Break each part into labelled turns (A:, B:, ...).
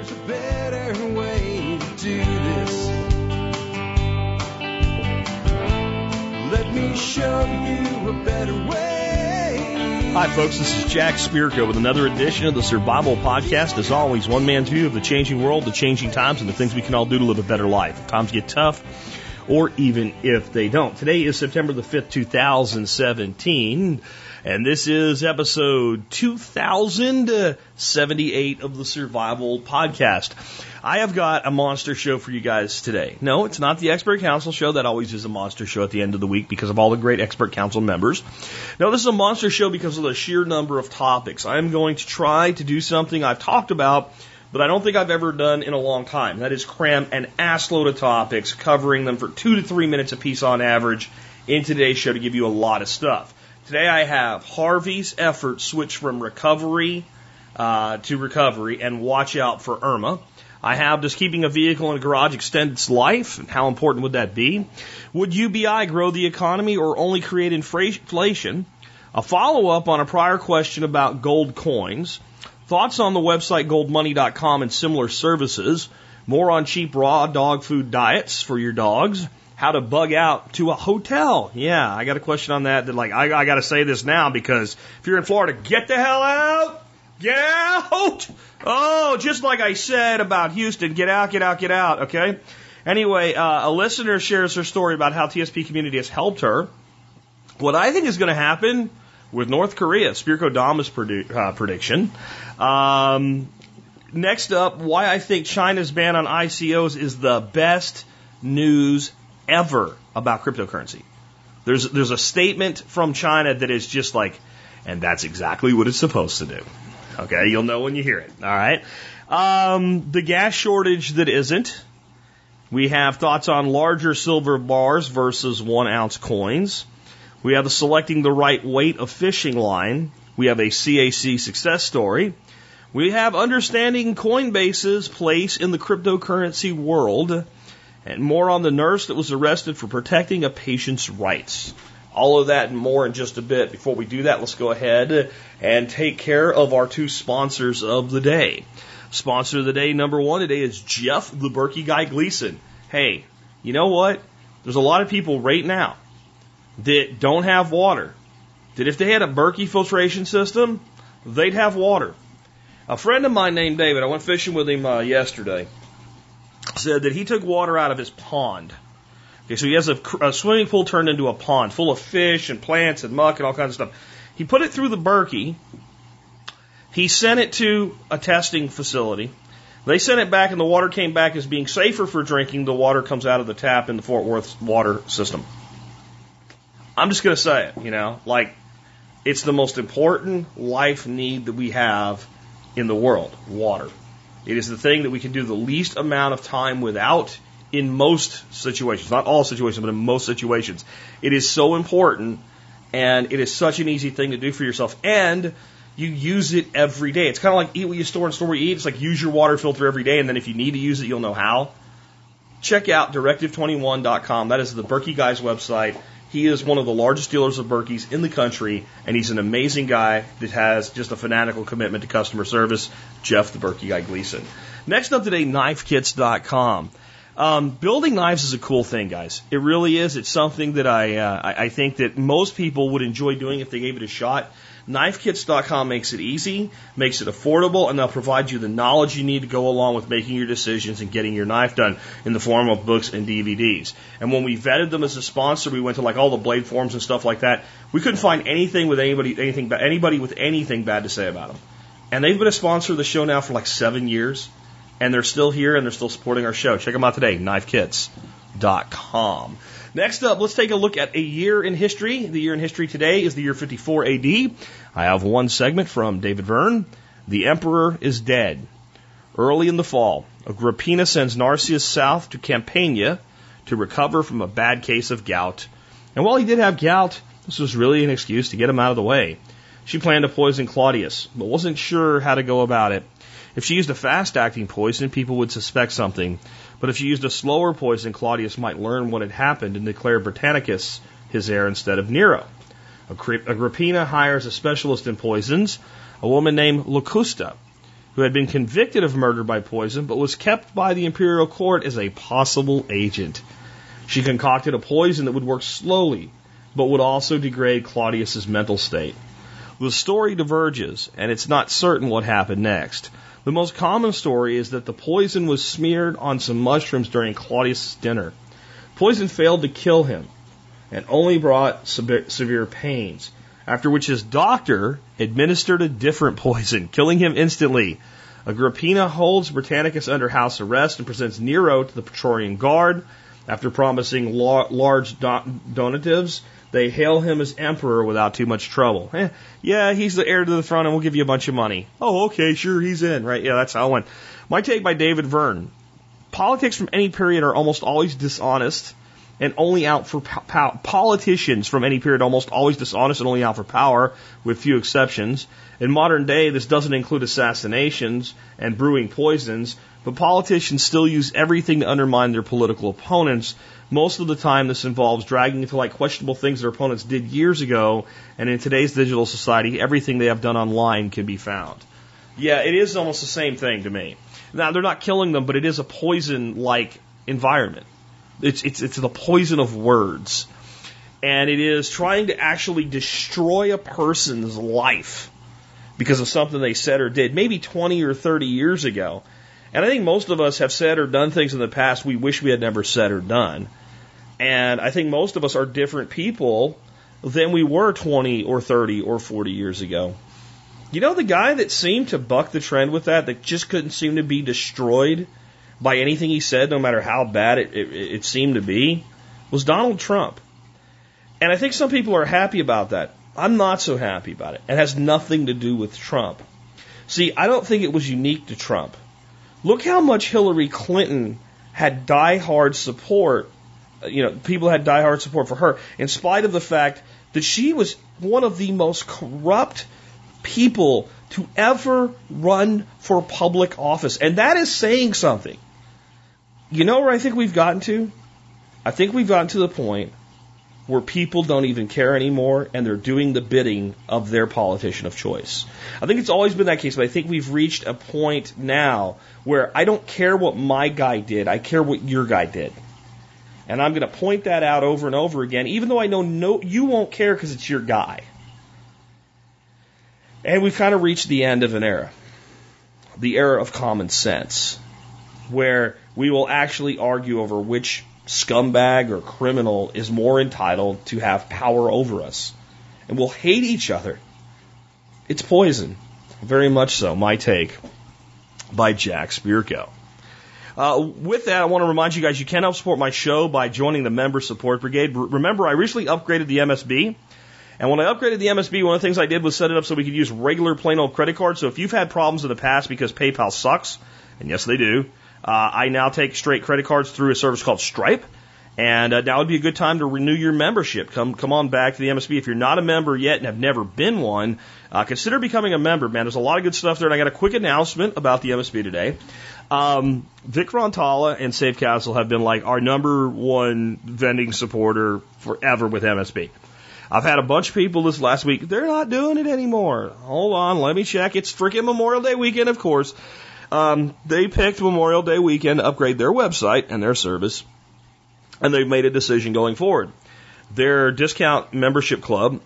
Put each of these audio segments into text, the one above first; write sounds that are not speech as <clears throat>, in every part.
A: There's a better way to do this. Let me show you a better way.
B: Hi, folks. This is Jack Spirko with another edition of the Survival Podcast. As always, one man's view of the changing world, the changing times, and the things we can all do to live a better life. If times get tough, or even if they don't. Today is September the 5th, 2017. And this is episode 2078 of the Survival Podcast. I have got a monster show for you guys today. No, it's not the Expert Council show. That always is a monster show at the end of the week because of all the great Expert Council members. No, this is a monster show because of the sheer number of topics. I am going to try to do something I've talked about, but I don't think I've ever done in a long time. That is cram an assload of topics, covering them for two to three minutes a piece on average in today's show to give you a lot of stuff. Today I have Harvey's effort switch from recovery uh, to recovery and watch out for Irma. I have does keeping a vehicle in a garage extend its life? And how important would that be? Would UBI grow the economy or only create inflation? A follow up on a prior question about gold coins. Thoughts on the website goldmoney.com and similar services. More on cheap raw dog food diets for your dogs how to bug out to a hotel. Yeah, I got a question on that. That like I, I got to say this now because if you're in Florida, get the hell out. Get out! Oh, just like I said about Houston, get out, get out, get out. Okay. Anyway, uh, a listener shares her story about how TSP community has helped her. What I think is going to happen with North Korea, Spirkodamus uh, prediction. Um, next up, why I think China's ban on ICOs is the best news ever about cryptocurrency. There's there's a statement from China that is just like, and that's exactly what it's supposed to do. Okay, you'll know when you hear it. All right. Um, the gas shortage that isn't. We have thoughts on larger silver bars versus one ounce coins. We have selecting the right weight of fishing line. We have a CAC success story. We have understanding Coinbase's place in the cryptocurrency world and more on the nurse that was arrested for protecting a patient's rights. All of that and more in just a bit. Before we do that, let's go ahead and take care of our two sponsors of the day. Sponsor of the day number one today is Jeff the Berkey Guy Gleason. Hey, you know what? There's a lot of people right now that don't have water. That if they had a Berkey filtration system, they'd have water. A friend of mine named David, I went fishing with him uh, yesterday said that he took water out of his pond. Okay, so he has a, a swimming pool turned into a pond full of fish and plants and muck and all kinds of stuff. He put it through the Berkey. He sent it to a testing facility. They sent it back, and the water came back as being safer for drinking. The water comes out of the tap in the Fort Worth water system. I'm just going to say it, you know, like it's the most important life need that we have in the world water. It is the thing that we can do the least amount of time without in most situations, not all situations, but in most situations. It is so important and it is such an easy thing to do for yourself. And you use it every day. It's kind of like eat what you store and store what you eat. It's like use your water filter every day, and then if you need to use it, you'll know how. Check out directive21.com. That is the Berkey Guy's website. He is one of the largest dealers of Berkeys in the country, and he's an amazing guy that has just a fanatical commitment to customer service. Jeff, the Berkey guy Gleason. Next up today, knifekits.com. Um, building knives is a cool thing, guys. It really is. It's something that I, uh, I I think that most people would enjoy doing if they gave it a shot. KnifeKits.com makes it easy, makes it affordable, and they'll provide you the knowledge you need to go along with making your decisions and getting your knife done in the form of books and DVDs. And when we vetted them as a sponsor, we went to like all the blade forums and stuff like that. We couldn't find anything with anybody, anything, anybody with anything bad to say about them. And they've been a sponsor of the show now for like seven years, and they're still here and they're still supporting our show. Check them out today, knifekits.com. Next up, let's take a look at a year in history. The year in history today is the year 54 AD. I have one segment from David Verne. The Emperor is dead. Early in the fall, Agrippina sends Narcissus south to Campania to recover from a bad case of gout. And while he did have gout, this was really an excuse to get him out of the way. She planned to poison Claudius, but wasn't sure how to go about it. If she used a fast acting poison, people would suspect something. But if she used a slower poison, Claudius might learn what had happened and declare Britannicus his heir instead of Nero. Agrippina hires a specialist in poisons, a woman named Locusta, who had been convicted of murder by poison but was kept by the imperial court as a possible agent. She concocted a poison that would work slowly, but would also degrade Claudius's mental state. The story diverges, and it's not certain what happened next. The most common story is that the poison was smeared on some mushrooms during Claudius' dinner. Poison failed to kill him and only brought severe pains, after which his doctor administered a different <laughs> poison, killing him instantly. Agrippina holds Britannicus under house arrest and presents Nero to the Praetorian Guard. After promising large donatives, they hail him as emperor without too much trouble. Eh, yeah, he's the heir to the throne and we'll give you a bunch of money. Oh, okay, sure, he's in, right? Yeah, that's how it went. My take by David Verne. Politics from any period are almost always dishonest and only out for power. Politicians from any period almost always dishonest and only out for power, with few exceptions. In modern day, this doesn't include assassinations and brewing poisons, but politicians still use everything to undermine their political opponents. Most of the time, this involves dragging to light questionable things their opponents did years ago, and in today's digital society, everything they have done online can be found. Yeah, it is almost the same thing to me. Now, they're not killing them, but it is a poison like environment. It's, it's, it's the poison of words. And it is trying to actually destroy a person's life because of something they said or did, maybe 20 or 30 years ago. And I think most of us have said or done things in the past we wish we had never said or done. And I think most of us are different people than we were 20 or 30 or 40 years ago. You know, the guy that seemed to buck the trend with that, that just couldn't seem to be destroyed by anything he said, no matter how bad it, it, it seemed to be, was Donald Trump. And I think some people are happy about that. I'm not so happy about it. It has nothing to do with Trump. See, I don't think it was unique to Trump. Look how much Hillary Clinton had diehard support. You know, people had diehard support for her, in spite of the fact that she was one of the most corrupt people to ever run for public office. And that is saying something. You know where I think we've gotten to? I think we've gotten to the point where people don't even care anymore and they're doing the bidding of their politician of choice. I think it's always been that case, but I think we've reached a point now where I don't care what my guy did, I care what your guy did. And I'm going to point that out over and over again, even though I know no, you won't care because it's your guy. And we've kind of reached the end of an era, the era of common sense, where we will actually argue over which scumbag or criminal is more entitled to have power over us. And we'll hate each other. It's poison. Very much so. My take by Jack Spirko. Uh, with that, I want to remind you guys you can help support my show by joining the Member Support Brigade. Remember, I recently upgraded the MSB. And when I upgraded the MSB, one of the things I did was set it up so we could use regular plain old credit cards. So if you've had problems in the past because PayPal sucks, and yes, they do, uh, I now take straight credit cards through a service called Stripe. And uh, now would be a good time to renew your membership. Come, come on back to the MSB. If you're not a member yet and have never been one, uh, consider becoming a member, man. There's a lot of good stuff there. And I got a quick announcement about the MSB today. Um, Vic Rantala and Safe Castle have been like our number one vending supporter forever with MSB. I've had a bunch of people this last week. They're not doing it anymore. Hold on, let me check. It's freaking Memorial Day weekend, of course. Um, they picked Memorial Day weekend to upgrade their website and their service, and they've made a decision going forward. Their discount membership club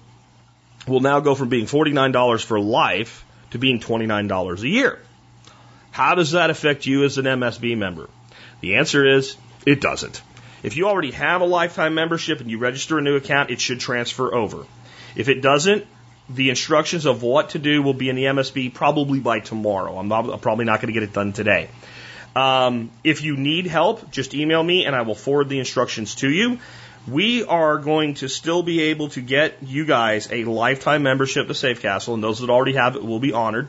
B: will now go from being $49 for life to being $29 a year. How does that affect you as an MSB member? The answer is it doesn't. If you already have a lifetime membership and you register a new account, it should transfer over. If it doesn't, the instructions of what to do will be in the MSB probably by tomorrow. I'm, not, I'm probably not going to get it done today. Um, if you need help, just email me and I will forward the instructions to you. We are going to still be able to get you guys a lifetime membership to Safe Castle, and those that already have it will be honored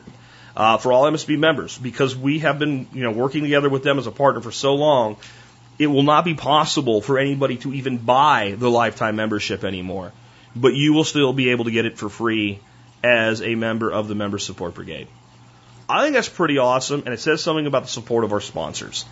B: uh, for all MSB members because we have been, you know, working together with them as a partner for so long. It will not be possible for anybody to even buy the lifetime membership anymore but you will still be able to get it for free as a member of the Member Support Brigade. I think that's pretty awesome, and it says something about the support of our sponsors.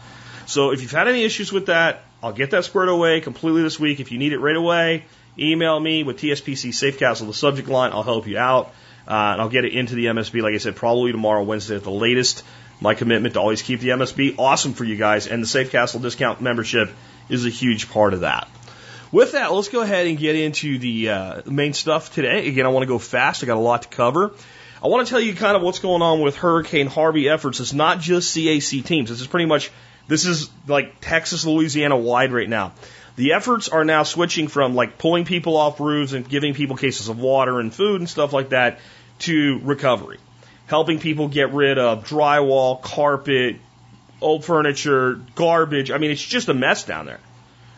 B: So if you've had any issues with that, I'll get that squared away completely this week. If you need it right away, email me with TSPC Safe Castle, the subject line. I'll help you out. Uh, and I'll get it into the MSB, like I said, probably tomorrow, Wednesday at the latest. my commitment to always keep the MSB awesome for you guys, and the Safe Castle discount membership is a huge part of that. With that, let's go ahead and get into the uh, main stuff today. Again, I want to go fast. I got a lot to cover. I want to tell you kind of what's going on with Hurricane Harvey efforts. It's not just CAC teams. This is pretty much this is like Texas, Louisiana wide right now. The efforts are now switching from like pulling people off roofs and giving people cases of water and food and stuff like that to recovery, helping people get rid of drywall, carpet, old furniture, garbage. I mean, it's just a mess down there.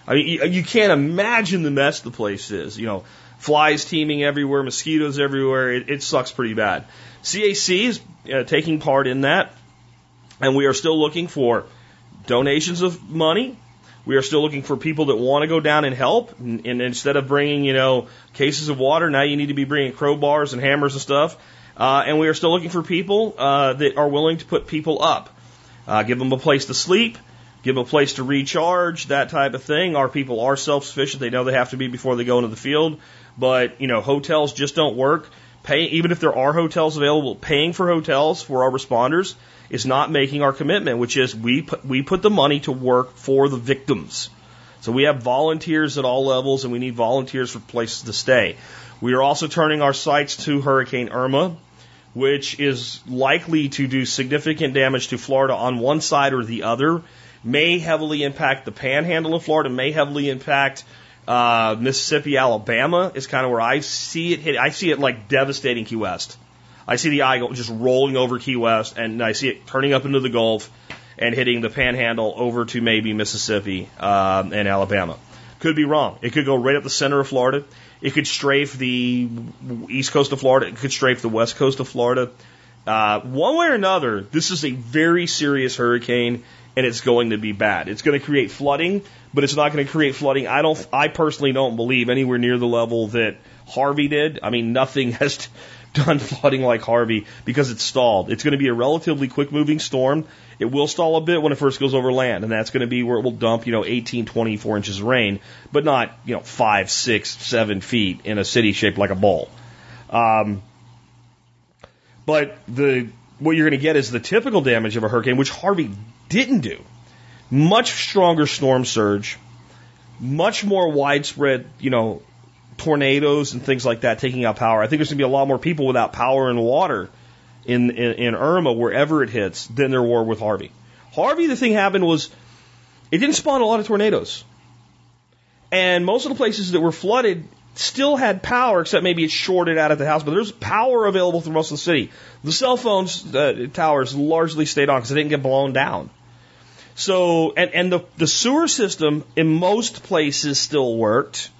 B: I mean, you, you can't imagine the mess the place is. You know, flies teeming everywhere, mosquitoes everywhere. It, it sucks pretty bad. CAC is uh, taking part in that, and we are still looking for donations of money. We are still looking for people that want to go down and help. And, and instead of bringing, you know, cases of water, now you need to be bringing crowbars and hammers and stuff. Uh, and we are still looking for people uh, that are willing to put people up, uh, give them a place to sleep, give them a place to recharge, that type of thing. Our people are self-sufficient; they know they have to be before they go into the field. But you know, hotels just don't work. Pay, even if there are hotels available, paying for hotels for our responders is not making our commitment, which is we put, we put the money to work for the victims. So we have volunteers at all levels, and we need volunteers for places to stay. We are also turning our sights to Hurricane Irma, which is likely to do significant damage to Florida on one side or the other. May heavily impact the panhandle of Florida, may heavily impact uh, Mississippi, Alabama is kind of where I see it hit. I see it like devastating Key West. I see the eye just rolling over Key West, and I see it turning up into the Gulf and hitting the Panhandle over to maybe Mississippi um, and Alabama. Could be wrong. It could go right up the center of Florida. It could strafe the east coast of Florida. It could strafe the west coast of Florida. Uh, one way or another, this is a very serious hurricane, and it's going to be bad. It's going to create flooding, but it's not going to create flooding. I don't. I personally don't believe anywhere near the level that Harvey did. I mean, nothing <laughs> has done <laughs> flooding like Harvey because it's stalled. It's going to be a relatively quick moving storm. It will stall a bit when it first goes over land, and that's going to be where it will dump, you know, 18, 24 inches of rain, but not, you know, five, six, seven feet in a city shaped like a bowl. Um, but the what you're going to get is the typical damage of a hurricane, which Harvey didn't do. Much stronger storm surge, much more widespread, you know, tornadoes and things like that taking out power. I think there's going to be a lot more people without power and water in, in, in Irma wherever it hits than there were with Harvey. Harvey, the thing happened was it didn't spawn a lot of tornadoes. And most of the places that were flooded still had power, except maybe it shorted out at the house, but there's power available through most of the city. The cell phones uh, towers largely stayed on because they didn't get blown down. So, and, and the, the sewer system in most places still worked.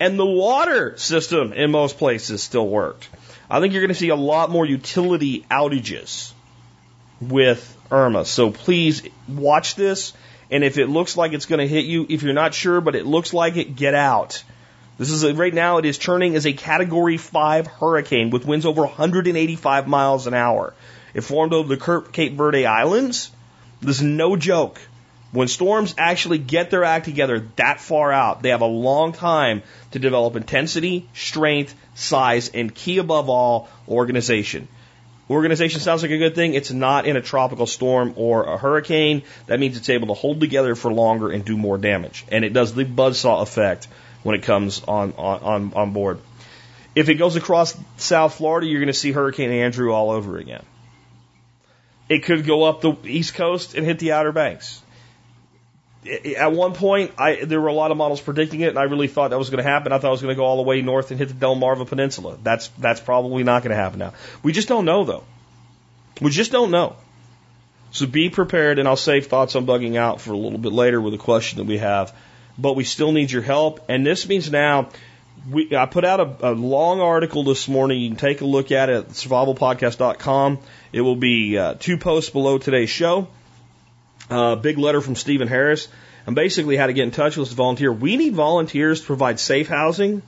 B: And the water system in most places still worked. I think you're going to see a lot more utility outages with Irma. So please watch this. And if it looks like it's going to hit you, if you're not sure, but it looks like it, get out. This is a, right now it is turning as a category five hurricane with winds over 185 miles an hour. It formed over the Cape Verde Islands. This is no joke. When storms actually get their act together that far out, they have a long time to develop intensity, strength, size, and key above all, organization. Organization sounds like a good thing. It's not in a tropical storm or a hurricane. That means it's able to hold together for longer and do more damage. And it does the buzzsaw effect when it comes on, on, on board. If it goes across South Florida, you're going to see Hurricane Andrew all over again. It could go up the East Coast and hit the Outer Banks at one point, I, there were a lot of models predicting it, and I really thought that was going to happen. I thought it was going to go all the way north and hit the Delmarva Peninsula. That's that's probably not going to happen now. We just don't know, though. We just don't know. So be prepared, and I'll save thoughts on bugging out for a little bit later with a question that we have. But we still need your help, and this means now. We, I put out a, a long article this morning. You can take a look at it at survivalpodcast.com. It will be uh, two posts below today's show uh, big letter from Stephen Harris, and basically how to get in touch with us to volunteer. We need volunteers to provide safe housing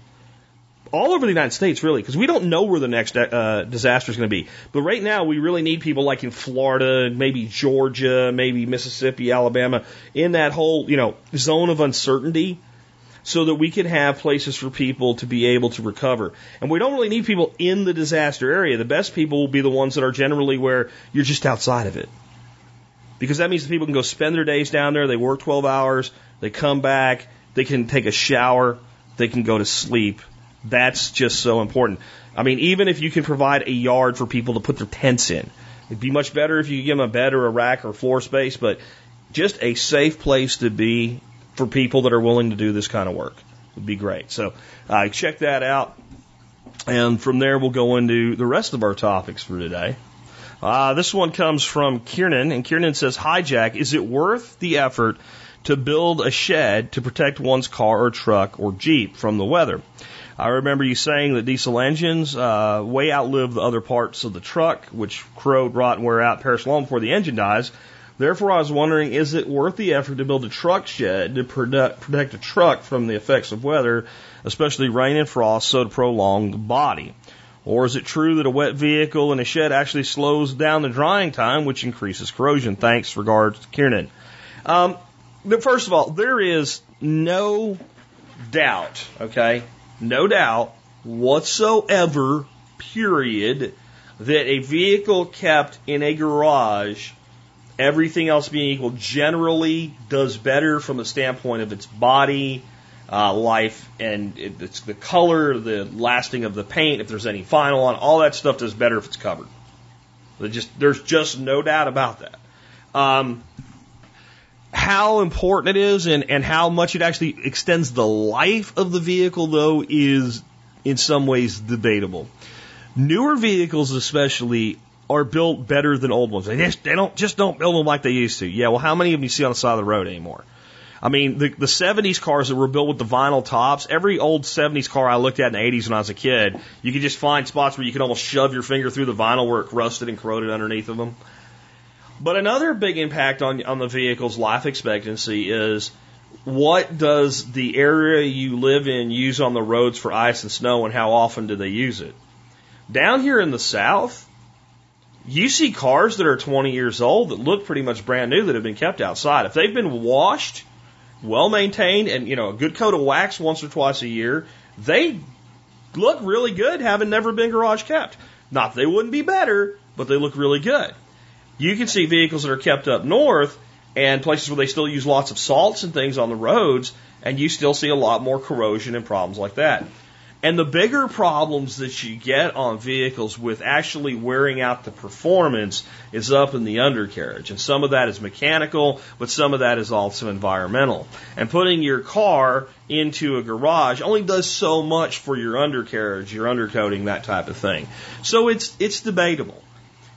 B: all over the United States, really, because we don't know where the next uh, disaster is going to be. But right now, we really need people like in Florida, maybe Georgia, maybe Mississippi, Alabama, in that whole you know zone of uncertainty, so that we can have places for people to be able to recover. And we don't really need people in the disaster area. The best people will be the ones that are generally where you're just outside of it. Because that means that people can go spend their days down there. They work 12 hours, they come back, they can take a shower, they can go to sleep. That's just so important. I mean, even if you can provide a yard for people to put their tents in, it'd be much better if you give them a bed or a rack or floor space, but just a safe place to be for people that are willing to do this kind of work would be great. So uh, check that out. And from there, we'll go into the rest of our topics for today. Uh, this one comes from Kiernan, and Kiernan says, Hi, Jack. Is it worth the effort to build a shed to protect one's car or truck or Jeep from the weather? I remember you saying that diesel engines uh, way outlive the other parts of the truck, which corrode, rot, and wear out, perish long before the engine dies. Therefore, I was wondering, is it worth the effort to build a truck shed to protect a truck from the effects of weather, especially rain and frost, so to prolong the body? Or is it true that a wet vehicle in a shed actually slows down the drying time, which increases corrosion? Thanks, regards, Kiernan. Um, but first of all, there is no doubt, okay, no doubt whatsoever, period, that a vehicle kept in a garage everything else being equal, generally does better from the standpoint of its body, uh, life, and it, it's the color, the lasting of the paint, if there's any vinyl on, all that stuff does better if it's covered. Just, there's just no doubt about that. Um, how important it is and, and how much it actually extends the life of the vehicle, though, is in some ways debatable. Newer vehicles, especially, are built better than old ones. They just they don't just don't build them like they used to. Yeah, well, how many of them you see on the side of the road anymore? I mean, the the 70s cars that were built with the vinyl tops, every old 70s car I looked at in the 80s when I was a kid, you could just find spots where you could almost shove your finger through the vinyl where it rusted and corroded underneath of them. But another big impact on on the vehicle's life expectancy is what does the area you live in use on the roads for ice and snow and how often do they use it? Down here in the south, you see cars that are 20 years old that look pretty much brand new that have been kept outside. If they've been washed, well maintained, and you know a good coat of wax once or twice a year, they look really good, having never been garage kept. Not that they wouldn't be better, but they look really good. You can see vehicles that are kept up north and places where they still use lots of salts and things on the roads, and you still see a lot more corrosion and problems like that. And the bigger problems that you get on vehicles with actually wearing out the performance is up in the undercarriage. And some of that is mechanical, but some of that is also environmental. And putting your car into a garage only does so much for your undercarriage, your undercoating, that type of thing. So it's, it's debatable.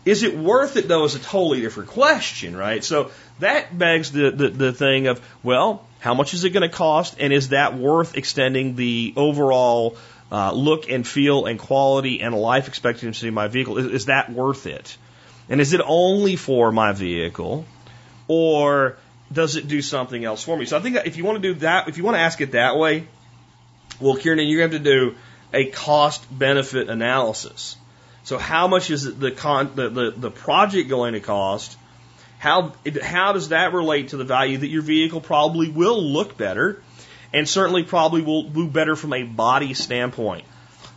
B: Is it worth it though is a totally different question, right? So that begs the, the, the thing of, well, how much is it going to cost and is that worth extending the overall uh, look and feel and quality and life expectancy of my vehicle, is, is that worth it? And is it only for my vehicle or does it do something else for me? So I think if you want to do that, if you want to ask it that way, well, Kieran, you're going to have to do a cost benefit analysis. So how much is the, con, the, the, the project going to cost? How, how does that relate to the value that your vehicle probably will look better? And certainly probably will do better from a body standpoint.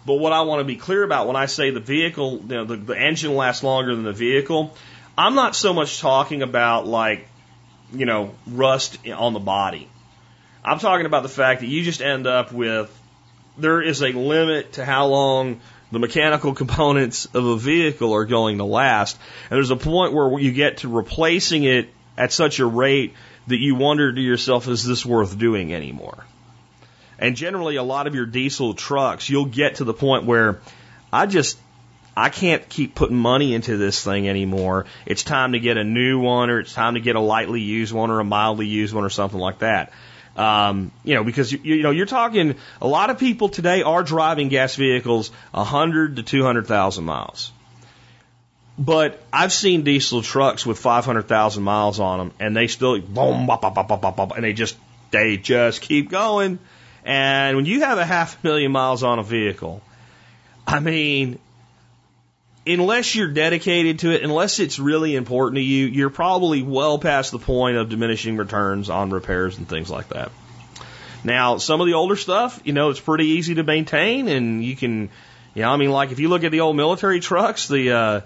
B: But what I want to be clear about when I say the vehicle, you know, the, the engine lasts longer than the vehicle, I'm not so much talking about like, you know, rust on the body. I'm talking about the fact that you just end up with there is a limit to how long the mechanical <laughs> components of a vehicle are going to last. And there's a point where you get to replacing it at such a rate that you wonder to yourself, is this worth doing anymore? And generally, a lot of your diesel trucks, you'll get to the point where I just, I can't keep putting money into this thing anymore. It's time to get a new one, or it's time to get a lightly used one, or a mildly used one, or something like that. Um, you know, because you, you know you're talking. A lot of people today are driving gas vehicles 100 to 200,000 miles. But I've seen diesel trucks with 500,000 miles on them, and they still boom, bop, bop, bop, bop, bop, and they just they just keep going. And when you have a half a million miles on a vehicle, I mean, unless you're dedicated to it, unless it's really important to you, you're probably well past the point of diminishing returns on repairs and things like that. Now, some of the older stuff, you know, it's pretty easy to maintain, and you can, you know, I mean, like if you look at the old military trucks, the uh,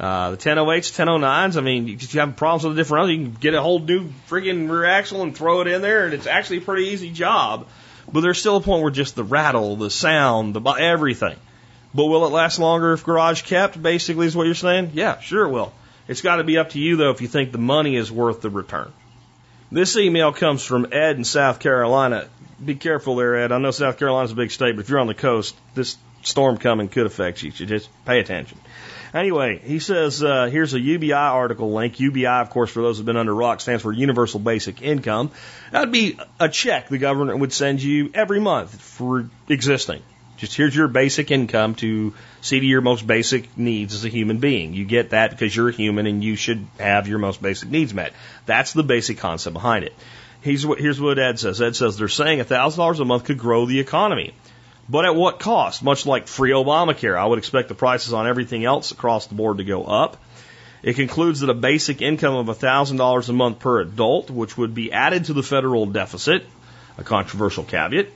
B: Uh, the 1008s, 1009s, I mean, if you have problems with the different, you can get a whole new friggin' rear axle and throw it in there, and it's actually a pretty easy job. But there's still a point where just the rattle, the sound, the everything. But will it last longer if garage kept? Basically, is what you're saying? Yeah, sure it will. It's got to be up to you though if you think the money is worth the return. This email comes from Ed in South Carolina. Be careful there, Ed. I know South Carolina's a big state, but if you're on the coast, this storm coming could affect you. So just pay attention. Anyway, he says uh, here's a UBI article link. UBI, of course, for those who've been under rock, stands for Universal Basic Income. That'd be a check the government would send you every month for existing. Just here's your basic income to see to your most basic needs as a human being. You get that because you're a human and you should have your most basic needs met. That's the basic concept behind it. Here's what, here's what Ed says. Ed says they're saying $1,000 a month could grow the economy. But at what cost? Much like free Obamacare, I would expect the prices on everything else across the board to go up. It concludes that a basic income of $1,000 a month per adult, which would be added to the federal deficit, a controversial caveat,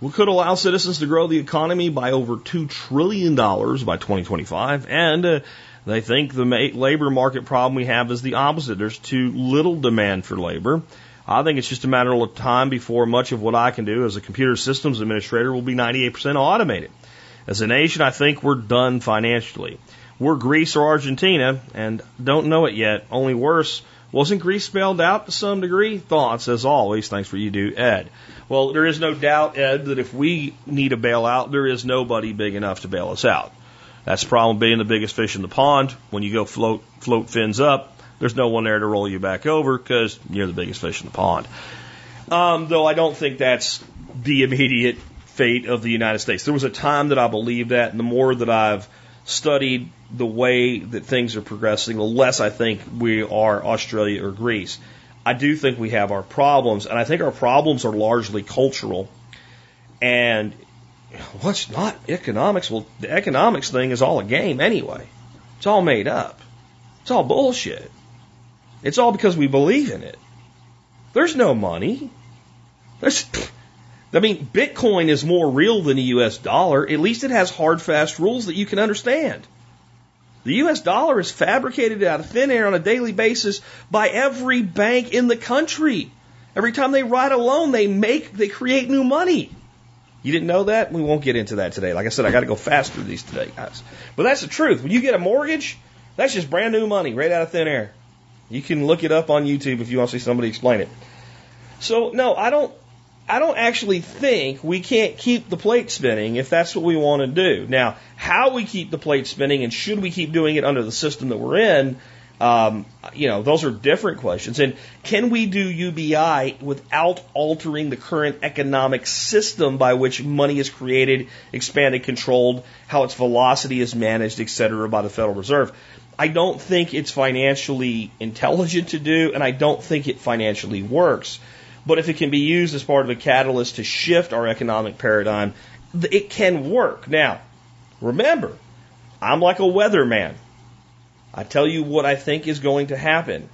B: we could allow citizens to grow the economy by over $2 trillion by 2025. And uh, they think the labor market problem we have is the opposite. There's too little demand for labor. I think it's just a matter of time before much of what I can do as a computer systems administrator will be 98% automated. As a nation, I think we're done financially. We're Greece or Argentina and don't know it yet. Only worse, wasn't Greece spelled out to some degree? Thoughts, as always. Thanks for you do, Ed. Well, there is no doubt, Ed, that if we need a bailout, there is nobody big enough to bail us out. That's the problem being the biggest fish in the pond. When you go float, float fins up, there's no one there to roll you back over because you're the biggest fish in the pond. Um, though I don't think that's the immediate fate of the United States. There was a time that I believed that, and the more that I've studied the way that things are progressing, the less I think we are Australia or Greece. I do think we have our problems, and I think our problems are largely cultural. And what's not economics? Well, the economics thing is all a game anyway. It's all made up. It's all bullshit. It's all because we believe in it. There's no money. There's, I mean, Bitcoin is more real than the US dollar. At least it has hard, fast rules that you can understand. The US dollar is fabricated out of thin air on a daily basis by every bank in the country. Every time they write a loan, they make, they create new money. You didn't know that? We won't get into that today. Like I said, I got to go fast through these today, guys. But that's the truth. When you get a mortgage, that's just brand new money right out of thin air. You can look it up on YouTube if you want to see somebody explain it. So no, I don't I don't actually think we can't keep the plate spinning if that's what we want to do. Now, how we keep the plate spinning and should we keep doing it under the system that we're in, um, you know, those are different questions. And can we do UBI without altering the current economic system by which money is created, expanded, controlled, how its velocity is managed, et cetera, by the Federal Reserve? I don't think it's financially intelligent to do, and I don't think it financially works. But if it can be used as part of a catalyst to shift our economic paradigm, it can work. Now, remember, I'm like a weatherman. I tell you what I think is going to happen.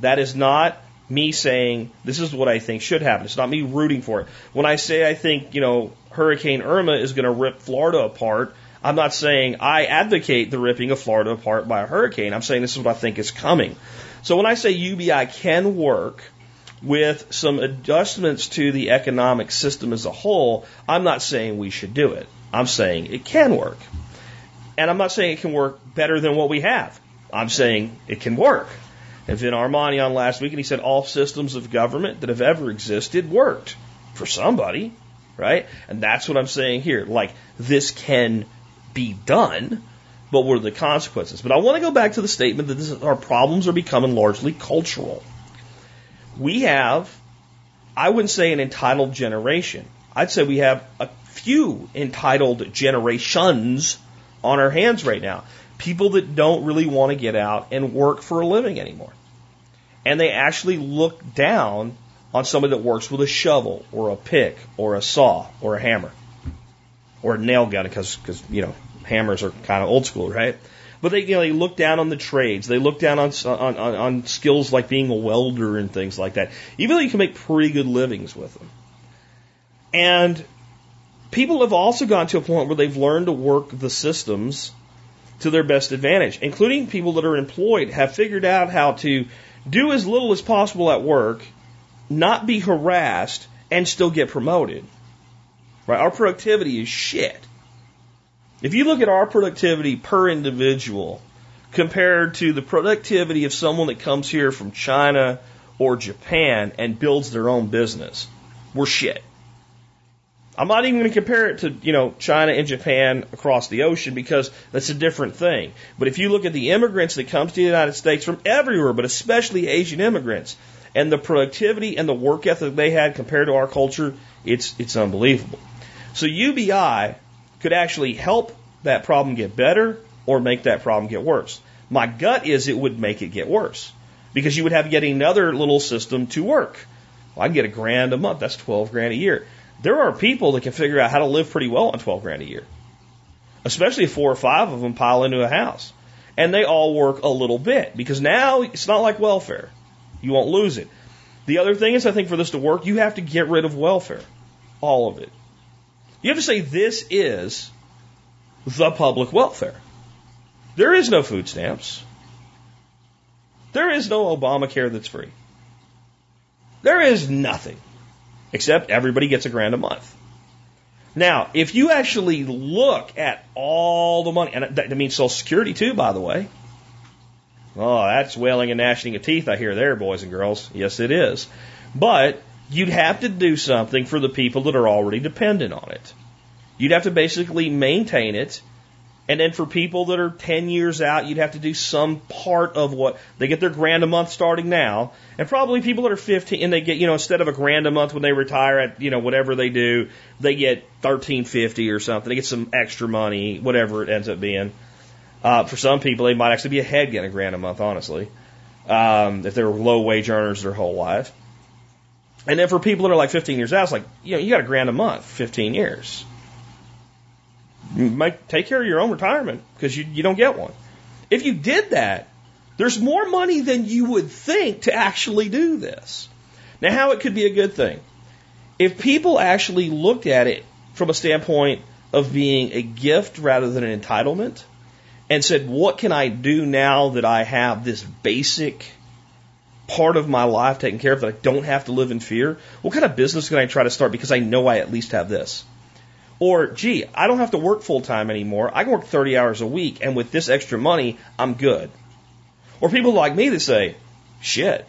B: That is not me saying this is what I think should happen. It's not me rooting for it. When I say I think, you know, Hurricane Irma is going to rip Florida apart, I'm not saying I advocate the ripping of Florida apart by a hurricane. I'm saying this is what I think is coming. So when I say UBI can work, with some adjustments to the economic system as a whole, I'm not saying we should do it. I'm saying it can work. And I'm not saying it can work better than what we have. I'm saying it can work. And Vin Armani on last week, and he said all systems of government that have ever existed worked for somebody, right? And that's what I'm saying here. Like, this can be done, but what are the consequences? But I want to go back to the statement that this, our problems are becoming largely cultural we have, I wouldn't say an entitled generation. I'd say we have a few entitled generations on our hands right now. People that don't really want to get out and work for a living anymore. And they actually look down on somebody that works with a shovel or a pick or a saw or a hammer or a nail gun because, because you know, hammers are kind of old school, right? But they, you know, they look down on the trades. They look down on, on, on skills like being a welder and things like that. Even though you can make pretty good livings with them. And people have also gotten to a point where they've learned to work the systems to their best advantage, including people that are employed, have figured out how to do as little as possible at work, not be harassed, and still get promoted. Right? Our productivity is shit. If you look at our productivity per individual compared to the productivity of someone that comes here from China or Japan and builds their own business, we're shit. I'm not even going to compare it to, you know, China and Japan across the ocean because that's a different thing. But if you look at the immigrants that come to the United States from everywhere, but especially Asian immigrants, and the productivity and the work ethic they had compared to our culture, it's, it's unbelievable. So UBI could actually help that problem get better or make that problem get worse. My gut is it would make it get worse because you would have yet another little system to work. Well, I can get a grand a month. That's 12 grand a year. There are people that can figure out how to live pretty well on 12 grand a year, especially if four or five of them pile into a house. And they all work a little bit because now it's not like welfare. You won't lose it. The other thing is, I think for this to work, you have to get rid of welfare. All of it. You have to say this is the public welfare. There is no food stamps. There is no Obamacare that's free. There is nothing except everybody gets a grand a month. Now, if you actually look at all the money, and that means Social Security too, by the way. Oh, that's wailing and gnashing of teeth I hear there, boys and girls. Yes, it is. But you'd have to do something for the people that are already dependent on it. You'd have to basically maintain it and then for people that are 10 years out, you'd have to do some part of what they get their grand a month starting now. And probably people that are 15 and they get, you know, instead of a grand a month when they retire at, you know, whatever they do, they get 1350 or something. They get some extra money, whatever it ends up being. Uh, for some people, they might actually be ahead getting a grand a month, honestly. Um, if they're low wage earners their whole life. And then for people that are like 15 years out, it's like, you know, you got a grand a month, 15 years make, take care of your own retirement because you, you don't get one. If you did that, there's more money than you would think to actually do this. Now, how it could be a good thing. If people actually looked at it from a standpoint of being a gift rather than an entitlement and said, what can I do now that I have this basic part of my life taken care of that I don't have to live in fear? What kind of business can I try to start because I know I at least have this? Or, gee, I don't have to work full time anymore. I can work 30 hours a week, and with this extra money, I'm good. Or people like me that say, shit,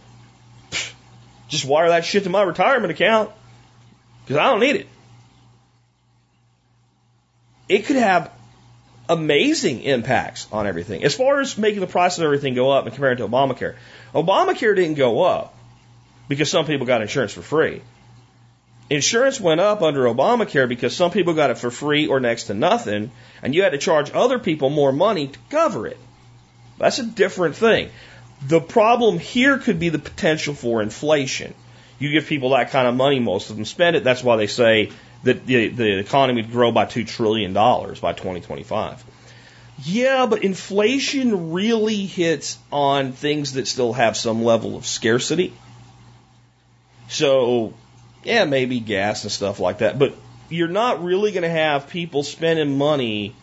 B: just wire that shit to my retirement account because I don't need it. It could have amazing impacts on everything. As far as making the price of everything go up and comparing to Obamacare, Obamacare didn't go up because some people got insurance for free. Insurance went up under Obamacare because some people got it for free or next to nothing, and you had to charge other people more money to cover it. That's a different thing. The problem here could be the potential for inflation. You give people that kind of money, most of them spend it. That's why they say that the, the economy would grow by $2 trillion by 2025. Yeah, but inflation really hits on things that still have some level of scarcity. So yeah, maybe gas and stuff like that, but you're not really going to have people spending money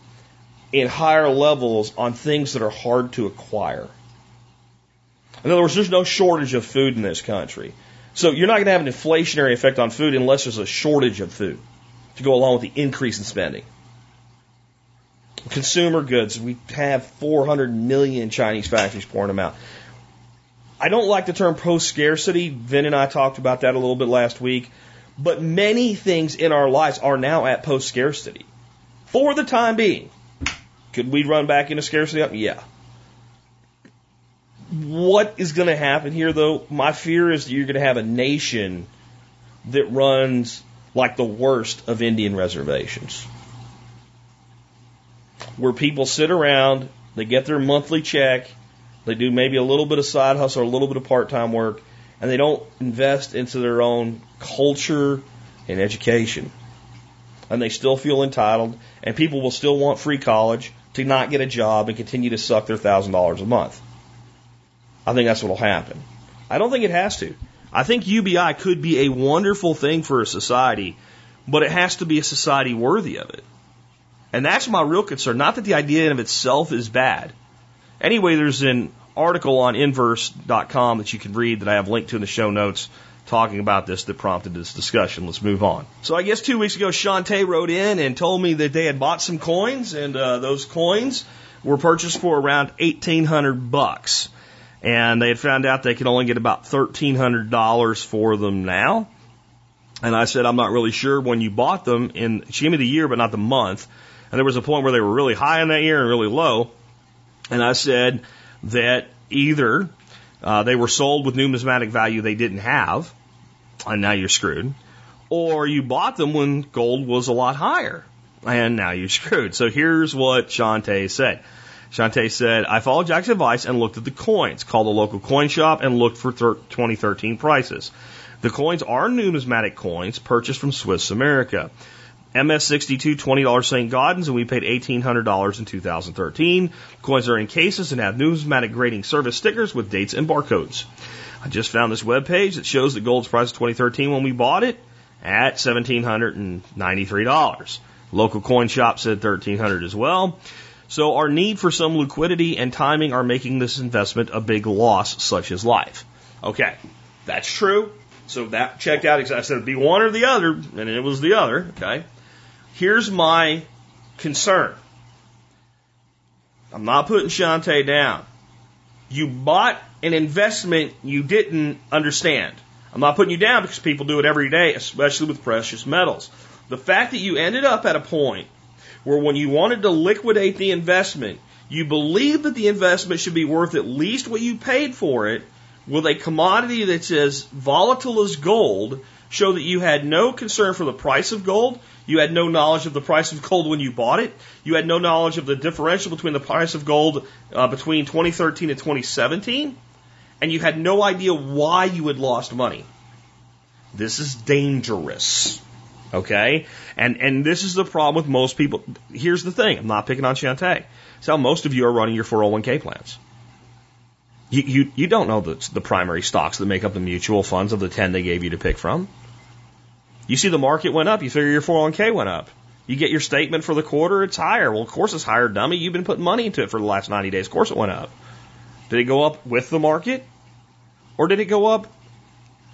B: in higher levels on things that are hard to acquire. In other words, there's no shortage of food in this country. So you're not going to have an inflationary effect on food unless there's a shortage of food to go along with the increase in spending. Consumer goods, we have 400 million Chinese factories pouring them out. I don't like the term post scarcity. Vin and I talked about that a little bit last week. But many things in our lives are now at post scarcity. For the time being. Could we run back into scarcity? Yeah. What is going to happen here, though? My fear is that you're going to have a nation that runs like the worst of Indian reservations. Where people sit around, they get their monthly check, they do maybe a little bit of side hustle or a little bit of part time work, and they don't invest into their own culture and education. And they still feel entitled, and people will still want free college to not get a job and continue to suck their thousand dollars a month. I think that's what will happen. I don't think it has to. I think UBI could be a wonderful thing for a society, but it has to be a society worthy of it. And that's my real concern. Not that the idea in of itself is bad. Anyway, there's an article on inverse.com that you can read that I have linked to in the show notes talking about this that prompted this discussion. Let's move on. So I guess two weeks ago, Shantae wrote in and told me that they had bought some coins, and uh, those coins were purchased for around eighteen hundred bucks, and they had found out they could only get about thirteen hundred dollars for them now. And I said, I'm not really sure when you bought them. And she gave me the year, but not the month. And there was a point where they were really high in that year and really low. And I said that either uh, they were sold with numismatic value they didn't have, and now you're screwed. Or you bought them when gold was a lot higher, and now you're screwed. So here's what Shantae said. Shantae said, I followed Jack's advice and looked at the coins, called the local coin shop and looked for 2013 prices. The coins are numismatic coins purchased from Swiss America. MS62 $20 St. Gaudens, and we paid $1,800 in 2013. Coins are in cases and have numismatic grading service stickers with dates and barcodes. I just found this web page that shows the gold's price of 2013 when we bought it at $1,793. Local coin shop said 1300 as well. So our need for some liquidity and timing are making this investment a big loss, such as life. Okay, that's true. So that checked out. I said it'd be one or the other, and it was the other. Okay. Here's my concern. I'm not putting Shantae down. You bought an investment you didn't understand. I'm not putting you down because people do it every day, especially with precious metals. The fact that you ended up at a point where when you wanted to liquidate the investment, you believe that the investment should be worth at least what you paid for it with a commodity that's as volatile as gold show that you had no concern for the price of gold. You had no knowledge of the price of gold when you bought it. You had no knowledge of the differential between the price of gold uh, between 2013 and 2017. And you had no idea why you had lost money. This is dangerous. Okay? And, and this is the problem with most people. Here's the thing. I'm not picking on Shantae. It's how most of you are running your 401k plans. You, you, you don't know the, the primary stocks that make up the mutual funds of the 10 they gave you to pick from. You see the market went up, you figure your 401k went up. You get your statement for the quarter, it's higher. Well, of course it's higher, dummy. You've been putting money into it for the last 90 days. Of course it went up. Did it go up with the market? Or did it go up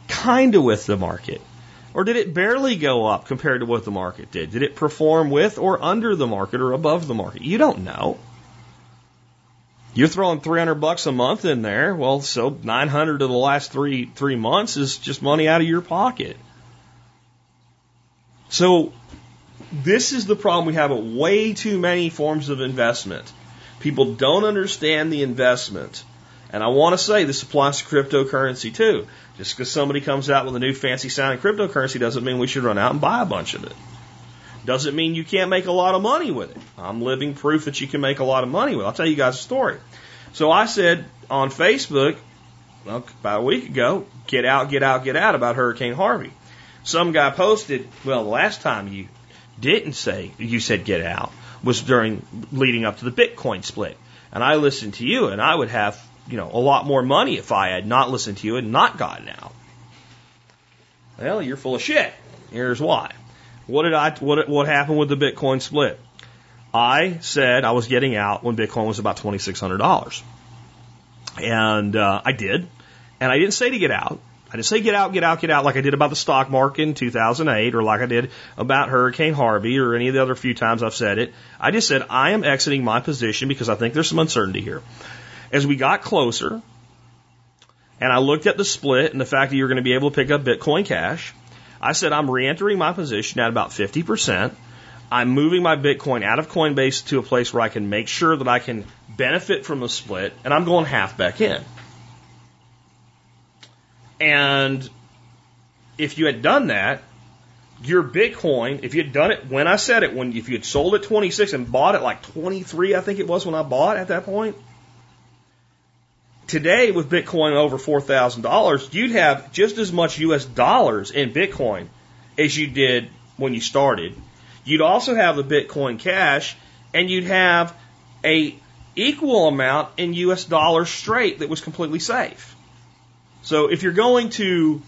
B: kind of with the market? Or did it barely go up compared to what the market did? Did it perform with or under the market or above the market? You don't know. You're throwing 300 bucks a month in there. Well, so 900 of the last three, three months is just money out of your pocket. So this is the problem we have with way too many forms of investment. People don't understand the investment. And I want to say this applies to cryptocurrency too. Just because somebody comes out with a new fancy sounding cryptocurrency doesn't mean we should run out and buy a bunch of it. Doesn't mean you can't make a lot of money with it. I'm living proof that you can make a lot of money with it. I'll tell you guys a story. So I said on Facebook well, about a week ago, get out, get out, get out about Hurricane Harvey. Some guy posted, well, the last time you didn't say, you said get out, was during leading up to the Bitcoin split. And I listened to you, and I would have, you know, a lot more money if I had not listened to you and not gotten out. Well, you're full of shit. Here's why. What did I what what happened with the Bitcoin split? I said I was getting out when Bitcoin was about twenty six hundred dollars, and uh, I did. And I didn't say to get out. I didn't say get out, get out, get out like I did about the stock market in 2008 or like I did about Hurricane Harvey or any of the other few times I've said it. I just said I am exiting my position because I think there's some uncertainty here. As we got closer, and I looked at the split and the fact that you're going to be able to pick up Bitcoin Cash, I said I'm re-entering my position at about 50%. I'm moving my Bitcoin out of Coinbase to a place where I can make sure that I can benefit from the split, and I'm going half back in. And if you had done that, your Bitcoin, if you had done it when I said it, when if you had sold at 26 and bought it like 23, I think it was when I bought at that point, today with Bitcoin over $4,000, you'd have just as much US dollars in Bitcoin as you did when you started. You'd also have the Bitcoin cash and you'd have a equal amount in US dollars straight that was completely safe. So if you're going to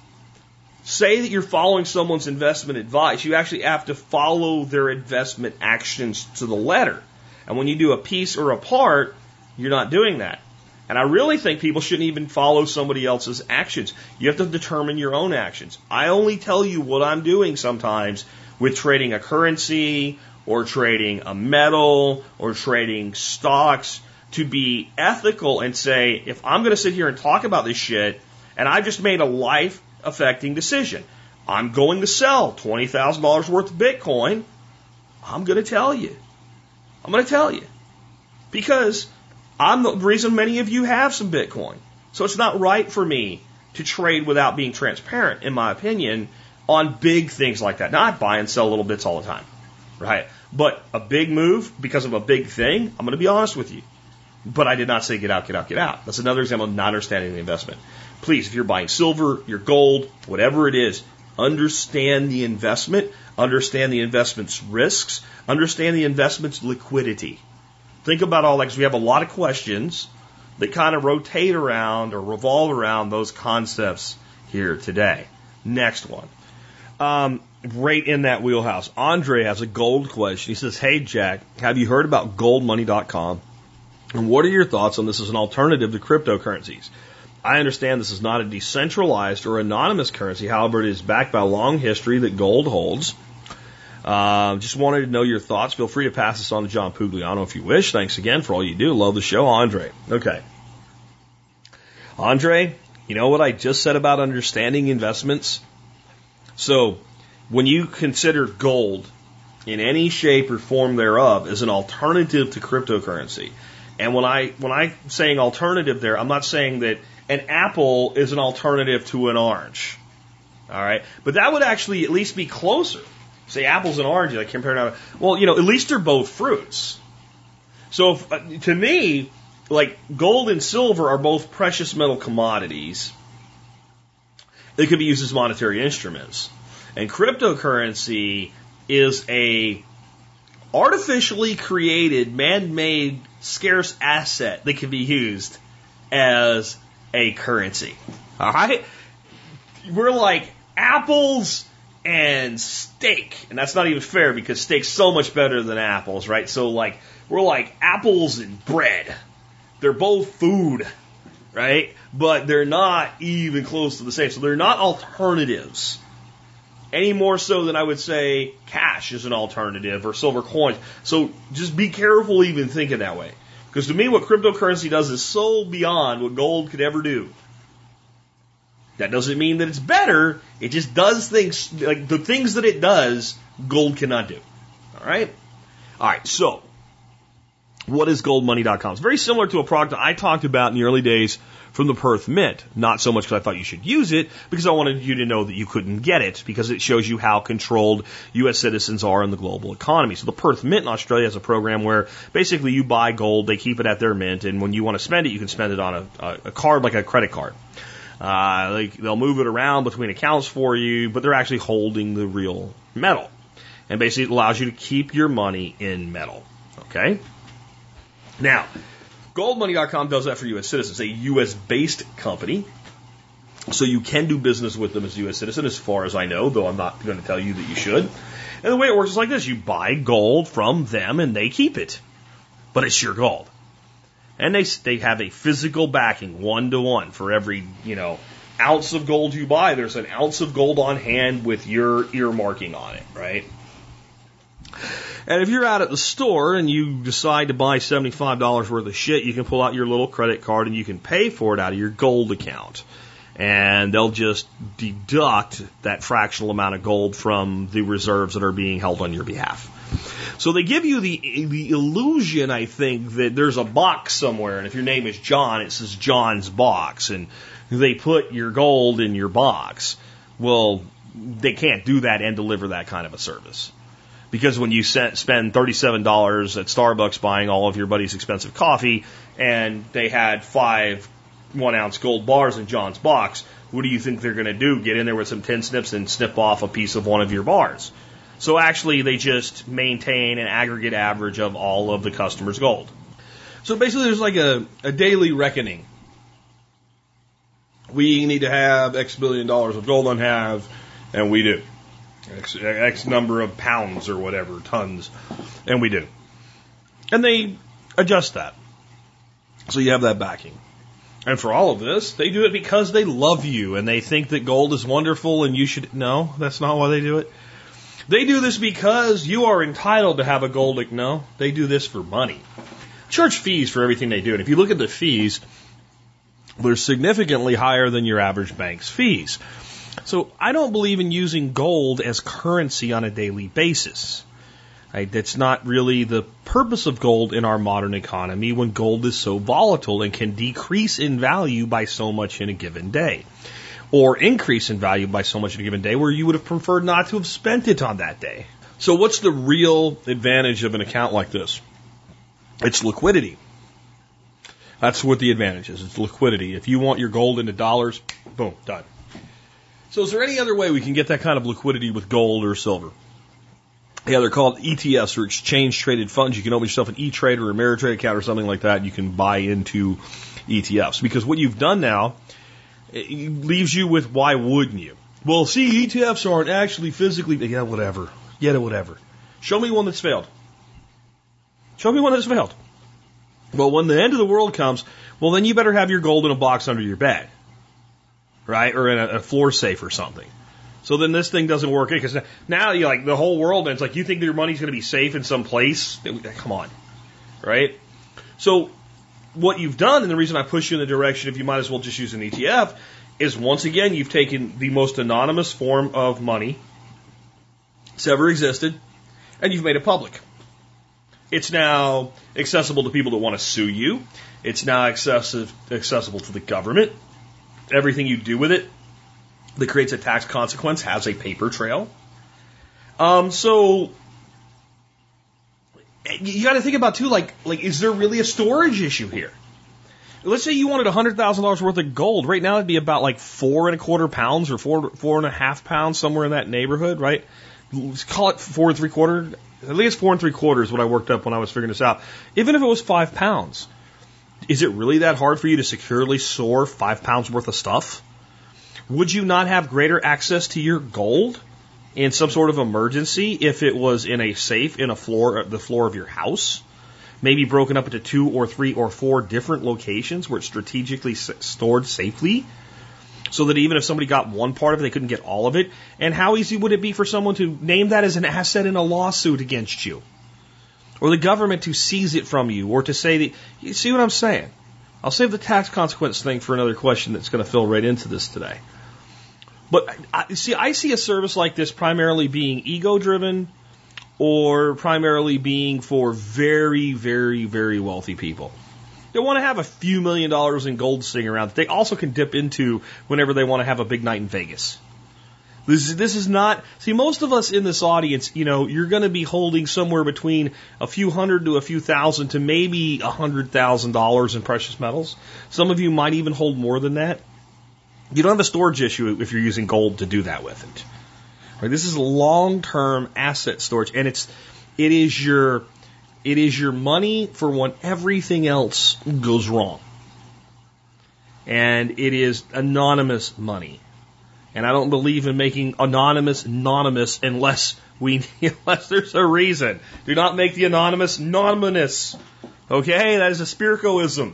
B: say that you're following someone's investment advice, you actually have to follow their investment actions to the letter. And when you do a piece or a part, you're not doing that. And I really think people shouldn't even follow somebody else's actions. You have to determine your own actions. I only tell you what I'm doing sometimes with trading a currency or trading a metal or trading stocks to be ethical and say, if I'm going to sit here and talk about this shit and I've just made a life affecting decision, I'm going to sell $20,000 worth of Bitcoin, I'm going to tell you. I'm going to tell you. Because I'm the reason many of you have some Bitcoin. So it's not right for me to trade without being transparent, in my opinion, on big things like that. Now, I buy and sell little bits all the time, right? But a big move because of a big thing, I'm going to be honest with you. But I did not say get out, get out, get out. That's another example of not understanding the investment. Please, if you're buying silver, your gold, whatever it is, understand the investment, understand the investment's risks, understand the investment's liquidity. Think about all that because we have a lot of questions that kind of rotate around or revolve around those concepts here today. Next one. Um, right in that wheelhouse. Andre has a gold question. He says, Hey, Jack, have you heard about goldmoney.com? And what are your thoughts on this as an alternative to cryptocurrencies? I understand this is not a decentralized or anonymous currency. However, it is backed by a long history that gold holds. Uh, just wanted to know your thoughts. Feel free to pass this on to John Pugliano if you wish. Thanks again for all you do. Love the show, Andre. Okay. Andre, you know what I just said about understanding investments? So, when you consider gold in any shape or form thereof as an alternative to cryptocurrency, and when I when I'm saying alternative there, I'm not saying that an apple is an alternative to an orange. All right, but that would actually at least be closer say apples and oranges, I compare now. Well, you know, at least they're both fruits. So if, uh, to me, like gold and silver are both precious metal commodities. They could be used as monetary instruments. And cryptocurrency is a artificially created, man-made, scarce asset that can be used as a currency. All right? We're like apples and steak. And that's not even fair because steak's so much better than apples, right? So like, we're like apples and bread. They're both food, right? But they're not even close to the same. So they're not alternatives. Any more so than I would say cash is an alternative or silver coins. So just be careful even thinking that way. Because to me, what cryptocurrency does is so beyond what gold could ever do. That doesn't mean that it's better. It just does things like the things that it does, gold cannot do. All right? All right, so what is goldmoney.com? It's very similar to a product I talked about in the early days from the Perth Mint. Not so much because I thought you should use it, because I wanted you to know that you couldn't get it, because it shows you how controlled U.S. citizens are in the global economy. So the Perth Mint in Australia has a program where basically you buy gold, they keep it at their mint, and when you want to spend it, you can spend it on a, a card like a credit card. Uh, like they'll move it around between accounts for you, but they're actually holding the real metal. And basically it allows you to keep your money in metal. Okay? Now, goldmoney.com does that for U.S. citizens, a U.S. based company. So you can do business with them as a U.S. citizen, as far as I know, though I'm not going to tell you that you should. And the way it works is like this you buy gold from them and they keep it. But it's your gold. And they, they have a physical backing, one to one, for every, you know, ounce of gold you buy, there's an ounce of gold on hand with your earmarking on it, right? And if you're out at the store and you decide to buy $75 worth of shit, you can pull out your little credit card and you can pay for it out of your gold account. And they'll just deduct that fractional amount of gold from the reserves that are being held on your behalf. So they give you the the illusion, I think, that there's a box somewhere, and if your name is John, it says John's box, and they put your gold in your box. Well, they can't do that and deliver that kind of a service. Because when you spend $37 at Starbucks buying all of your buddy's expensive coffee, and they had five one ounce gold bars in John's box, what do you think they're going to do? Get in there with some tin snips and snip off a piece of one of your bars. So actually, they just maintain an aggregate average of all of the customer's gold. So basically, there's like a, a daily reckoning we need to have X billion dollars of gold on have, and we do. X, X number of pounds or whatever, tons, and we do. And they adjust that. So you have that backing. And for all of this, they do it because they love you and they think that gold is wonderful and you should. No, that's not why they do it. They do this because you are entitled to have a gold. No, they do this for money. Charge fees for everything they do. And if you look at the fees, they're significantly higher than your average bank's fees. So I don't believe in using gold as currency on a daily basis. Right? That's not really the purpose of gold in our modern economy when gold is so volatile and can decrease in value by so much in a given day. Or increase in value by so much in a given day where you would have preferred not to have spent it on that day. So what's the real advantage of an account like this? It's liquidity. That's what the advantage is. It's liquidity. If you want your gold into dollars, boom, done. So is there any other way we can get that kind of liquidity with gold or silver? Yeah, they're called ETFs or exchange traded funds. You can open yourself an E-Trade or Ameritrade account or something like that. And you can buy into ETFs because what you've done now it leaves you with why wouldn't you? Well, see, ETFs aren't actually physically. Yeah, whatever. Yeah, whatever. Show me one that's failed. Show me one that's failed. Well, when the end of the world comes, well, then you better have your gold in a box under your bed, right, or in a, a floor safe or something. So then this thing doesn't work because now you like the whole world, and it's like you think your money's going to be safe in some place. Come on, right? So what you've done, and the reason I push you in the direction of you might as well just use an ETF, is once again you've taken the most anonymous form of money that's ever existed, and you've made it public. It's now accessible to people that want to sue you. It's now accessible accessible to the government. Everything you do with it that creates a tax consequence has a paper trail. Um, so you got to think about too, like, like is there really a storage issue here? Let's say you wanted hundred thousand dollars worth of gold. Right now, it'd be about like four and a quarter pounds or four four and a half pounds, somewhere in that neighborhood, right? Let's call it four and three quarter. At least four and three quarters. What I worked up when I was figuring this out. Even if it was five pounds, is it really that hard for you to securely store five pounds worth of stuff? Would you not have greater access to your gold in some sort of emergency if it was in a safe in a floor, the floor of your house? Maybe broken up into two or three or four different locations where it's strategically stored safely so that even if somebody got one part of it, they couldn't get all of it. And how easy would it be for someone to name that as an asset in a lawsuit against you? Or the government to seize it from you, or to say that, you see what I'm saying? I'll save the tax consequence thing for another question that's going to fill right into this today. But I, see, I see a service like this primarily being ego driven or primarily being for very, very, very wealthy people. They want to have a few million dollars in gold sitting around that they also can dip into whenever they want to have a big night in Vegas. This is, this is not, see, most of us in this audience, you know, you're going to be holding somewhere between a few hundred to a few thousand to maybe a hundred thousand dollars in precious metals. Some of you might even hold more than that. You don't have a storage issue if you're using gold to do that with it. Right? This is long-term asset storage, and it's it is your it is your money for when everything else goes wrong, and it is anonymous money. And I don't believe in making anonymous anonymous unless we <laughs> unless there's a reason. Do not make the anonymous anonymous. Okay, that is a spiritualism.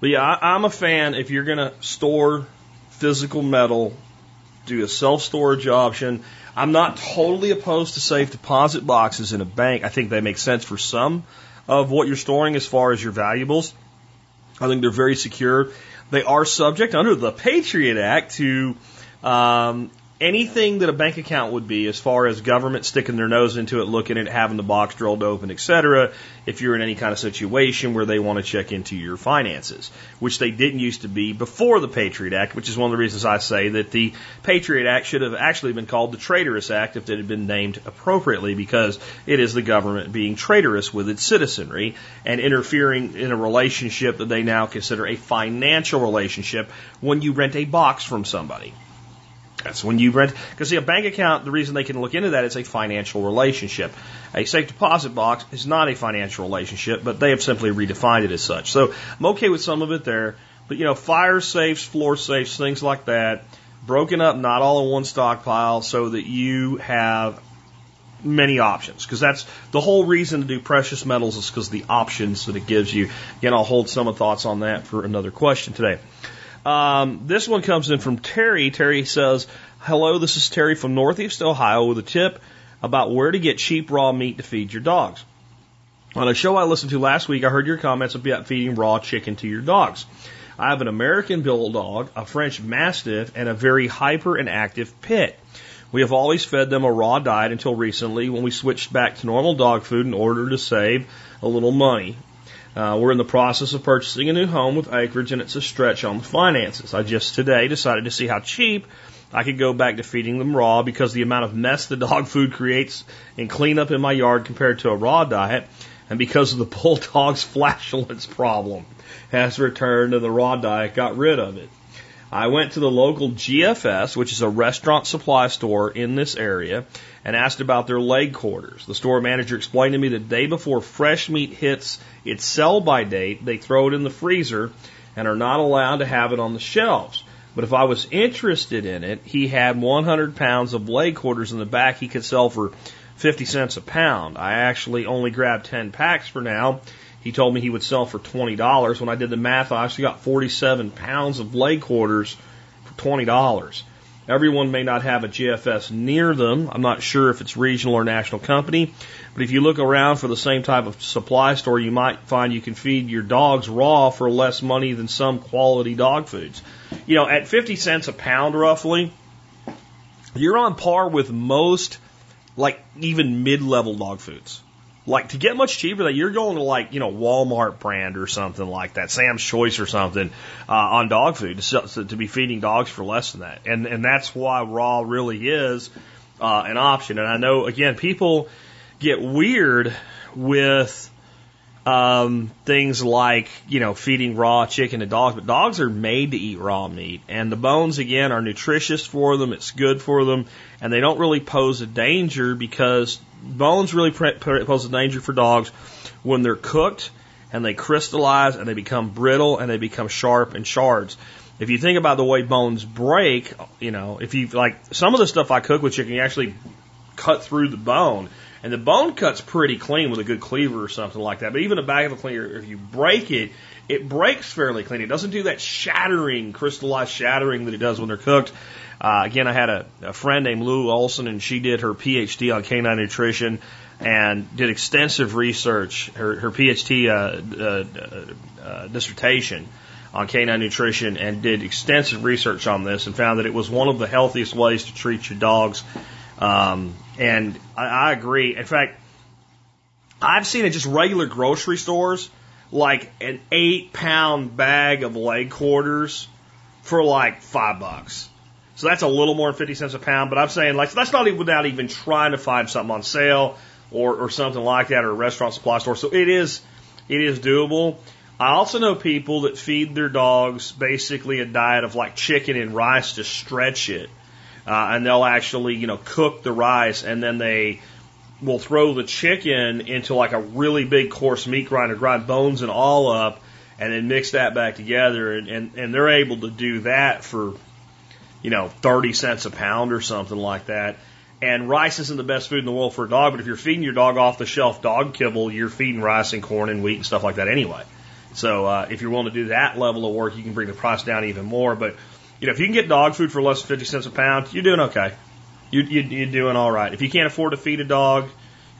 B: But yeah, I, I'm a fan. If you're gonna store physical metal, do a self storage option. I'm not totally opposed to safe deposit boxes in a bank. I think they make sense for some of what you're storing as far as your valuables. I think they're very secure. They are subject under the Patriot Act to um, anything that a bank account would be as far as government sticking their nose into it, looking at it, having the box drilled open, etc. If you're in any kind of situation where they want to check into your finances, which they didn't used to be before the Patriot Act, which is one of the reasons I say that the Patriot Act should have actually been called the Traitorous Act if it had been named appropriately, because it is the government being traitorous with its citizenry and interfering in a relationship that they now consider a financial relationship when you rent a box from somebody. That's when you rent, because see, a bank account, the reason they can look into that is a financial relationship. A safe deposit box is not a financial relationship, but they have simply redefined it as such. So I'm okay with some of it there, But you know, fire safes, floor safes, things like that, broken up, not all in one stockpile, so that you have many options. Because that's the whole reason to do precious metals is because the options that it gives you. Again, I'll hold some of thoughts on that for another question today. Um, this one comes in from Terry. Terry says, "Hello, this is Terry from Northeast Ohio with a tip about where to get cheap raw meat to feed your dogs." On a show I listened to last week, I heard your comments about feeding raw chicken to your dogs. I have an American Bulldog, a French Mastiff, and a very hyper and active pit. We have always fed them a raw diet until recently when we switched back to normal dog food in order to save a little money. Uh, we're in the process of purchasing a new home with acreage and it's a stretch on the finances. I just today decided to see how cheap I could go back to feeding them raw because the amount of mess the <laughs> dog food creates in cleanup in my yard compared to a raw diet and because of the <laughs> bulldog's flatulence problem has returned to the raw diet, got rid of it. I went to the local GFS, which is a restaurant supply store in this area, and asked about their leg quarters. The store manager explained to me that the day before fresh meat hits its sell by date, they throw it in the freezer and are not allowed to have it on the shelves. But if I was interested in it, he had 100 pounds of leg quarters in the back he could sell for 50 cents a pound. I actually only grabbed 10 packs for now. He told me he would sell for $20. When I did the math, I actually got 47 pounds of leg quarters for $20. Everyone may not have a GFS near them. I'm not sure if it's regional or national company, but if you look around for the same type of supply store, you might find you can feed your dogs raw for less money than some quality dog foods. You know, at 50 cents a pound roughly, you're on par with most like even mid-level dog foods. Like to get much cheaper, that you're going to like you know Walmart brand or something like that, Sam's Choice or something uh, on dog food to, to be feeding dogs for less than that, and and that's why raw really is uh, an option. And I know again people get weird with um, things like you know feeding raw chicken to dogs, but dogs are made to eat raw meat, and the bones again are nutritious for them. It's good for them, and they don't really pose a danger because bones really pose a danger for dogs when they're cooked and they crystallize and they become brittle and they become sharp and shards. If you think about the way bones break, you know, if you like some of the stuff I cook with chicken, you actually cut through the bone and the bone cut's pretty clean with a good cleaver or something like that. But even a bag of a cleaver, if you break it, it breaks fairly clean. It doesn't do that shattering, crystallized shattering that it does when they're cooked. Uh, again, I had a, a friend named Lew Olson, and she did her PhD on canine nutrition and did extensive research, her, her PhD uh, uh, uh, dissertation on canine nutrition, and did extensive research on this and found that it was one of the healthiest ways to treat your dogs um, and I, I agree. In fact, I've seen it just regular grocery stores, like an eight pound bag of leg quarters for like five bucks. So that's a little more than 50 cents a pound, but I'm saying like, that's not even without even trying to find something on sale or, or something like that or a restaurant supply store. So it is, it is doable. I also know people that feed their dogs basically a diet of like chicken and rice to stretch it uh, and they'll actually you know cook the rice and then they will throw the chicken into like a really big coarse meat grinder, grind bones and all up, and then mix that back together, and and, and they're able to do that for you know thirty cents a pound or something like that. And rice isn't the best food in the world for a dog, but if you're feeding your dog off the shelf dog kibble, you're feeding rice and corn and wheat and stuff like that anyway. So uh, if you're willing to do that level of work, you can bring the price down even more. But you know, if you can get dog food for less than 50 cents a pound, you're doing okay. You, you, you're doing all right. If you can't afford to feed a dog,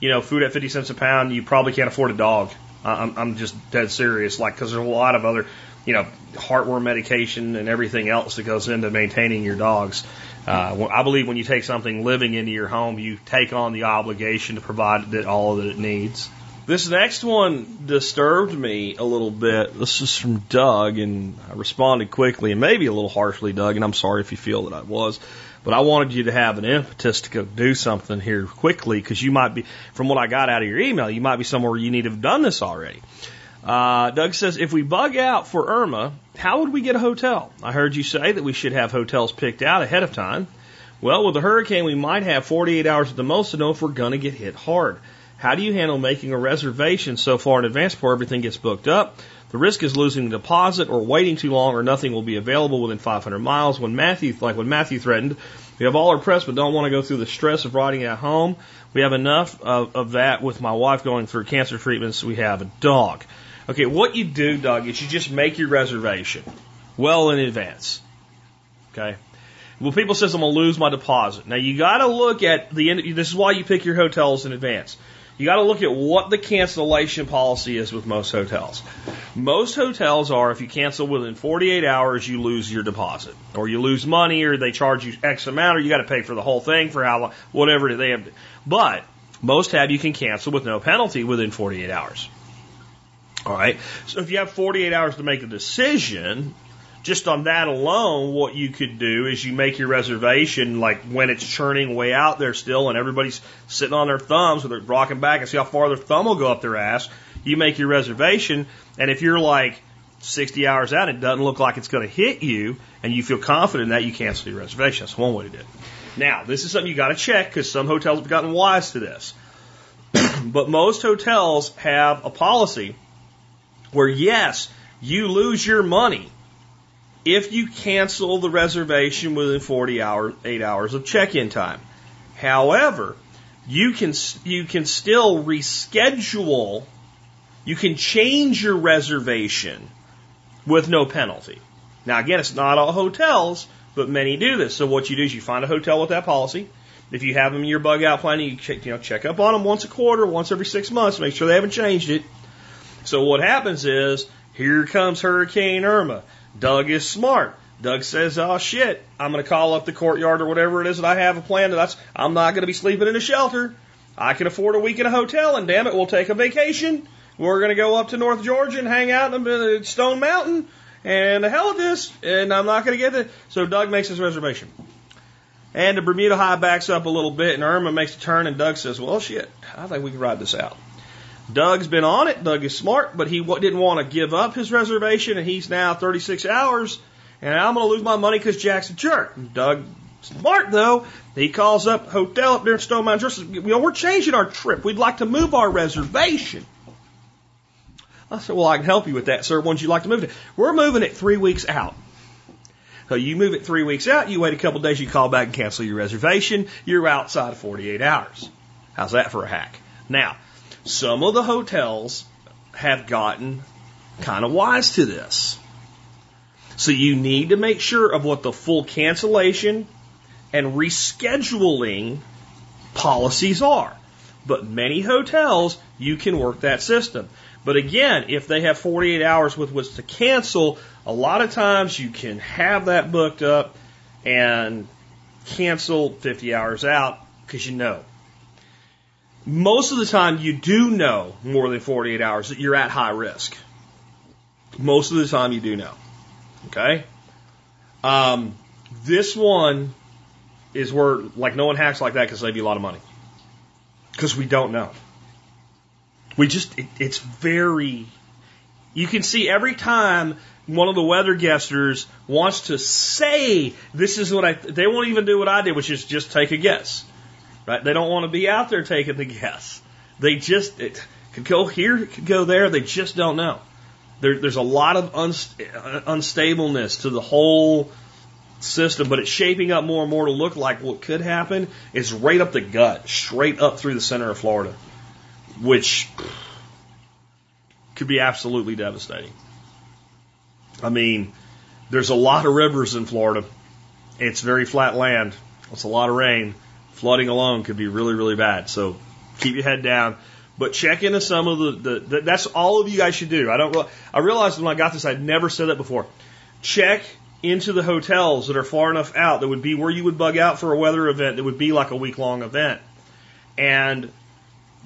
B: you know, food at 50 cents a pound, you probably can't afford a dog. I'm, I'm just dead serious. Like, because there's a lot of other, you know, heartworm medication and everything else that goes into maintaining your dogs. Uh, I believe when you take something living into your home, you take on the obligation to provide it all that it needs. This next one disturbed me a little bit. This is from Doug, and I responded quickly and maybe a little harshly, Doug, and I'm sorry if you feel that I was. But I wanted you to have an impetus to go do something here quickly because you might be, from what I got out of your email, you might be somewhere you need to have done this already. Uh, Doug says, if we bug out for Irma, how would we get a hotel? I heard you say that we should have hotels picked out ahead of time. Well, with a hurricane, we might have 48 hours at the most to know if we're going to get hit hard. How do you handle making a reservation so far in advance before everything gets booked up? The risk is losing the deposit or waiting too long or nothing will be available within 500 miles. When Matthew, like when Matthew threatened, we have all our press but don't want to go through the stress of riding at home. We have enough of, of that with my wife going through cancer treatments. We have a dog. Okay, what you do, Doug, is you just make your reservation well in advance. Okay. Well, people says I'm gonna lose my deposit. Now you got to look at the end. This is why you pick your hotels in advance. You got to look at what the cancellation policy is with most hotels. Most hotels are if you cancel within 48 hours, you lose your deposit, or you lose money, or they charge you X amount, or you got to pay for the whole thing for how long, whatever they have. But most have you can cancel with no penalty within 48 hours. All right. So if you have 48 hours to make a decision, just on that alone, what you could do is you make your reservation like when it's churning way out there still and everybody's sitting on their thumbs or they're rocking back and see how far their thumb will go up their ass. You make your reservation and if you're like 60 hours out, it doesn't look like it's going to hit you and you feel confident in that you cancel your reservation. That's one way to do it. Now, this is something you got to check because some hotels have gotten wise to this. <clears throat> but most hotels have a policy where yes, you lose your money if you cancel the reservation within 40 hours, 8 hours of check-in time. However, you can you can still reschedule, you can change your reservation with no penalty. Now again, it's not all hotels, but many do this. So what you do is you find a hotel with that policy. If you have them in your bug out plan, you check, you know check up on them once a quarter, once every six months, make sure they haven't changed it. So what happens is here comes Hurricane Irma. Doug is smart. Doug says, "Oh shit, I'm going to call up the courtyard or whatever it is that I have a plan that that's I'm not going to be sleeping in a shelter. I can afford a week in a hotel, and damn it, we'll take a vacation. We're going to go up to North Georgia and hang out in the uh, Stone Mountain, and the hell of this, and I'm not going to get it." So Doug makes his reservation. And the Bermuda High backs up a little bit, and Irma makes a turn, and Doug says, "Well, shit, I think we can ride this out." Doug's been on it. Doug is smart, but he didn't want to give up his reservation, and he's now 36 hours, and I'm going to lose my money because Jack's a jerk. Doug, smart though, he calls up hotel up there in Stone Mountain. Says, you know, we're changing our trip. We'd like to move our reservation. I said, well, I can help you with that, sir. When'd you like to move it? We're moving it three weeks out. So you move it three weeks out, you wait a couple days, you call back and cancel your reservation. You're outside of 48 hours. How's that for a hack? Now, some of the hotels have gotten kind of wise to this. So you need to make sure of what the full cancellation and rescheduling policies are. But many hotels, you can work that system. But again, if they have 48 hours with which to cancel, a lot of times you can have that booked up and cancel 50 hours out because you know most of the time you do know more than 48 hours that you're at high risk. Most of the time you do know. Okay? Um, this one is where, like, no one hacks like that can save you a lot of money. Because we don't know. We just, it, it's very, you can see every time one of the weather guessers wants to say, this is what I, they won't even do what I did, which is just take a guess. Right? They don't want to be out there taking the guess. They just it could go here, it could go there. They just don't know. There, there's a lot of unst- uh, unstableness to the whole system, but it's shaping up more and more to look like what could happen is right up the gut, straight up through the center of Florida, which could be absolutely devastating. I mean, there's a lot of rivers in Florida. It's very flat land. It's a lot of rain flooding alone could be really, really bad. So keep your head down. But check into some of the, the, the that's all of you guys should do. I don't, I realized when I got this, I'd never said that before. Check into the hotels that are far enough out that would be where you would bug out for a weather event that would be like a week long event. And,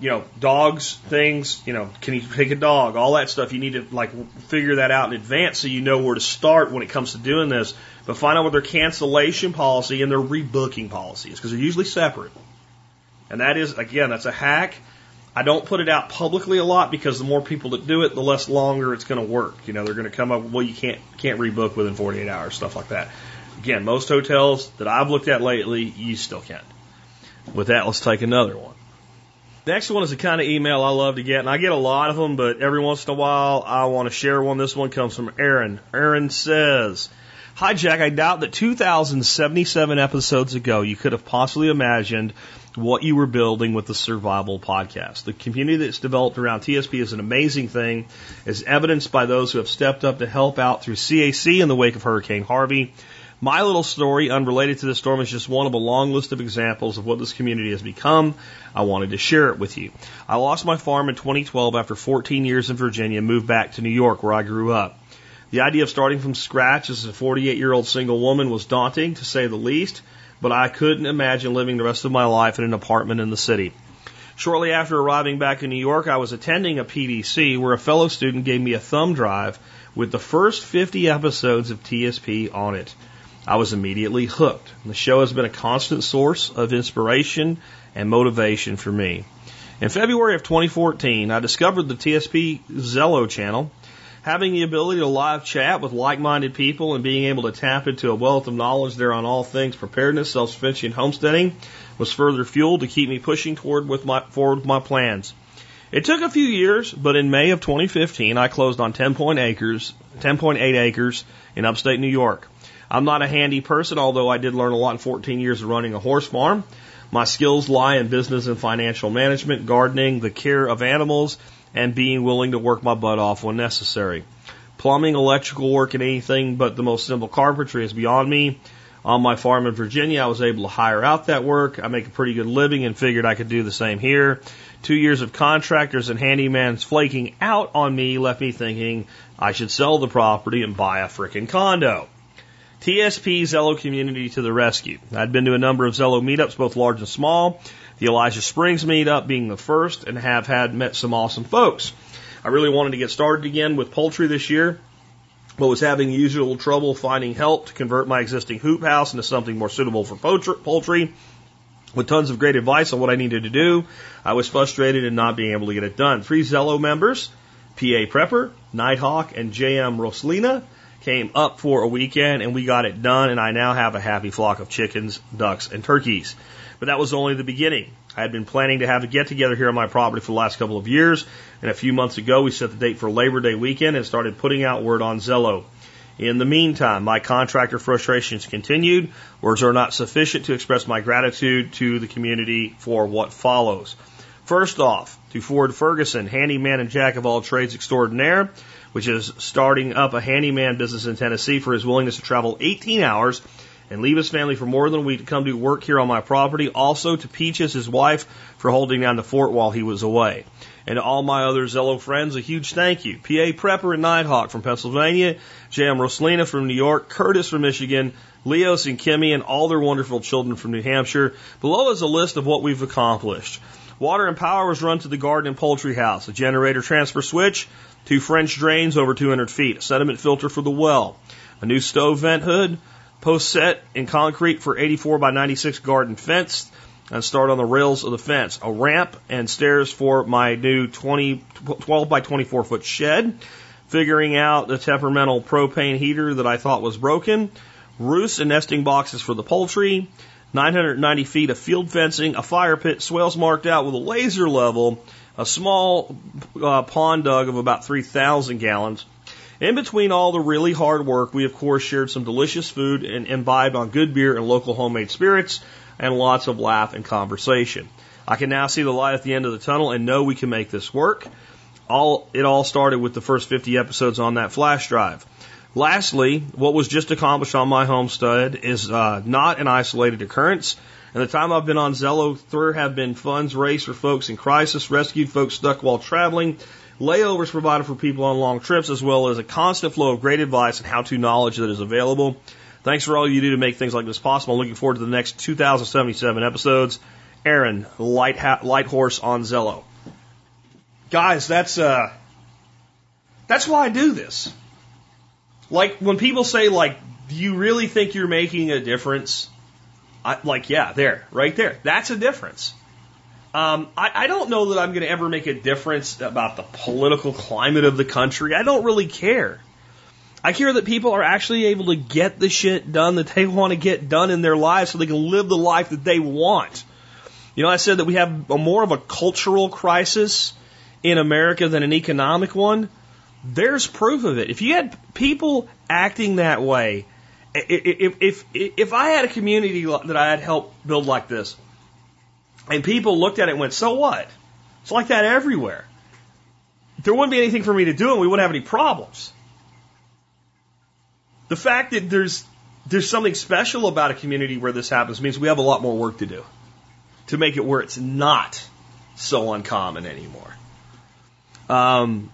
B: you know, dogs, things, you know, can you take a dog, all that stuff. You need to like figure that out in advance so you know where to start when it comes to doing this but find out what their cancellation policy and their rebooking policy is because they're usually separate. And that is, again, that's a hack. I don't put it out publicly a lot because the more people that do it, the less longer it's going to work. You know, they're going to come up, well, you can't, can't rebook within 48 hours, stuff like that. Again, most hotels that I've looked at lately, you still can't. With that, let's take another one. The next one is the kind of email I love to get, and I get a lot of them, but every once in a while I want to share one. This one comes from Aaron. Aaron says, Hi, Jack. I doubt that 2,077 episodes ago you could have possibly imagined what you were building with the Survival Podcast. The community that's developed around TSP is an amazing thing, as evidenced by those who have stepped up to help out through CAC in the wake of Hurricane Harvey. My little story, unrelated to the storm, is just one of a long list of examples of what this community has become. I wanted to share it with you. I lost my farm in 2012 after 14 years in Virginia and moved back to New York where I grew up. The idea of starting from scratch as a 48 year old single woman was daunting, to say the least, but I couldn't imagine living the rest of my life in an apartment in the city. Shortly after arriving back in New York, I was attending a PDC where a fellow student gave me a thumb drive with the first 50 episodes of TSP on it. I was immediately hooked. The show has been a constant source of inspiration and motivation for me. In February of 2014, I discovered the TSP Zello channel Having the ability to live chat with like-minded people and being able to tap into a wealth of knowledge there on all things preparedness, self-sufficiency, and homesteading was further fuel to keep me pushing toward with my, forward with my plans. It took a few years, but in May of 2015, I closed on 10.8 acres, 10.8 acres in upstate New York. I'm not a handy person, although I did learn a lot in 14 years of running a horse farm. My skills lie in business and financial management, gardening, the care of animals, and being willing to work my butt off when necessary. Plumbing, electrical work, and anything but the most simple carpentry is beyond me. On my farm in Virginia, I was able to hire out that work. I make a pretty good living and figured I could do the same here. Two years of contractors and handymans flaking out on me left me thinking I should sell the property and buy a frickin' condo. TSP Zello community to the rescue. I'd been to a number of Zello meetups, both large and small the Elijah Springs meetup being the first, and have had met some awesome folks. I really wanted to get started again with poultry this year, but was having usual trouble finding help to convert my existing hoop house into something more suitable for poultry. With tons of great advice on what I needed to do, I was frustrated in not being able to get it done. Three Zello members, PA Prepper, Nighthawk, and JM Roslina, came up for a weekend and we got it done and I now have a happy flock of chickens, ducks, and turkeys. But that was only the beginning. I had been planning to have a get together here on my property for the last couple of years, and a few months ago we set the date for Labor Day weekend and started putting out word on Zello. In the meantime, my contractor frustrations continued. Words are not sufficient to express my gratitude to the community for what follows. First off, to Ford Ferguson, handyman and jack of all trades extraordinaire, which is starting up a handyman business in Tennessee for his willingness to travel 18 hours and leave his family for more than a week to come do work here on my property. Also to Peaches, his wife, for holding down the fort while he was away. And to all my other Zello friends, a huge thank you. PA Prepper and Nighthawk from Pennsylvania, J.M. Roslina from New York, Curtis from Michigan, Leos and Kimmy, and all their wonderful children from New Hampshire. Below is a list of what we've accomplished. Water and power was run to the garden and poultry house, a generator transfer switch, two French drains over 200 feet, a sediment filter for the well, a new stove vent hood, Post set in concrete for 84 by 96 garden fence and start on the rails of the fence. A ramp and stairs for my new 20, 12 by 24 foot shed. Figuring out the temperamental propane heater that I thought was broken. Roosts and nesting boxes for the poultry. 990 feet of field fencing, a fire pit, swales marked out with a laser level, a small uh, pond dug of about 3,000 gallons, in between all the really hard work, we of course shared some delicious food and imbibed on good beer and local homemade spirits and lots of laugh and conversation. I can now see the light at the end of the tunnel and know we can make this work. All, it all started with the first 50 episodes on that flash drive. Lastly, what was just accomplished on my homestead is uh, not an isolated occurrence. And the time I've been on Zello, there have been funds raised for folks in crisis, rescued folks stuck while traveling, layovers provided for people on long trips, as well as a constant flow of great advice and how to knowledge that is available. Thanks for all you do to make things like this possible. I'm looking forward to the next 2,077 episodes. Aaron, light, ha- light horse on Zello. Guys, that's uh, that's why I do this. Like when people say, like, do you really think you're making a difference? I, like, yeah, there, right there. That's a difference. Um, I, I don't know that I'm going to ever make a difference about the political climate of the country. I don't really care. I care that people are actually able to get the shit done that they want to get done in their lives so they can live the life that they want. You know, I said that we have a more of a cultural crisis in America than an economic one. There's proof of it. If you had people acting that way, if, if, if I had a community that I had helped build like this, and people looked at it and went, so what? It's like that everywhere. There wouldn't be anything for me to do and we wouldn't have any problems. The fact that there's, there's something special about a community where this happens means we have a lot more work to do to make it where it's not so uncommon anymore. Um,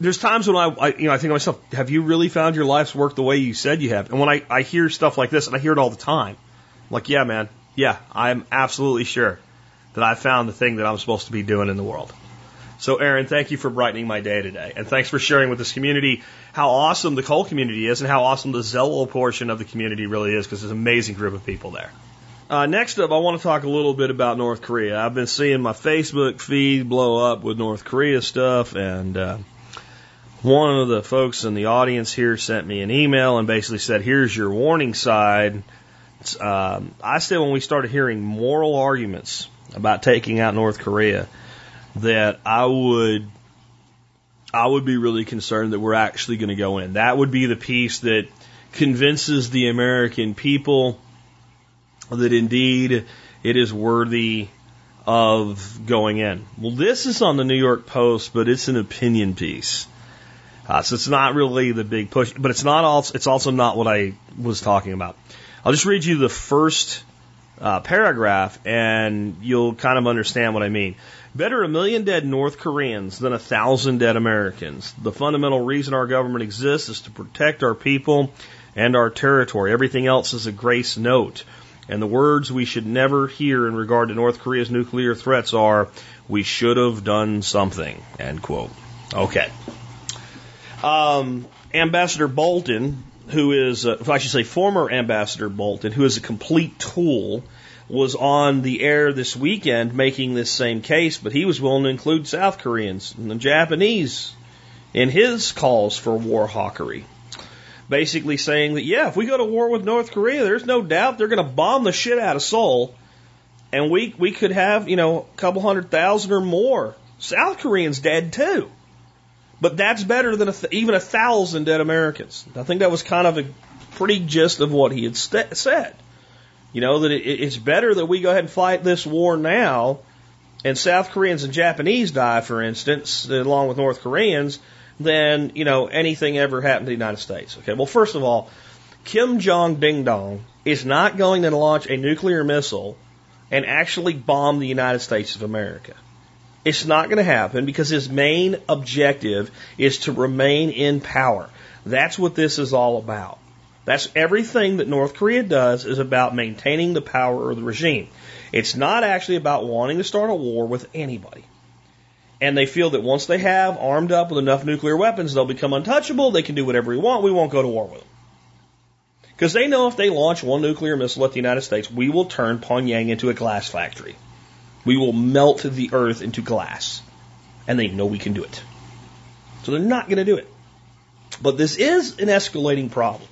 B: there's times when I, I, you know, I think to myself, have you really found your life's work the way you said you have? And when I, I hear stuff like this, and I hear it all the time, I'm like, yeah, man, yeah, I'm absolutely sure that I found the thing that I'm supposed to be doing in the world. So, Aaron, thank you for brightening my day today. And thanks for sharing with this community how awesome the coal community is and how awesome the Zello portion of the community really is because there's an amazing group of people there. Uh, next up, I want to talk a little bit about North Korea. I've been seeing my Facebook feed blow up with North Korea stuff, and uh, one of the folks in the audience here sent me an email and basically said, "Here's your warning side." Um, I said when we started hearing moral arguments about taking out North Korea, that I would I would be really concerned that we're actually going to go in. That would be the piece that convinces the American people that indeed it is worthy of going in. Well, this is on the New York Post, but it's an opinion piece. Uh, so it's not really the big push, but it's not also, it's also not what I was talking about. I'll just read you the first uh, paragraph and you'll kind of understand what I mean. Better a million dead North Koreans than a thousand dead Americans. The fundamental reason our government exists is to protect our people and our territory. Everything else is a grace note. And the words we should never hear in regard to North Korea's nuclear threats are, we should have done something, end quote. Okay. Um, Ambassador Bolton, who is, uh, I should say, former Ambassador Bolton, who is a complete tool, was on the air this weekend making this same case, but he was willing to include South Koreans and the Japanese in his calls for war hawkery basically saying that, yeah, if we go to war with North Korea, there's no doubt they're going to bomb the shit out of Seoul. And we, we could have, you know, a couple hundred thousand or more South Koreans dead too. But that's better than a th- even a thousand dead Americans. I think that was kind of a pretty gist of what he had st- said. You know, that it, it's better that we go ahead and fight this war now and South Koreans and Japanese die, for instance, along with North Koreans, than, you know, anything ever happened to the United States. Okay, well, first of all, Kim Jong Ding Dong is not going to launch a nuclear missile and actually bomb the United States of America. It's not going to happen because his main objective is to remain in power. That's what this is all about. That's everything that North Korea does is about maintaining the power of the regime. It's not actually about wanting to start a war with anybody and they feel that once they have armed up with enough nuclear weapons, they'll become untouchable. They can do whatever we want. We won't go to war with them. Because they know if they launch one nuclear missile at the United States, we will turn Pyongyang into a glass factory. We will melt the earth into glass. And they know we can do it. So they're not going to do it. But this is an escalating problem.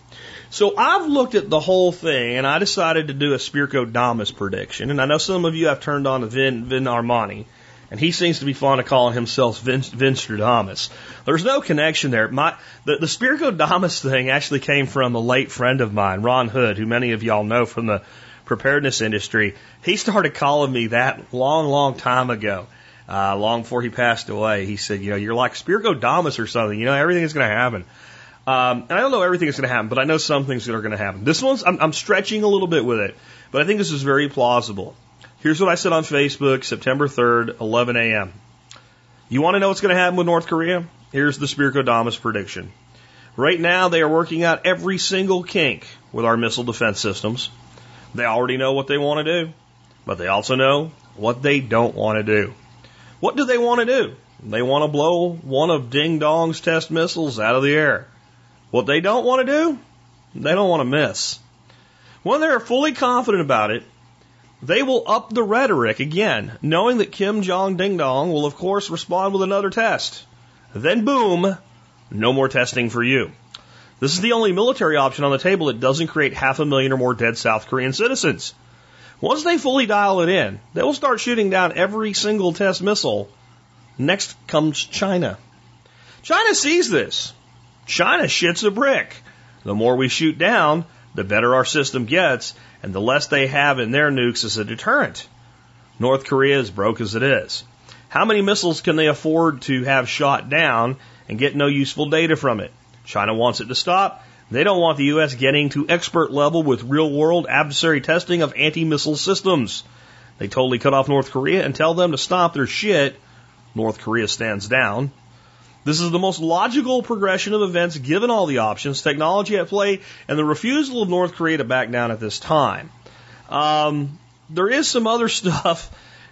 B: So I've looked at the whole thing and I decided to do a Spirkodamus prediction. And I know some of you have turned on Vin, Vin Armani. And he seems to be fond of calling himself Vince, Vince Stradamus. There's no connection there. My, the, the Spirkodamus thing actually came from a late friend of mine, Ron Hood, who many of y'all know from the preparedness industry. He started calling me that long, long time ago. Uh, long before he passed away, he said, you know, you're like Damas or something. You know, everything is going to happen. Um, and I don't know everything is going to happen, but I know some things that are going to happen. This one's, I'm, I'm stretching a little bit with it, but I think this is very plausible. Here's what I said on Facebook, September 3rd, 11 a.m. You want to know what's going to happen with North Korea? Here's the Spirkodamus prediction. Right now, they are working out every single kink with our missile defense systems. They already know what they want to do, but they also know what they don't want to do. What do they want to do? They want to blow one of Ding Dong's test missiles out of the air. What they don't want to do? They don't want to miss. When they're fully confident about it, they will up the rhetoric again, knowing that Kim Jong Ding Dong will, of course, respond with another test. Then, boom, no more testing for you. This is the only military option on the table that doesn't create half a million or more dead South Korean citizens. Once they fully dial it in, they will start shooting down every single test missile. Next comes China. China sees this. China shits a brick. The more we shoot down, the better our system gets, and the less they have in their nukes as a deterrent. North Korea is broke as it is. How many missiles can they afford to have shot down and get no useful data from it? China wants it to stop. They don't want the U.S. getting to expert level with real world adversary testing of anti missile systems. They totally cut off North Korea and tell them to stop their shit. North Korea stands down. This is the most logical progression of events given all the options, technology at play, and the refusal of North Korea to back down at this time. Um, there is some other <laughs> stuff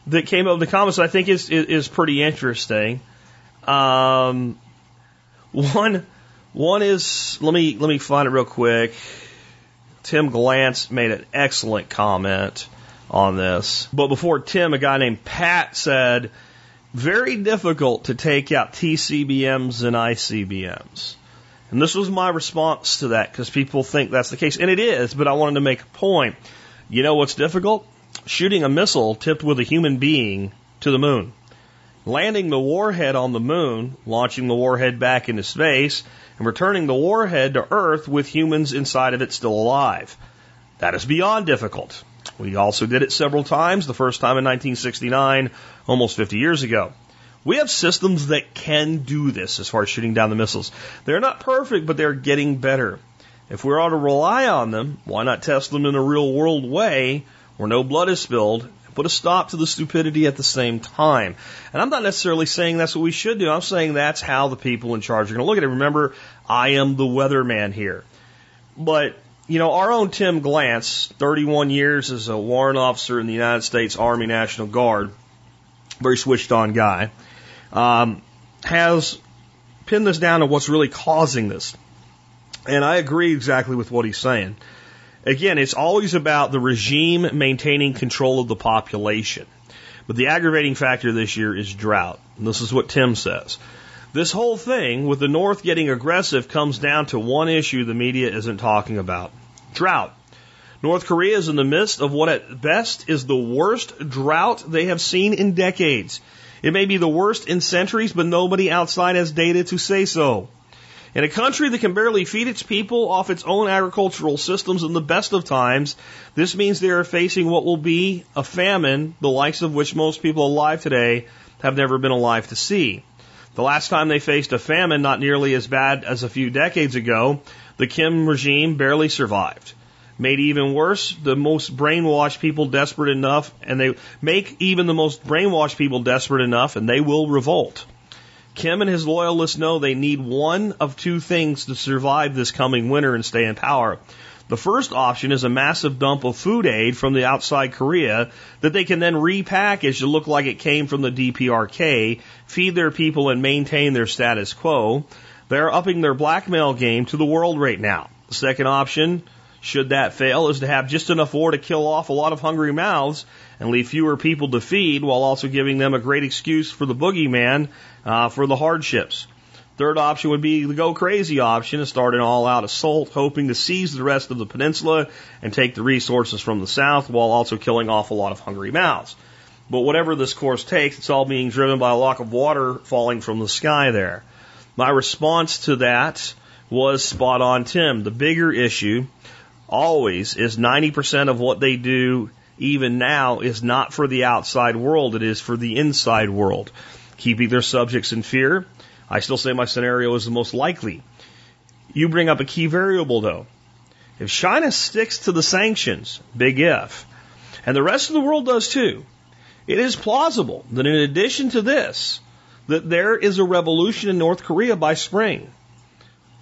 B: that came up in the comments that I think is, is, is pretty interesting. Um, one, one is let me let me find it real quick. Tim Glantz made an excellent comment on this. But before Tim, a guy named Pat said, very difficult to take out TCBMs and ICBMs. And this was my response to that because people think that's the case. And it is, but I wanted to make a point. You know what's difficult? Shooting a missile tipped with a human being to the moon. Landing the warhead on the moon, launching the warhead back into space, and returning the warhead to Earth with humans inside of it still alive. That is beyond difficult. We also did it several times, the first time in 1969, almost 50 years ago. We have systems that can do this as far as shooting down the missiles. They're not perfect, but they're getting better. If we are all to rely on them, why not test them in a real world way where no blood is spilled put a stop to the stupidity at the same time? And I'm not necessarily saying that's what we should do. I'm saying that's how the people in charge are going to look at it. Remember, I am the weatherman here. But you know, our own Tim Glantz, 31 years as a warrant officer in the United States Army National Guard, very switched on guy, um, has pinned this down to what's really causing this. And I agree exactly with what he's saying. Again, it's always about the regime maintaining control of the population. But the aggravating factor this year is drought. And this is what Tim says. This whole thing with the North getting aggressive comes down to one issue the media isn't talking about drought. North Korea is in the midst of what at best is the worst drought they have seen in decades. It may be the worst in centuries, but nobody outside has data to say so. In a country that can barely feed its people off its own agricultural systems in the best of times, this means they are facing what will be a famine, the likes of which most people alive today have never been alive to see. The last time they faced a famine, not nearly as bad as a few decades ago, the Kim regime barely survived. Made even worse, the most brainwashed people desperate enough, and they make even the most brainwashed people desperate enough, and they will revolt. Kim and his loyalists know they need one of two things to survive this coming winter and stay in power. The first option is a massive dump of food aid from the outside Korea that they can then repackage to look like it came from the DPRK, feed their people and maintain their status quo. They're upping their blackmail game to the world right now. The second option, should that fail, is to have just enough war to kill off a lot of hungry mouths and leave fewer people to feed while also giving them a great excuse for the boogeyman uh, for the hardships. Third option would be the go crazy option and start an all out assault, hoping to seize the rest of the peninsula and take the resources from the south while also killing off a lot of hungry mouths. But whatever this course takes, it's all being driven by a lock of water falling from the sky there. My response to that was spot on, Tim. The bigger issue always is 90% of what they do even now is not for the outside world, it is for the inside world. Keeping their subjects in fear, I still say my scenario is the most likely. You bring up a key variable though. If China sticks to the sanctions, big if, and the rest of the world does too, it is plausible that in addition to this, that there is a revolution in North Korea by spring.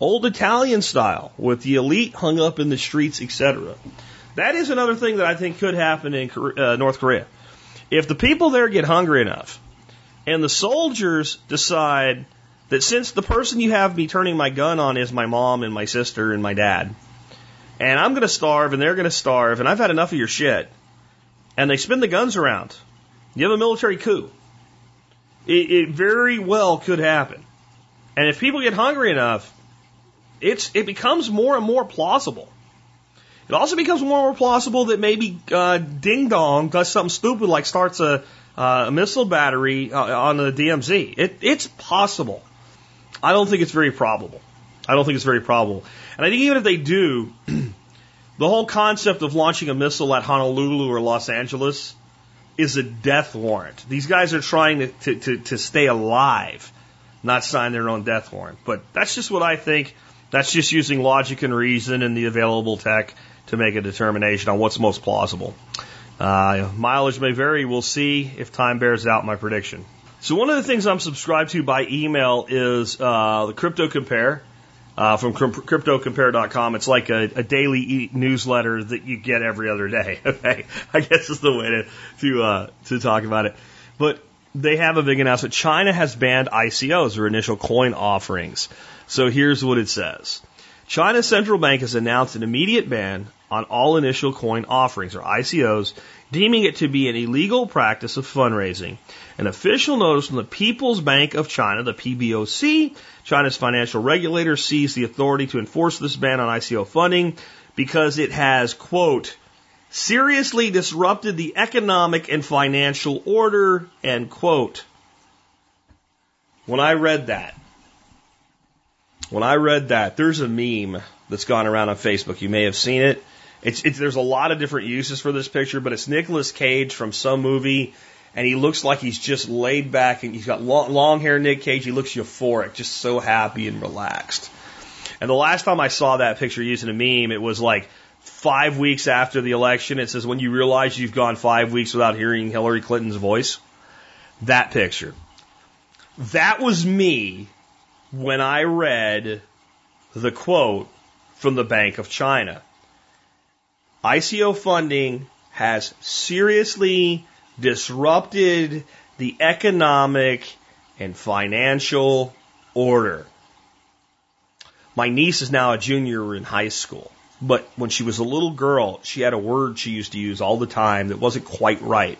B: Old Italian style, with the elite hung up in the streets, etc. That is another thing that I think could happen in uh, North Korea. If the people there get hungry enough, and the soldiers decide that since the person you have me turning my gun on is my mom and my sister and my dad, and I'm going to starve and they're going to starve, and I've had enough of your shit, and they spin the guns around, you have a military coup. It, it very well could happen. And if people get hungry enough, it's, it becomes more and more plausible. It also becomes more and more plausible that maybe uh, Ding Dong does something stupid like starts a, uh, a missile battery uh, on the DMZ. It, it's possible. I don't think it's very probable. I don't think it's very probable. And I think even if they do, <clears throat> the whole concept of launching a missile at Honolulu or Los Angeles is a death warrant. These guys are trying to, to, to, to stay alive, not sign their own death warrant. But that's just what I think. That's just using logic and reason and the available tech to make a determination on what's most plausible. Uh, mileage may vary. We'll see if time bears out my prediction. So one of the things I'm subscribed to by email is uh, the Crypto Compare uh, from CryptoCompare.com. It's like a, a daily e- newsletter that you get every other day. <laughs> Okay, I guess is the way to to uh, to talk about it. But they have a big announcement. China has banned ICOs or initial coin offerings. So here's what it says. China's central bank has announced an immediate ban on all initial coin offerings, or ICOs, deeming it to be an illegal practice of fundraising. An official notice from the People's Bank of China, the PBOC, China's financial regulator, seized the authority to enforce this ban on ICO funding because it has, quote, seriously disrupted the economic and financial order, end quote. When I read that, when I read that, there's a meme that's gone around on Facebook. You may have seen it. It's, it's, there's a lot of different uses for this picture, but it's Nicolas Cage from some movie, and he looks like he's just laid back, and he's got long, long hair. Nick Cage, he looks euphoric, just so happy and relaxed. And the last time I saw that picture using a meme, it was like five weeks after the election. It says when you realize you've gone five weeks without hearing Hillary Clinton's voice. That picture. That was me when I read the quote from the Bank of China. ICO funding has seriously disrupted the economic and financial order. My niece is now a junior in high school, but when she was a little girl, she had a word she used to use all the time that wasn't quite right.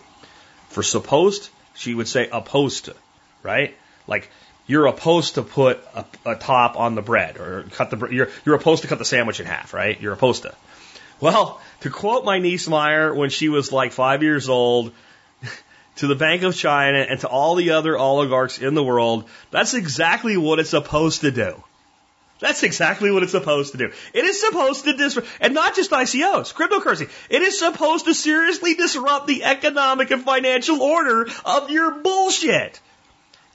B: For supposed, she would say opposed to, right? Like you're opposed to put a, a, top on the bread or cut the you're you're opposed to cut the sandwich in half, right? You're opposed to. Well, to quote my niece Meyer when she was like five years old, <laughs> to the Bank of China and to all the other oligarchs in the world, that's exactly what it's supposed to do. That's exactly what it's supposed to do. It is supposed to disrupt, and not just ICOs, cryptocurrency. It is supposed to seriously disrupt the economic and financial order of your bullshit.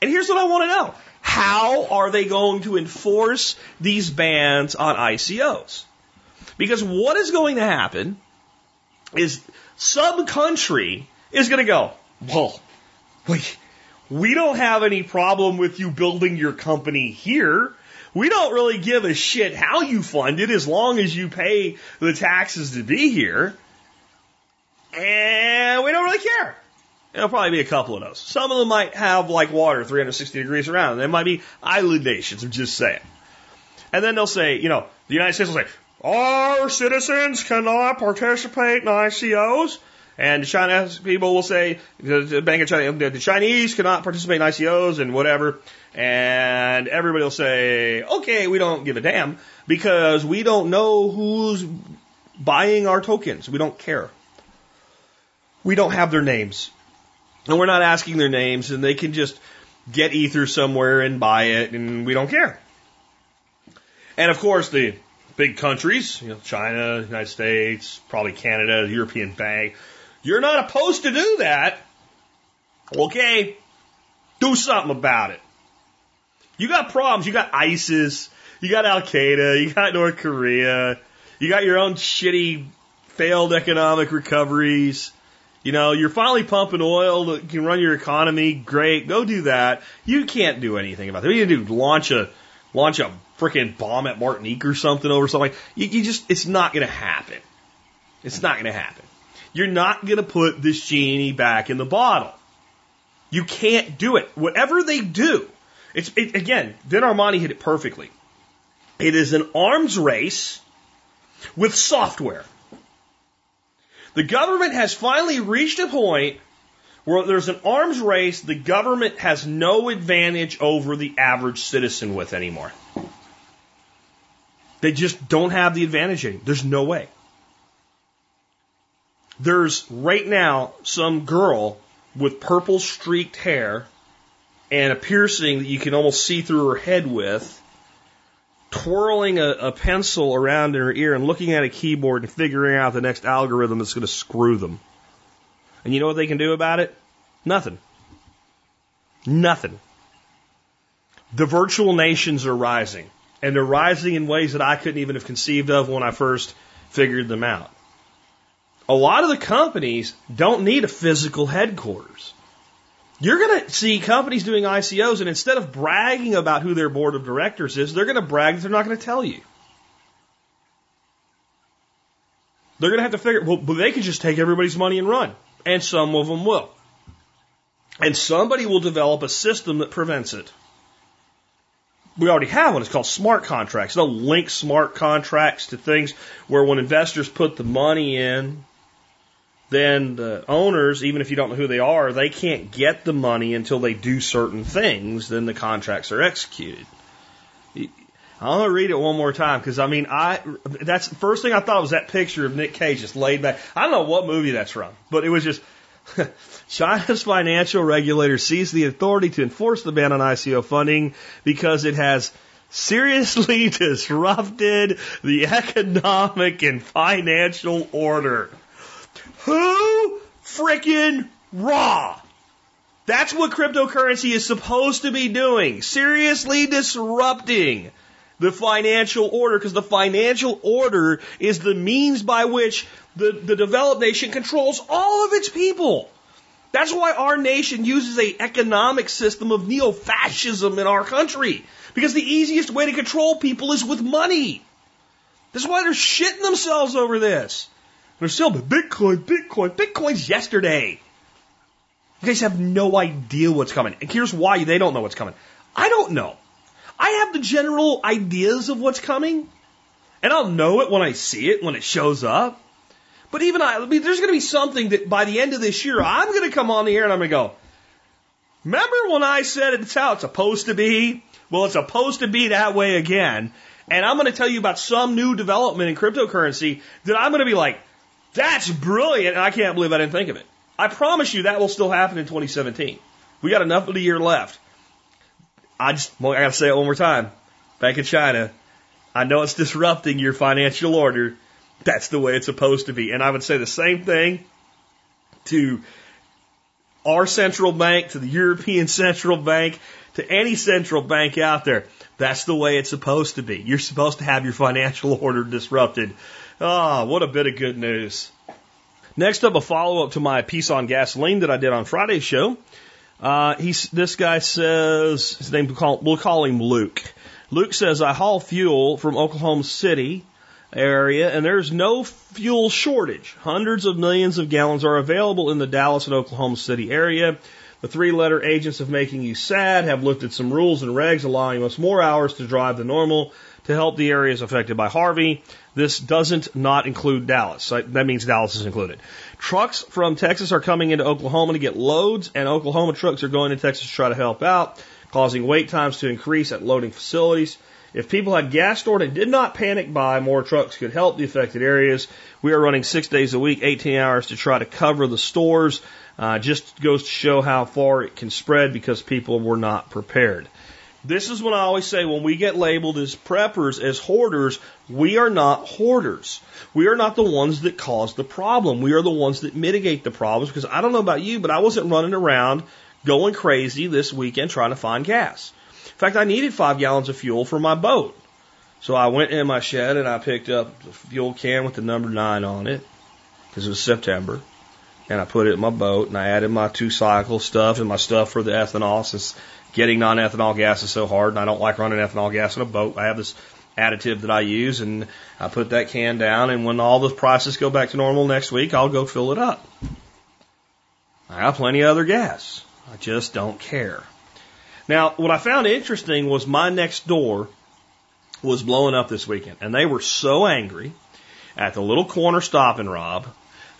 B: And here's what I want to know. How are they going to enforce these bans on ICOs? Because what is going to happen is some country is going to go, well, wait, we don't have any problem with you building your company here. We don't really give a shit how you fund it as long as you pay the taxes to be here. And we don't really care. There'll probably be a couple of those. Some of them might have like water 360 degrees around. They might be island nations, I'm just saying. And then they'll say, you know, the United States will say, our citizens cannot participate in ICOs. And China's people will say, the Bank of China, the Chinese cannot participate in ICOs and whatever. And everybody will say, okay, we don't give a damn because we don't know who's buying our tokens. We don't care. We don't have their names. And we're not asking their names and they can just get ether somewhere and buy it and we don't care. And of course the big countries, you know, China, United States, probably Canada, the European Bank, you're not opposed to do that. Okay. Do something about it. You got problems. You got ISIS. You got Al Qaeda. You got North Korea. You got your own shitty failed economic recoveries. You know, you're finally pumping oil that can run your economy. Great. Go do that. You can't do anything about that. You do? Launch a, launch a freaking bomb at Martinique or something over something. You, you just, it's not going to happen. It's not going to happen. You're not going to put this genie back in the bottle. You can't do it. Whatever they do, it's it, again. Vin Armani hit it perfectly. It is an arms race with software. The government has finally reached a point where there's an arms race the government has no advantage over the average citizen with anymore. They just don't have the advantage anymore. There's no way. There's right now some girl with purple streaked hair and a piercing that you can almost see through her head with, twirling a, a pencil around in her ear and looking at a keyboard and figuring out the next algorithm that's going to screw them. And you know what they can do about it? Nothing. Nothing. The virtual nations are rising, and they're rising in ways that I couldn't even have conceived of when I first figured them out. A lot of the companies don't need a physical headquarters. You're going to see companies doing ICOs, and instead of bragging about who their board of directors is, they're going to brag that they're not going to tell you. They're going to have to figure, well, they could just take everybody's money and run. And some of them will. And somebody will develop a system that prevents it. We already have one. It's called smart contracts. They'll link smart contracts to things where when investors put the money in, then the owners, even if you don't know who they are, they can't get the money until they do certain things. Then the contracts are executed. I'm gonna read it one more time because I mean, I that's the first thing I thought was that picture of Nick Cage just laid back. I don't know what movie that's from, but it was just <laughs> China's financial regulator seized the authority to enforce the ban on ICO funding because it has seriously <laughs> disrupted the economic and financial order. Who freaking raw? That's what cryptocurrency is supposed to be doing. Seriously disrupting the financial order because the financial order is the means by which the, the developed nation controls all of its people. That's why our nation uses a economic system of neo-fascism in our country. Because the easiest way to control people is with money. That's why they're shitting themselves over this. They're still Bitcoin, Bitcoin, Bitcoin's yesterday. You guys have no idea what's coming. And here's why they don't know what's coming. I don't know. I have the general ideas of what's coming, and I'll know it when I see it, when it shows up. But even I, I mean, there's going to be something that by the end of this year, I'm going to come on the air and I'm going to go, remember when I said it's how it's supposed to be? Well, it's supposed to be that way again. And I'm going to tell you about some new development in cryptocurrency that I'm going to be like, that's brilliant. And I can't believe I didn't think of it. I promise you that will still happen in 2017. We got enough of the year left. I just, I got to say it one more time. Bank of China, I know it's disrupting your financial order. That's the way it's supposed to be. And I would say the same thing to our central bank, to the European Central Bank, to any central bank out there. That's the way it's supposed to be. You're supposed to have your financial <laughs> order disrupted. Ah, what a bit of good news. Next up, a follow up to my piece on gasoline that I did on Friday's show. Uh, he's, this guy says, his name, we'll call, we'll call him Luke. Luke says, I haul fuel from Oklahoma City area and there's no fuel shortage. Hundreds of millions of gallons are available in the Dallas and Oklahoma City area. The three letter agents of making you sad have looked at some rules and regs allowing us more hours to drive than normal to help the areas affected by Harvey. This doesn't not include Dallas. That means Dallas is included. Trucks from Texas are coming into Oklahoma to get loads, and Oklahoma trucks are going to Texas to try to help out, causing wait times to increase at loading facilities. If people had gas stored and did not panic buy, more trucks could help the affected areas. We are running six days a week, 18 hours to try to cover the stores. Uh, just goes to show how far it can spread because people were not prepared. This is what I always say when we get labeled as preppers, as hoarders, we are not hoarders. We are not the ones that cause the problem. We are the ones that mitigate the problems because I don't know about you, but I wasn't running around going crazy this weekend trying to find gas. In fact, I needed five gallons of fuel for my boat. So I went in my shed and I picked up the fuel can with the number nine on it because it was September. And I put it in my boat and I added my two cycle stuff and my stuff for the ethanol since getting non-ethanol gas is so hard, and I don't like running ethanol gas in a boat. I have this additive that I use, and I put that can down, and when all the prices go back to normal next week, I'll go fill it up. I have plenty of other gas. I just don't care. Now, what I found interesting was my next door was blowing up this weekend, and they were so angry at the little corner stop and rob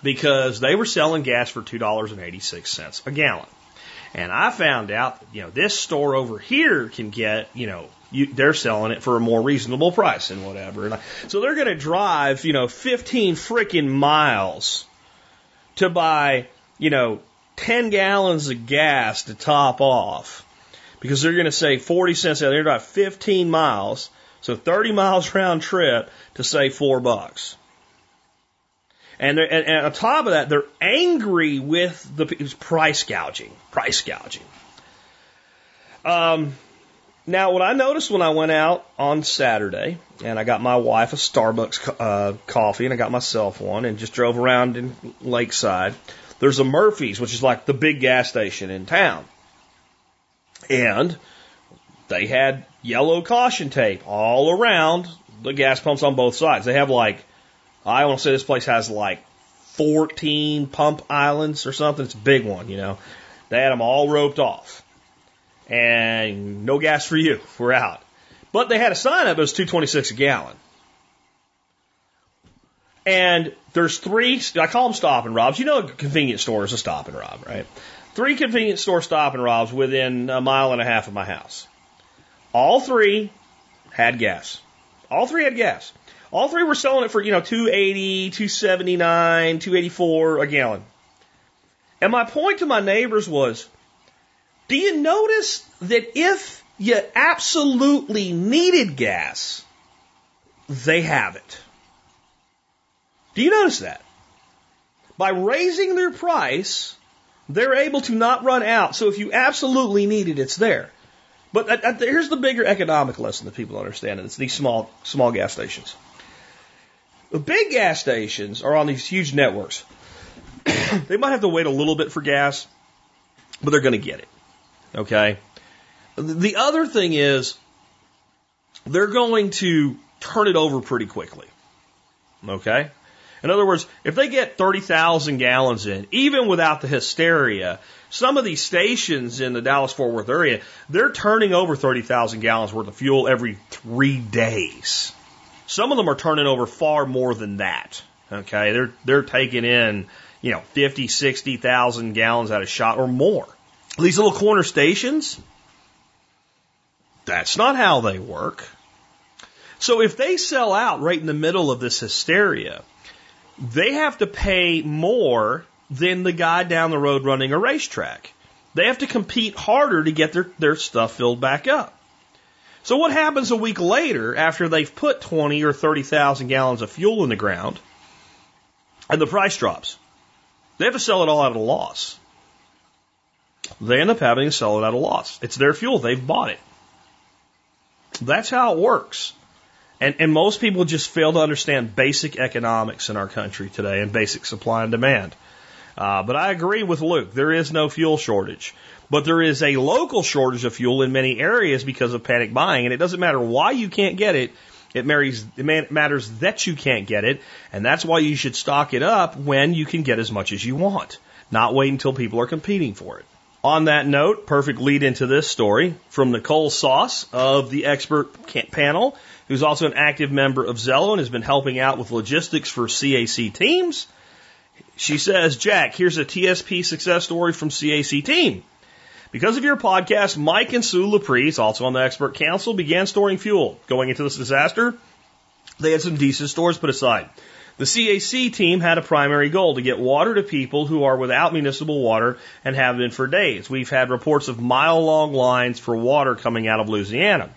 B: because they were selling gas for $2.86 a gallon. And I found out, you know, this store over here can get, you know, you, they're selling it for a more reasonable price and whatever. And I, so they're going to drive, you know, 15 freaking miles to buy, you know, 10 gallons of gas to top off because they're going to save 40 cents. They're about 15 miles, so 30 miles round trip to save four bucks. And, and, and on top of that, they're angry with the price gouging. Price gouging. Um, now, what I noticed when I went out on Saturday, and I got my wife a Starbucks uh, coffee, and I got myself one, and just drove around in Lakeside. There's a Murphy's, which is like the big gas station in town, and they had yellow caution tape all around the gas pumps on both sides. They have like I want to say this place has like 14 pump islands or something. It's a big one, you know. They had them all roped off. And no gas for you. We're out. But they had a sign up, it was 226 a gallon. And there's three, I call them stop and robs. You know, a convenience store is a stop and rob, right? Three convenience store stop and robs within a mile and a half of my house. All three had gas. All three had gas. All three were selling it for, you know, 280, 279, 284 a gallon. And my point to my neighbors was, do you notice that if you absolutely needed gas, they have it? Do you notice that? By raising their price, they're able to not run out. So if you absolutely need it, it's there. But here's the bigger economic lesson that people don't understand. and It's these small small gas stations. The big gas stations are on these huge networks. <clears throat> they might have to wait a little bit for gas, but they're going to get it. Okay? The other thing is, they're going to turn it over pretty quickly. Okay? In other words, if they get 30,000 gallons in, even without the hysteria, some of these stations in the Dallas Fort Worth area, they're turning over 30,000 gallons worth of fuel every three days. Some of them are turning over far more than that. Okay, they're they're taking in you know 50, 60,000 gallons at a shot or more. These little corner stations, that's not how they work. So if they sell out right in the middle of this hysteria, they have to pay more than the guy down the road running a RaceTrac. They have to compete harder to get their, their stuff filled back up. So what happens a week later after they've put 20 or 30,000 gallons of fuel in the ground and the price drops? They have to sell it all at a loss. They end up having to sell it at a loss. It's their fuel. They've bought it. That's how it works. And, and most people just fail to understand basic economics in our country today and basic supply and demand. Uh, but I agree with Luke. There is no fuel shortage. But there is a local shortage of fuel in many areas because of panic buying. And it doesn't matter why you can't get it. It, marries, it matters that you can't get it. And that's why you should stock it up when you can get as much as you want. Not wait until people are competing for it. On that note, perfect lead into this story from Nicole Sauce of the expert panel, who's also an active member of Zello and has been helping out with logistics for CAC teams. She says, Jack, here's a TSP success story from CAC team. Because of your podcast, Mike and Sue Laprise, also on the expert council, began storing fuel. Going into this disaster, they had some decent stores put aside. The CAC team had a primary goal to get water to people who are without municipal water and have been for days. We've had reports of mile long lines for water coming out of Louisiana.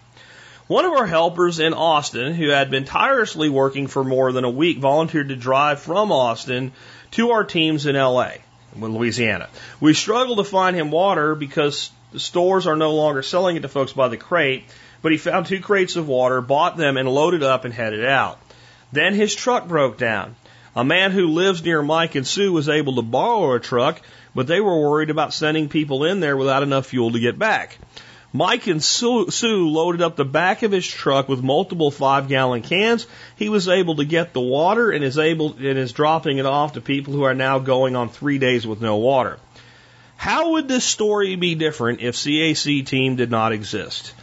B: One of our helpers in Austin, who had been tirelessly working for more than a week, volunteered to drive from Austin to our teams in LA, in Louisiana. We struggled to find him water because the stores are no longer selling it to folks by the crate, but he found two crates of water, bought them, and loaded up and headed out. Then his truck broke down. A man who lives near Mike and Sue was able to borrow a truck, but they were worried about sending people in there without enough fuel to get back. Mike and Sue, loaded up the back of his truck with multiple five gallon cans. He was able to get the water and is able and is dropping it off to people who are now going on three days with no water. How would this story be different if CAC team did not exist?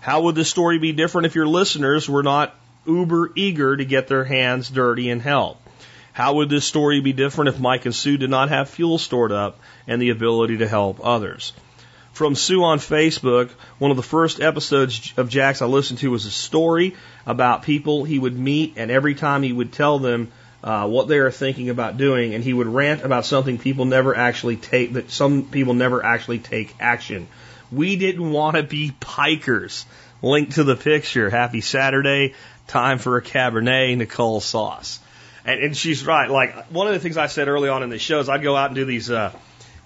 B: How would this story be different if your listeners were not uber eager to get their hands dirty and help. How would this story be different if Mike and Sue did not have fuel stored up and the ability to help others? From Sue on Facebook, one of the first episodes of Jack's I listened to was a story about people he would meet, and every time he would tell them uh, what they are thinking about doing, and he would rant about something people never actually take, that some people never actually take action. We didn't want to be pikers. Link to the picture. Happy Saturday. Time for a Cabernet Nicole sauce. And, and she's right. Like one of the things I said early on in the show is I'd go out and do these, uh,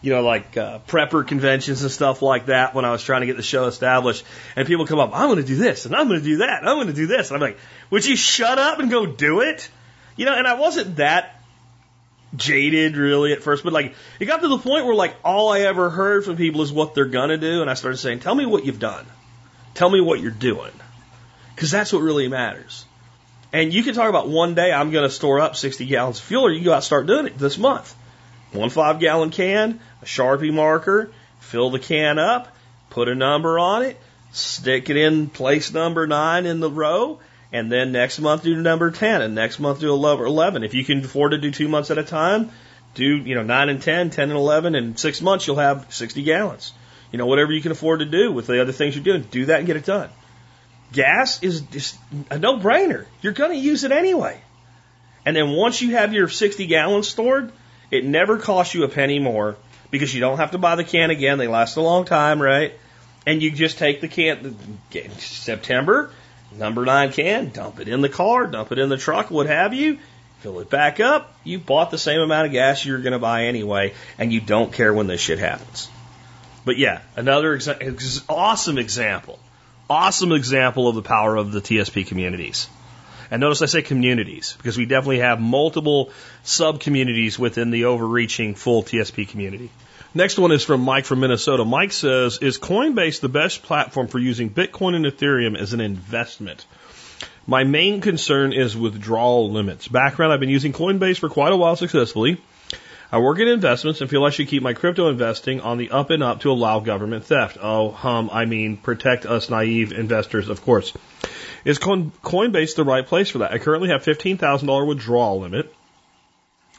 B: you know, like uh, prepper conventions and stuff like that when I was trying to get the show established. And people come up, I'm going to do this and I'm going to do that. I'm going to do this. And I'm like, would you shut up and go do it? You know, and I wasn't that jaded really at first, but like it got to the point where like all I ever heard from people is what they're gonna do, and I started saying, "Tell me what you've done. Tell me what you're doing," because that's what really matters. And you can talk about one day I'm going to store up 60 gallons of fuel, or you can go out and start doing it this month. One five gallon can, a Sharpie marker, fill the can up, put a number on it, stick it in place number nine in the row, and then next month do number 10, and next month do 11. If you can afford to do two months at a time, do, you know, 9 and 10, 10 and 11, and six months you'll have 60 gallons. You know, whatever you can afford to do with the other things you're doing, do that and get it done. Gas is just a no brainer. You're going to use it anyway. And then once you have your 60 gallons stored, it never costs you a penny more because you don't have to buy the can again. They last a long time, right? And you just take the can, September, number nine can, dump it in the car, dump it in the truck, what have you, fill it back up. You bought the same amount of gas you're going to buy anyway, and you don't care when this shit happens. But yeah, another exa- awesome example awesome example of the power of the TSP communities. And notice I say communities because we definitely have multiple sub communities within the overreaching full TSP community. Next one is from Mike from Minnesota. Mike says, Is Coinbase the best platform for using Bitcoin and Ethereum as an investment? My main concern is withdrawal limits. Background I've been using Coinbase for quite a while successfully. I work in investments and feel I should keep my crypto investing on the up and up to allow government theft. Oh, hum, I mean, protect us naive investors, of course. Is Coinbase the right place for that? I currently have $15,000 withdrawal limit.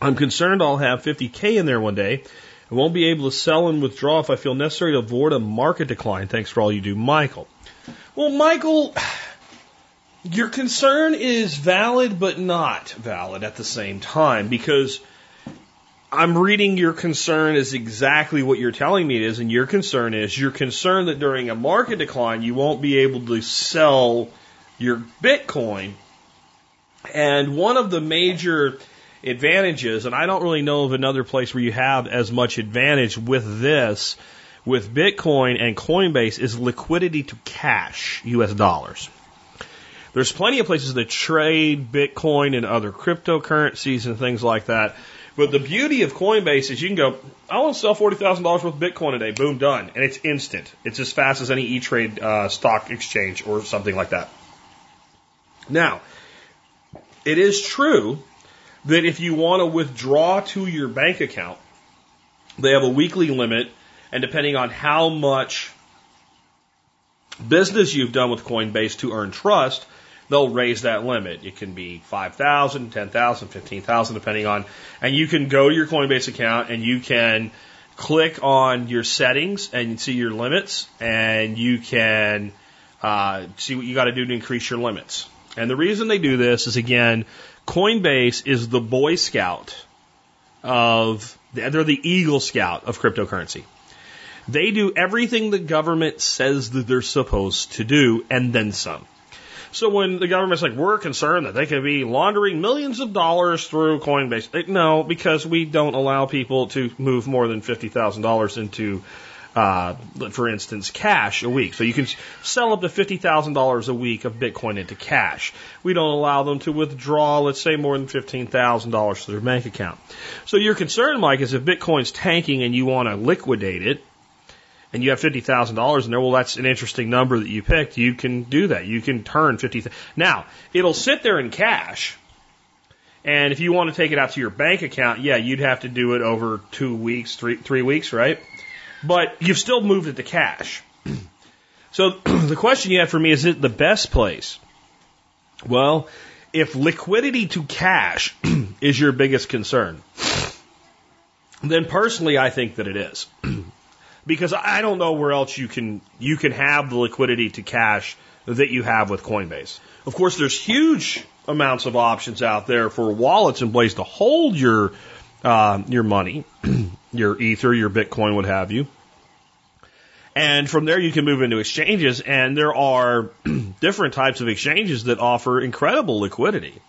B: I'm concerned I'll have 50K in there one day. I won't be able to sell and withdraw if I feel necessary to avoid a market decline. Thanks for all you do, Michael. Well, Michael, <sighs> your concern is valid, but not valid at the same time because I'm reading your concern is exactly what you're telling me it is, and your concern is you're concerned that during a market decline you won't be able to sell your Bitcoin. And one of the major advantages, and I don't really know of another place where you have as much advantage with this, with Bitcoin and Coinbase, is liquidity to cash US dollars. There's plenty of places that trade Bitcoin and other cryptocurrencies and things like that but the beauty of Coinbase is you can go, I want to sell $40,000 worth of Bitcoin today. Boom, done. And it's instant. It's as fast as any E-Trade uh, stock exchange or something like that. Now, it is true that if you want to withdraw to your bank account, they have a weekly limit, and depending on how much business you've done with Coinbase to earn trust, they'll raise that limit. It can be 5,000, 10,000, 15,000, depending on, and you can go to your Coinbase account and you can click on your settings and see your limits and you can uh, see what you got to do to increase your limits. And the reason they do this is again, Coinbase is the Boy Scout of, they're the Eagle Scout of cryptocurrency. They do everything the government says that they're supposed to do and then some. So when the government's like, we're concerned that they could be laundering millions of dollars through Coinbase, no, because we don't allow people to move more than $50,000 into, uh, for instance, cash a week. So you can sell up to $50,000 a week of Bitcoin into cash. We don't allow them to withdraw, let's say, more than $15,000 to their bank account. So your concern, Mike, is if Bitcoin's tanking and you want to liquidate it, and you have fifty thousand dollars in there, well, that's an interesting number that you picked. You can do that. You can turn fifty. Now it'll sit there in cash, and if you want to take it out to your bank account, yeah, you'd have to do it over two weeks, three three weeks, right? But you've still moved it to cash. So <clears throat> the question you have for me is: Is it the best place? Well, if liquidity to cash <clears throat> is your biggest concern, then personally, I think that it is. <clears throat> because I don't know where else you can you can have the liquidity to cash that you have with Coinbase. Of course, there's huge amounts of options out there for wallets and ways to hold your uh, your money, your Ether, your Bitcoin, what have you. And from there, you can move into exchanges, and there are <clears throat> different types of exchanges that offer incredible liquidity.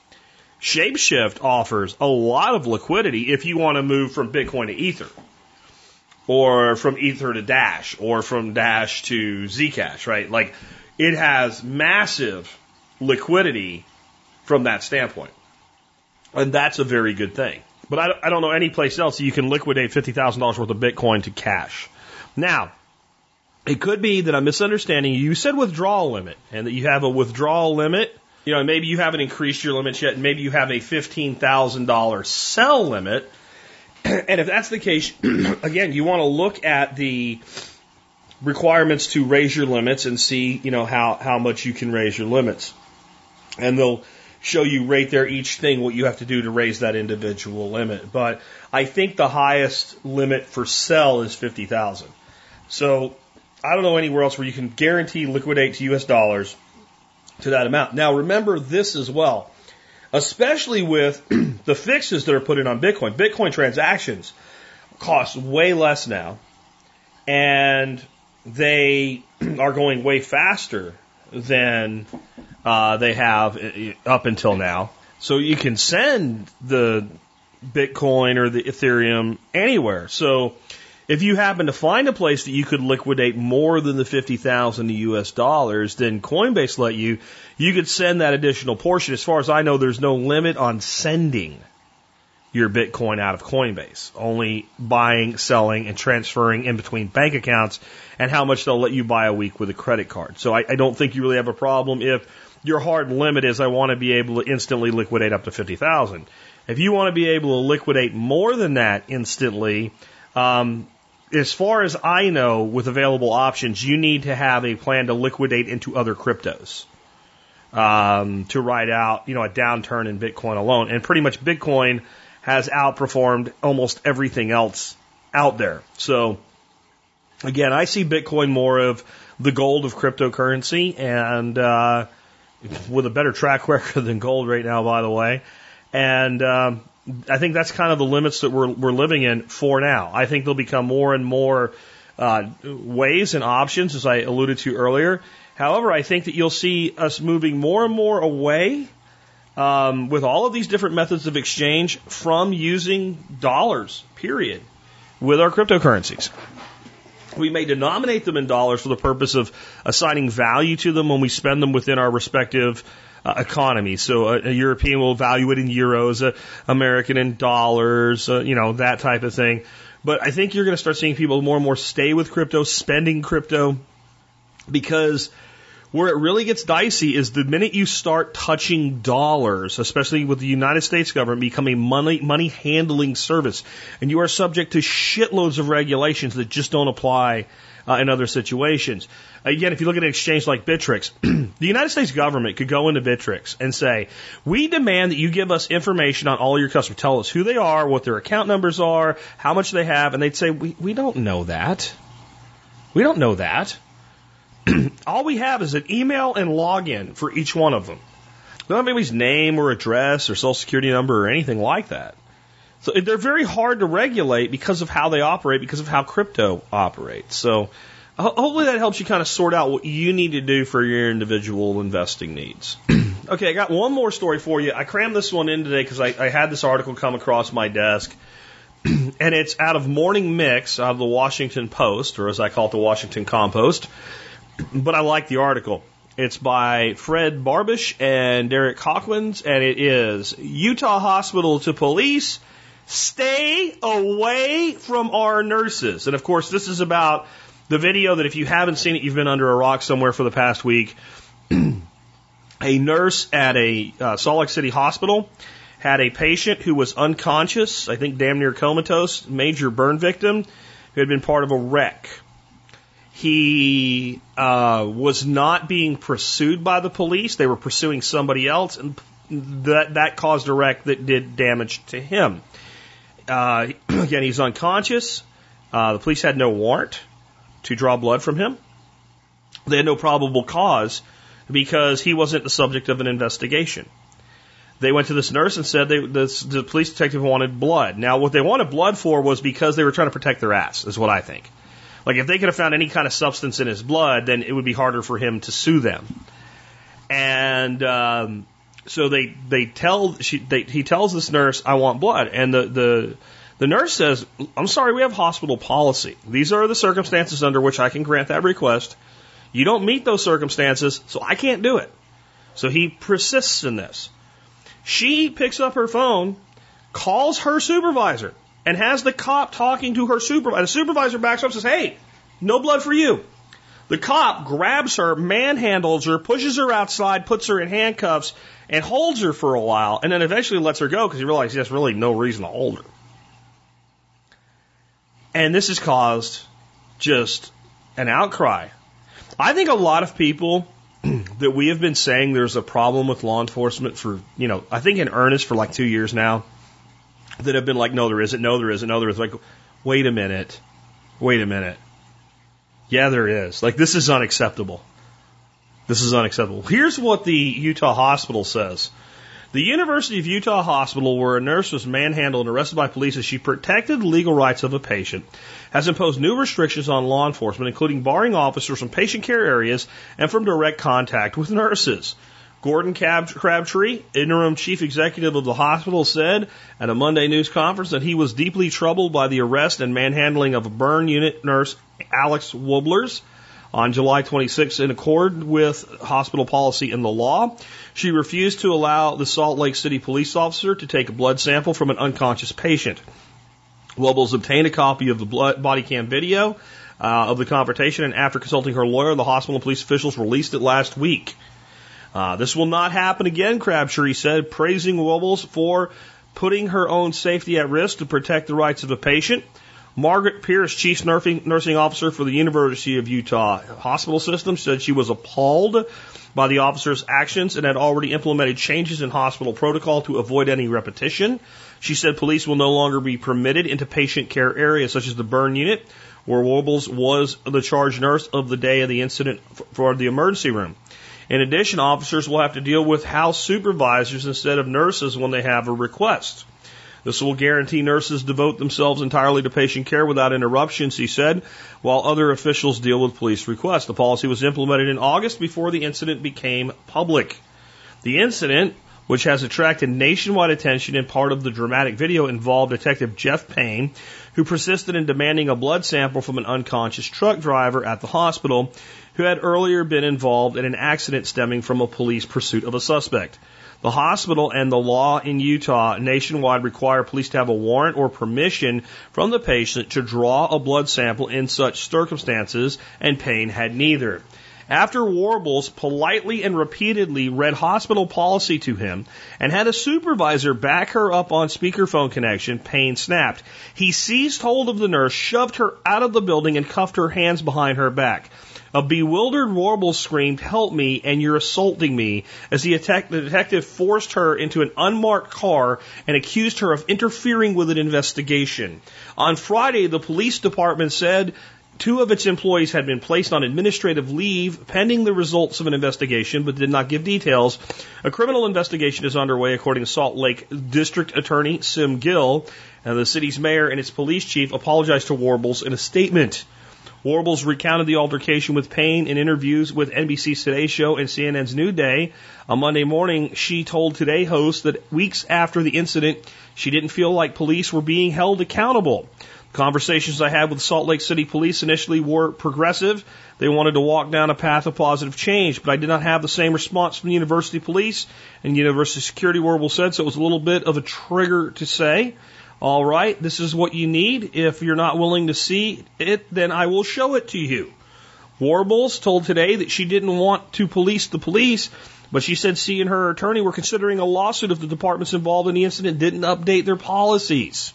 B: Shapeshift offers a lot of liquidity if you want to move from Bitcoin to Ether, or from Ether to Dash, or from Dash to Zcash, right? Like, it has massive liquidity from that standpoint. And that's a very good thing. But I, I don't know any place else that you can liquidate $50,000 worth of Bitcoin to cash. Now, it could be that I'm misunderstanding you. You said withdrawal limit and that you have a withdrawal limit. You know, maybe you haven't increased your limits yet, and maybe you have a $15,000 sell limit. <clears throat> And if that's the case, <clears throat> again, you want to look at the requirements to raise your limits and see, you know, how, how much you can raise your limits. And they'll show you right there each thing what you have to do to raise that individual limit. But I think the highest limit for sell is 50,000. So I don't know anywhere else where you can guarantee liquidate to US dollars to that amount. Now remember this as well, especially with <clears throat> the fixes that are put in on Bitcoin. Bitcoin transactions cost way less now and they <clears throat> are going way faster than uh, they have uh, up until now. So you can send the Bitcoin or the Ethereum anywhere. So if you happen to find a place that you could liquidate more than the 50,000 US dollars, then Coinbase let you, you could send that additional portion. As far as I know, there's no limit on sending your Bitcoin out of Coinbase, only buying, selling, and transferring in between bank accounts and how much they'll let you buy a week with a credit card. So I, I don't think you really have a problem if your hard limit is I want to be able to instantly liquidate up to 50,000. If you want to be able to liquidate more than that instantly, um, as far as I know, with available options, you need to have a plan to liquidate into other cryptos um, to ride out, you know, a downturn in Bitcoin alone. And pretty much Bitcoin has outperformed almost everything else out there. So again, I see Bitcoin more of the gold of cryptocurrency and uh, with a better track <laughs> record than gold right now, by the way. And um, I think that's kind of the limits that we're, we're living in for now. I think there'll become more and more uh, ways and options, as I alluded to earlier. However, I think that you'll see us moving more and more away um, with all of these different methods of exchange from using dollars, period, with our cryptocurrencies. We may denominate them in dollars for the purpose of assigning value to them when we spend them within our respective uh, economy. So a, a, European will value it in euros, a American in dollars, uh, you know, that type of thing. But I think you're going to start seeing people more and more stay with crypto, spending crypto, because where it really gets dicey is the minute you start touching dollars, especially with the United States government becoming money money handling service, and you are subject to shitloads of regulations that just don't apply uh, in other situations. Again, if you look at an exchange like Bittrex, <clears throat> the United States government could go into Bittrex and say, we demand that you give us information on all your customers. Tell us who they are, what their account numbers are, how much they have. And they'd say, we, we don't know that. We don't know that. <clears throat> all we have is an email and login for each one of them. We don't have anybody's name or address or social security number or anything like that. So they're very hard to regulate because of how they operate, because of how crypto operates. So hopefully that helps you kind of sort out what you need to do for your individual investing needs. <clears throat> okay, I got one more story for you. I crammed this one in today because I, I had this article come across my desk. <clears throat> and it's out of Morning Mix out of the Washington Post, or as I call it, the Washington Compost. But I like the article. It's by Fred Barbash and Derek Hawkins, and it is Utah Hospital to Police Stay away from our nurses. And of course, this is about the video that if you haven't seen it, you've been under a rock somewhere for the past week. <clears throat> a nurse at a uh, Salt Lake City hospital had a patient who was unconscious, I think damn near comatose, major burn victim, who had been part of a wreck. He uh, was not being pursued by the police; they were pursuing somebody else, and that that caused a wreck that did damage to him. Uh, <clears throat> again, he's unconscious. Uh, the police had no warrant to draw blood from him. They had no probable cause because he wasn't the subject of an investigation. They went to this nurse and said they, this, the police detective wanted blood. Now, what they wanted blood for was because they were trying to protect their ass, is what I think. Like, if they could have found any kind of substance in his blood, then it would be harder for him to sue them. And um, so they they tell she they, he tells this nurse, "I want blood," and the the the nurse says, "I'm sorry, we have hospital policy. These are the circumstances under which I can grant that request. You don't meet those circumstances, so I can't do it." So he persists in this. She picks up her phone, calls her supervisor, and has the cop talking to her supervisor. The supervisor backs up and says, Hey, no blood for you. The cop grabs her, manhandles her, pushes her outside, puts her in handcuffs, and holds her for a while, and then eventually lets her go because he realizes he has really no reason to hold her. And this has caused just an outcry. I think a lot of people <clears throat> that we have been saying there's a problem with law enforcement for, you know, I think in earnest for like two years now, that have been like, no, there isn't, no, there isn't, no, there is. Like, wait a minute, wait a minute. Yeah, there is. Like, this is unacceptable. This is unacceptable. Here's what the Utah hospital says. The University of Utah Hospital, where a nurse was manhandled and arrested by police as she protected the legal rights of a patient, has imposed new restrictions on law enforcement, including barring officers from patient care areas and from direct contact with nurses. Gordon Crabtree, interim chief executive of the hospital, said at a Monday news conference that he was deeply troubled by the arrest and manhandling of burn unit nurse Alex Wubbels on July 26 in accord with hospital policy and the law. She refused to allow the Salt Lake City police officer to take a blood sample from an unconscious patient. Wubbels obtained a copy of the blood, body cam video uh, of the confrontation, and after consulting her lawyer, the hospital and police officials released it last week. Uh, this will not happen again, Crabtree said, praising Wubbels for putting her own safety at risk to protect the rights of a patient. Margaret Pierce, Chief Nursing, Nursing Officer for the University of Utah Hospital System, said she was appalled by the officer's actions and had already implemented changes in hospital protocol to avoid any repetition. She said police will no longer be permitted into patient care areas such as the burn unit, where Wubbels was the charge nurse of the day of the incident for the emergency room. In addition, officers will have to deal with house supervisors instead of nurses when they have a request. This will guarantee nurses devote themselves entirely to patient care without interruptions, he said, while other officials deal with police requests. The policy was implemented in August before the incident became public. The incident, which has attracted nationwide attention in part of the dramatic video, involved Detective Jeff Payne, who persisted in demanding a blood sample from an unconscious truck driver at the hospital who had earlier been involved in an accident stemming from a police pursuit of a suspect. The hospital and the law in Utah nationwide require police to have a warrant or permission from the patient to draw a blood sample in such circumstances, and Payne had neither. After Wubbels politely and repeatedly read hospital policy to him and had a supervisor back her up on speakerphone connection, Payne snapped. He seized hold of the nurse, shoved her out of the building, and cuffed her hands behind her back. A bewildered Warble screamed, Help me, and you're assaulting me, as the, attack, the detective forced her into an unmarked car and accused her of interfering with an investigation. On Friday, the police department said two of its employees had been placed on administrative leave pending the results of an investigation, but did not give details. A criminal investigation is underway, according to Salt Lake District Attorney Sim Gill, and the city's mayor and its police chief apologized to Wubbels in a statement. Wubbels recounted the altercation with Payne in interviews with NBC's Today Show and CNN's New Day. On Monday morning, she told Today hosts that weeks after the incident, she didn't feel like police were being held accountable. Conversations I had with Salt Lake City police initially were progressive. They wanted to walk down a path of positive change, but I did not have the same response from the university police and university security, Warble said, so it was a little bit of a trigger to say. All right, this is what you need. If you're not willing to see it, then I will show it to you. Wubbels told today that she didn't want to police the police, but she said she and her attorney were considering a lawsuit if the departments involved in the incident didn't update their policies.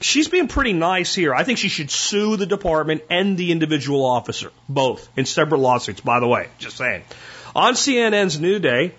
B: She's being pretty nice here. I think she should sue the department and the individual officer, both, in separate lawsuits, by the way. Just saying. On CNN's New Day,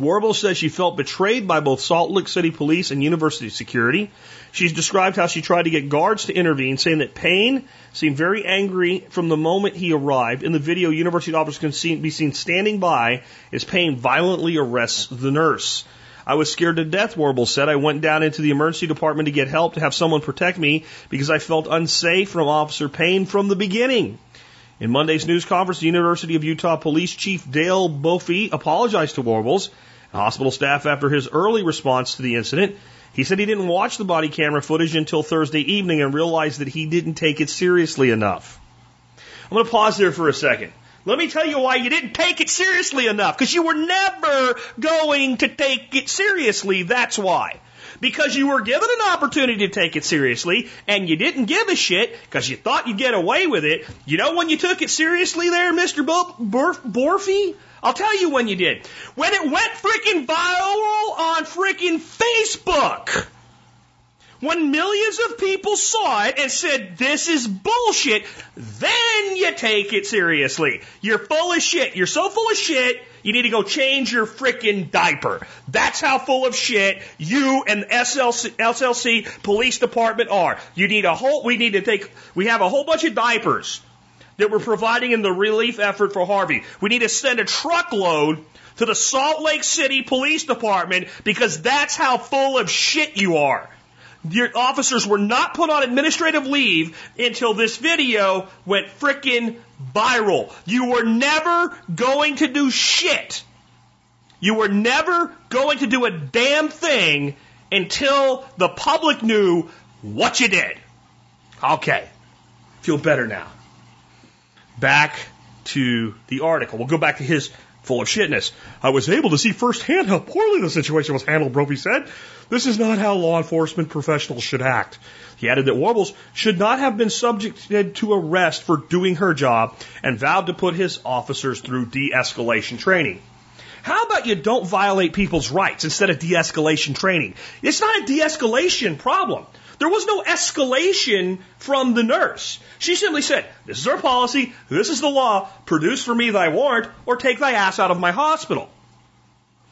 B: Warble says she felt betrayed by both Salt Lake City police and university security. She's described how she tried to get guards to intervene, saying that Payne seemed very angry from the moment he arrived. In the video, university officers can see, be seen standing by as Payne violently arrests the nurse. I was scared to death, Warble said. I went down into the emergency department to get help to have someone protect me because I felt unsafe from Officer Payne from the beginning. In Monday's news conference, the University of Utah Police Chief Dale Brophy apologized to Wubbels and hospital staff after his early response to the incident. He said he didn't watch the body camera footage until Thursday evening and realized that he didn't take it seriously enough. I'm going to pause there for a second. Let me tell you why you didn't take it seriously enough, because you were never going to take it seriously. That's why. Because you were given an opportunity to take it seriously, and you didn't give a shit because you thought you'd get away with it. You know when you took it seriously there, Mr. Brophy? I'll tell you when you did. When it went freaking viral on freaking Facebook. When millions of people saw it and said, this is bullshit, then you take it seriously. You're full of shit. You're so full of shit, you need to go change your freaking diaper. That's how full of shit you and SLC, SLC police department are. You need a whole, we need to take, we have a whole bunch of diapers that we're providing in the relief effort for Harvey. We need to send a truckload to the Salt Lake City Police Department because that's how full of shit you are. Your officers were not put on administrative leave until this video went frickin' viral. You were never going to do shit. You were never going to do a damn thing until the public knew what you did. Okay. Feel better now back to the article. We'll go back to his full of shitness. I was able to see firsthand how poorly the situation was handled, Brophy said. This is not how law enforcement professionals should act. He added that Wubbels should not have been subjected to arrest for doing her job and vowed to put his officers through de-escalation training. How about you don't violate people's rights instead of de-escalation training? It's not a de-escalation problem. There was no escalation from the nurse. She simply said, This is our policy, this is the law, produce for me thy warrant, or take thy ass out of my hospital.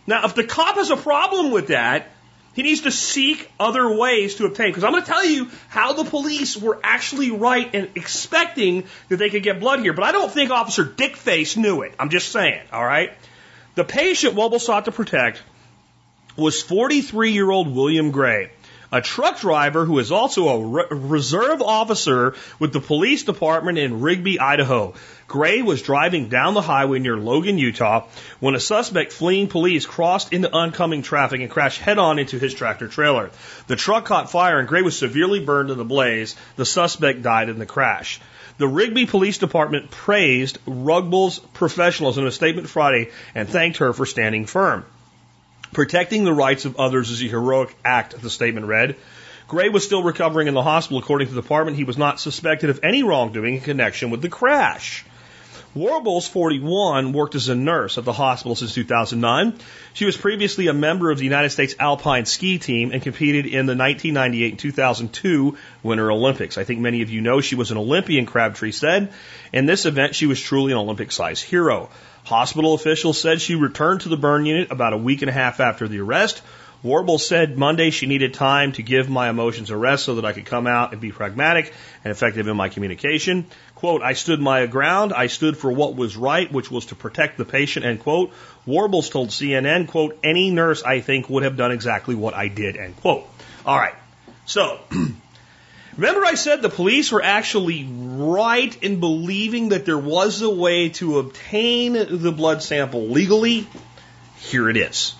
B: Now, if the cop has a problem with that, he needs to seek other ways to obtain. Because I'm going to tell you how the police were actually right in expecting that they could get blood here. But I don't think Officer Dickface knew it. I'm just saying, all right? The patient Wobble sought to protect was 43 year old William Gray a truck driver who is also a re- reserve officer with the police department in Rigby, Idaho. Gray was driving down the highway near Logan, Utah, when a suspect fleeing police crossed into oncoming traffic and crashed head on into his tractor trailer. The truck caught fire and Gray was severely burned in the blaze. The suspect died in the crash. The Rigby Police Department praised Rugble's professionalism in a statement Friday and thanked her for standing firm. Protecting the rights of others is a heroic act, the statement read. Gray was still recovering in the hospital. According to the department, he was not suspected of any wrongdoing in connection with the crash. Wubbels, 41, worked as a nurse at the hospital since 2009. She was previously a member of the United States Alpine Ski Team and competed in the 1998 and 2002 Winter Olympics. I think many of you know she was an Olympian, Crabtree said. In this event, she was truly an Olympic sized hero. Hospital officials said she returned to the burn unit about a week and a half after the arrest. Warble said Monday she needed time to give my emotions a rest so that I could come out and be pragmatic and effective in my communication. Quote, I stood my ground. I stood for what was right, which was to protect the patient, end quote. Wubbels told CNN, quote, any nurse I think would have done exactly what I did, end quote. All right. So, <clears throat> Remember I said the police were actually right in believing that there was a way to obtain the blood sample legally? Here it is.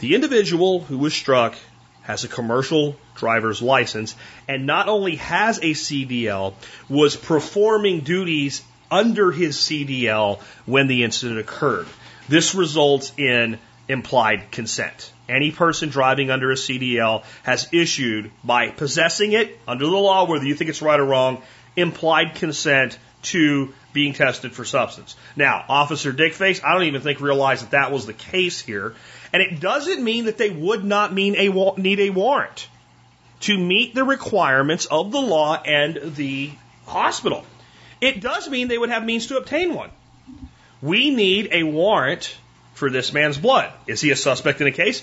B: The individual who was struck has a commercial driver's license and not only has a CDL, was performing duties under his CDL when the incident occurred. This results in implied consent. Any person driving under a CDL has issued, by possessing it under the law, whether you think it's right or wrong, implied consent to being tested for substance. Now, Officer Dickface, I don't even think realized that that was the case here. And it doesn't mean that they would not mean a, need a warrant to meet the requirements of the law and the hospital. It does mean they would have means to obtain one. We need a warrant for this man's blood. Is he a suspect in a case?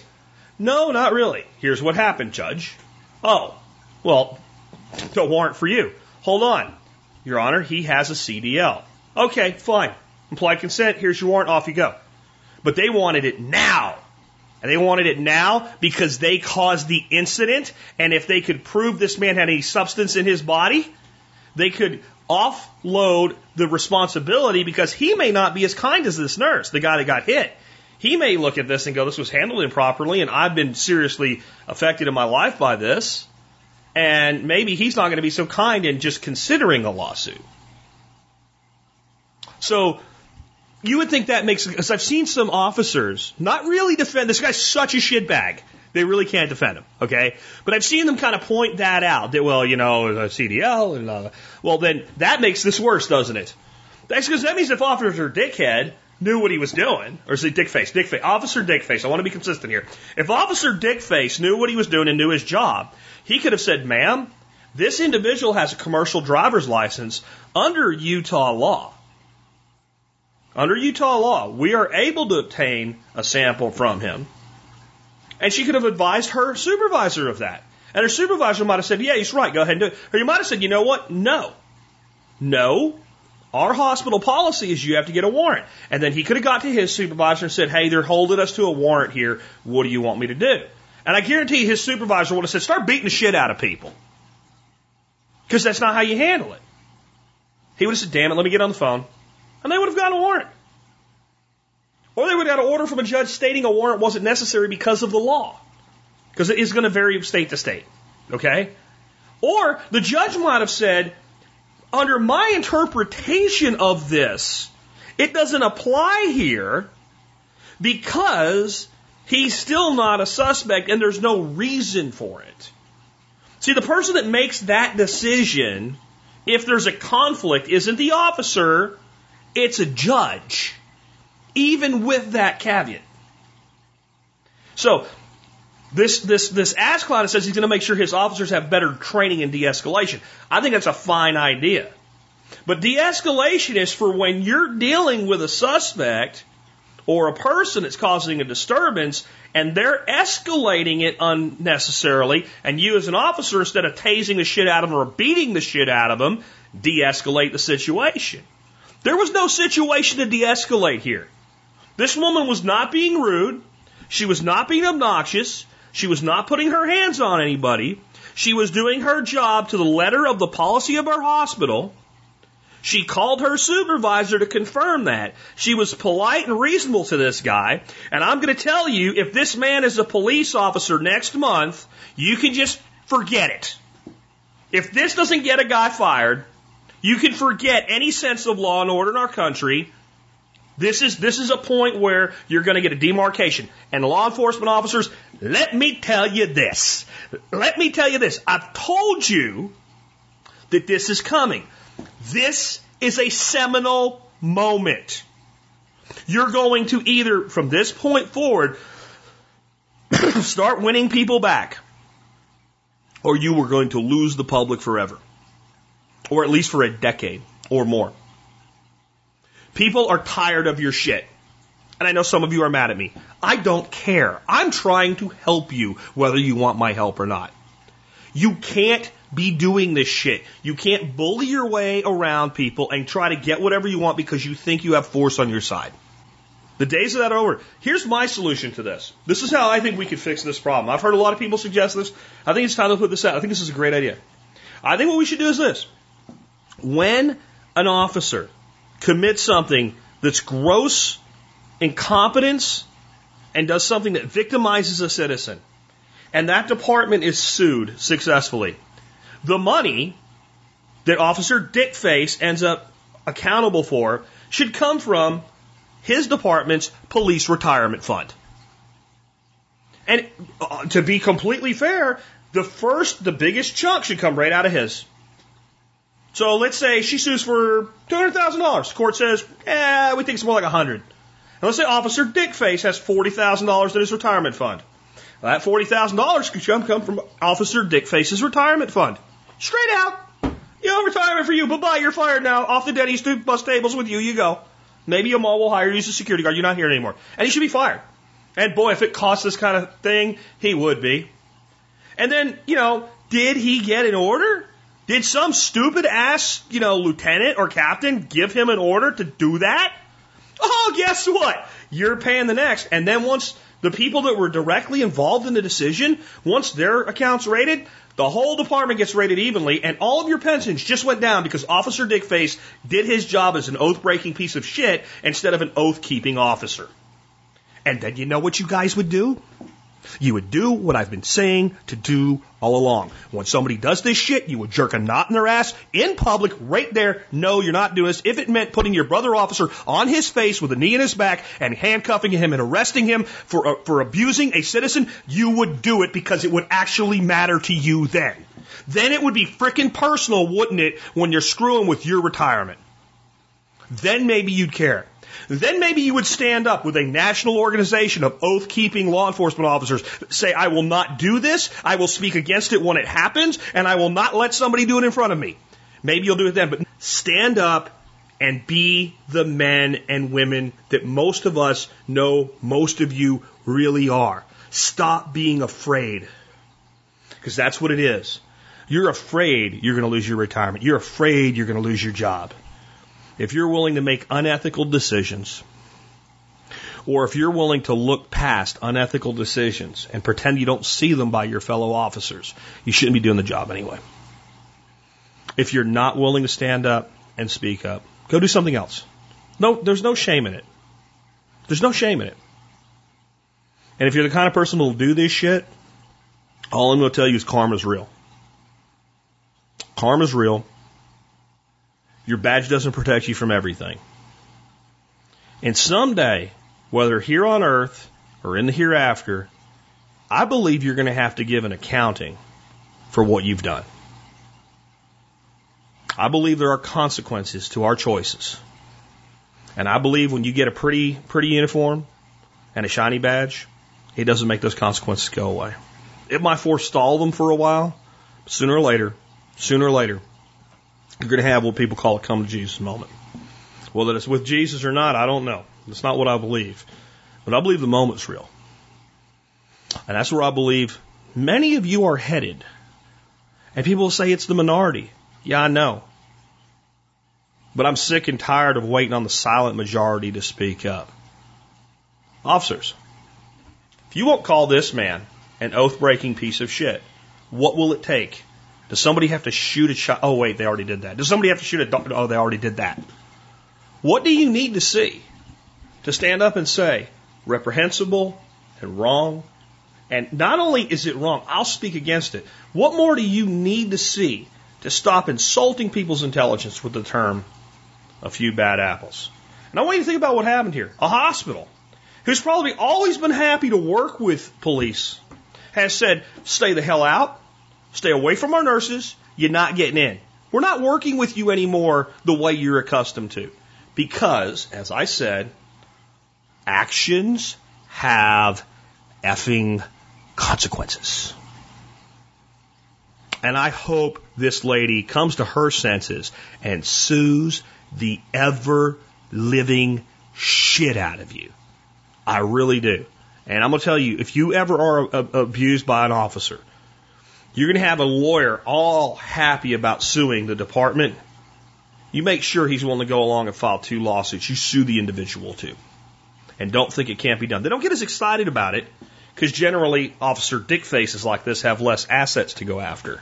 B: No, not really. Here's what happened, Judge. Oh, well, no warrant for you. Hold on. Your Honor, he has a CDL. Okay, fine. Implied consent, here's your warrant, off you go. But they wanted it now. And they wanted it now because they caused the incident. And if they could prove this man had any substance in his body, they could offload the responsibility because he may not be as kind as this nurse, the guy that got hit. He may look at this and go, this was handled improperly and I've been seriously affected in my life by this. And maybe he's not going to be so kind in just considering a lawsuit. So you would think that makes, because I've seen some officers not really defend, this guy's such a shitbag. They really can't defend him, okay? But I've seen them kind of point that out. That, well, you know, a CDL, and uh, well, then that makes this worse, doesn't it? That's because that means if Officer Dickhead knew what he was doing, or say Dickface, Dickface, Officer Dickface, I want to be consistent here. If Officer Dickface knew what he was doing and knew his job, he could have said, ma'am, this individual has a commercial driver's license under Utah law. Under Utah law, we are able to obtain a sample from him. And she could have advised her supervisor of that. And her supervisor might have said, yeah, he's right, go ahead and do it. Or you might have said, you know what? No. No. Our hospital policy is you have to get a warrant. And then he could have got to his supervisor and said, hey, they're holding us to a warrant here. What do you want me to do? And I guarantee his supervisor would have said, start beating the shit out of people. Because that's not how you handle it. He would have said, damn it, let me get on the phone. And they would have gotten a warrant. Or they would have got an order from a judge stating a warrant wasn't necessary because of the law. Because it is going to vary state to state. Okay? Or the judge might have said, under my interpretation of this, it doesn't apply here because he's still not a suspect and there's no reason for it. See, the person that makes that decision, if there's a conflict, isn't the officer, it's a judge, even with that caveat. So, this, this, this Ascalon says he's going to make sure his officers have better training in de-escalation. I think that's a fine idea. But de-escalation is for when you're dealing with a suspect or a person that's causing a disturbance and they're escalating it unnecessarily, and you as an officer, instead of tasing the shit out of them or beating the shit out of them, de-escalate the situation. There was no situation to de-escalate here. This woman was not being rude. She was not being obnoxious. She was not putting her hands on anybody. She was doing her job to the letter of the policy of her hospital. She called her supervisor to confirm that. She was polite and reasonable to this guy. And I'm going to tell you, if this man is a police officer next month, you can just forget it. If this doesn't get a guy fired, you can forget any sense of law and order in our country. This is, this is a point where you're going to get a demarcation. And law enforcement officers, let me tell you this. Let me tell you this. I've told you that this is coming. This is a seminal moment. You're going to either, from this point forward, <coughs> start winning people back, or you are going to lose the public forever or at least for a decade or more. People are tired of your shit. And I know some of you are mad at me. I don't care. I'm trying to help you whether you want my help or not. You can't be doing this shit. You can't bully your way around people and try to get whatever you want because you think you have force on your side. The days of that are over. Here's my solution to this. This is how I think we could fix this problem. I've heard a lot of people suggest this. I think it's time to put this out. I think this is a great idea. I think what we should do is this. When an officer commits something that's gross incompetence and does something that victimizes a citizen, and that department is sued successfully, the money that Officer Dickface ends up accountable for should come from his department's police retirement fund. And uh, to be completely fair, the first, the biggest chunk should come right out of his. So let's say she sues for $200,000. Court says, eh, we think it's more like a 100. And let's say Officer Dickface has $40,000 in his retirement fund. That $40,000 could come, from Officer Dickface's retirement fund. Straight out. You know, retirement for you. Bye bye. You're fired now. Off the Denny's to bus tables with you. You go. Maybe your mall will hire you as a security guard. You're not here anymore. And he should be fired. And boy, if it costs this kind of thing, he would be. And then, you know, did he get an order? Did some stupid ass, you know, lieutenant or captain give him an order to do that? Oh, guess what? You're paying the next. And then once the people that were directly involved in the decision, once their account's rated, the whole department gets rated evenly, and all of your pensions just went down because Officer Dickface did his job as an oath breaking piece of shit instead of an oath keeping officer. And then you know what you guys would do? You would do what I've been saying to do all along. When somebody does this shit, you would jerk a knot in their ass in public, right there. No, you're not doing this. If it meant putting your brother officer on his face with a knee in his back and handcuffing him and arresting him for, uh, for abusing a citizen, you would do it because it would actually matter to you then. Then it would be frickin' personal, wouldn't it, when you're screwing with your retirement? Then maybe you'd care. Then maybe you would stand up with a national organization of oath keeping law enforcement officers, say, I will not do this, I will speak against it when it happens, and I will not let somebody do it in front of me. Maybe you'll do it then, but stand up and be the men and women that most of us know most of you really are. Stop being afraid. Because that's what it is. You're afraid you're going to lose your retirement. You're afraid you're going to lose your job if you're willing to make unethical decisions, or if you're willing to look past unethical decisions and pretend you don't see them by your fellow officers, you shouldn't be doing the job anyway. If you're not willing to stand up and speak up, go do something else. No, there's no shame in it. There's no shame in it. And if you're the kind of person who'll do this shit, all I'm going to tell you is karma's real. Karma's real. Your badge doesn't protect you from everything. And someday, whether here on earth or in the hereafter, I believe you're going to have to give an accounting for what you've done. I believe there are consequences to our choices. And I believe when you get a pretty, pretty uniform and a shiny badge, it doesn't make those consequences go away. It might forestall them for a while, sooner or later, sooner or later, you're going to have what people call a come to Jesus moment. Whether it's with Jesus or not, I don't know. That's not what I believe. But I believe the moment's real. And that's where I believe many of you are headed. And people say it's the minority. Yeah, I know. But I'm sick and tired of waiting on the silent majority to speak up. Officers, if you won't call this man an oath breaking piece of shit, what will it take does somebody have to shoot a shot? Oh, wait, they already did that. Does somebody have to shoot a dog? Oh, they already did that. What do you need to see to stand up and say, reprehensible and wrong? And not only is it wrong, I'll speak against it. What more do you need to see to stop insulting people's intelligence with the term a few bad apples? And I want you to think about what happened here. A hospital, who's probably always been happy to work with police, has said, stay the hell out. Stay away from our nurses. You're not getting in. We're not working with you anymore the way you're accustomed to. Because, as I said, actions have effing consequences. And I hope this lady comes to her senses and sues the ever living shit out of you. I really do. And I'm going to tell you, if you ever are abused by an officer, you're going to have a lawyer all happy about suing the department. You make sure he's willing to go along and file two lawsuits. You sue the individual too. And don't think it can't be done. They don't get as excited about it because generally Officer Dick faces like this have less assets to go after.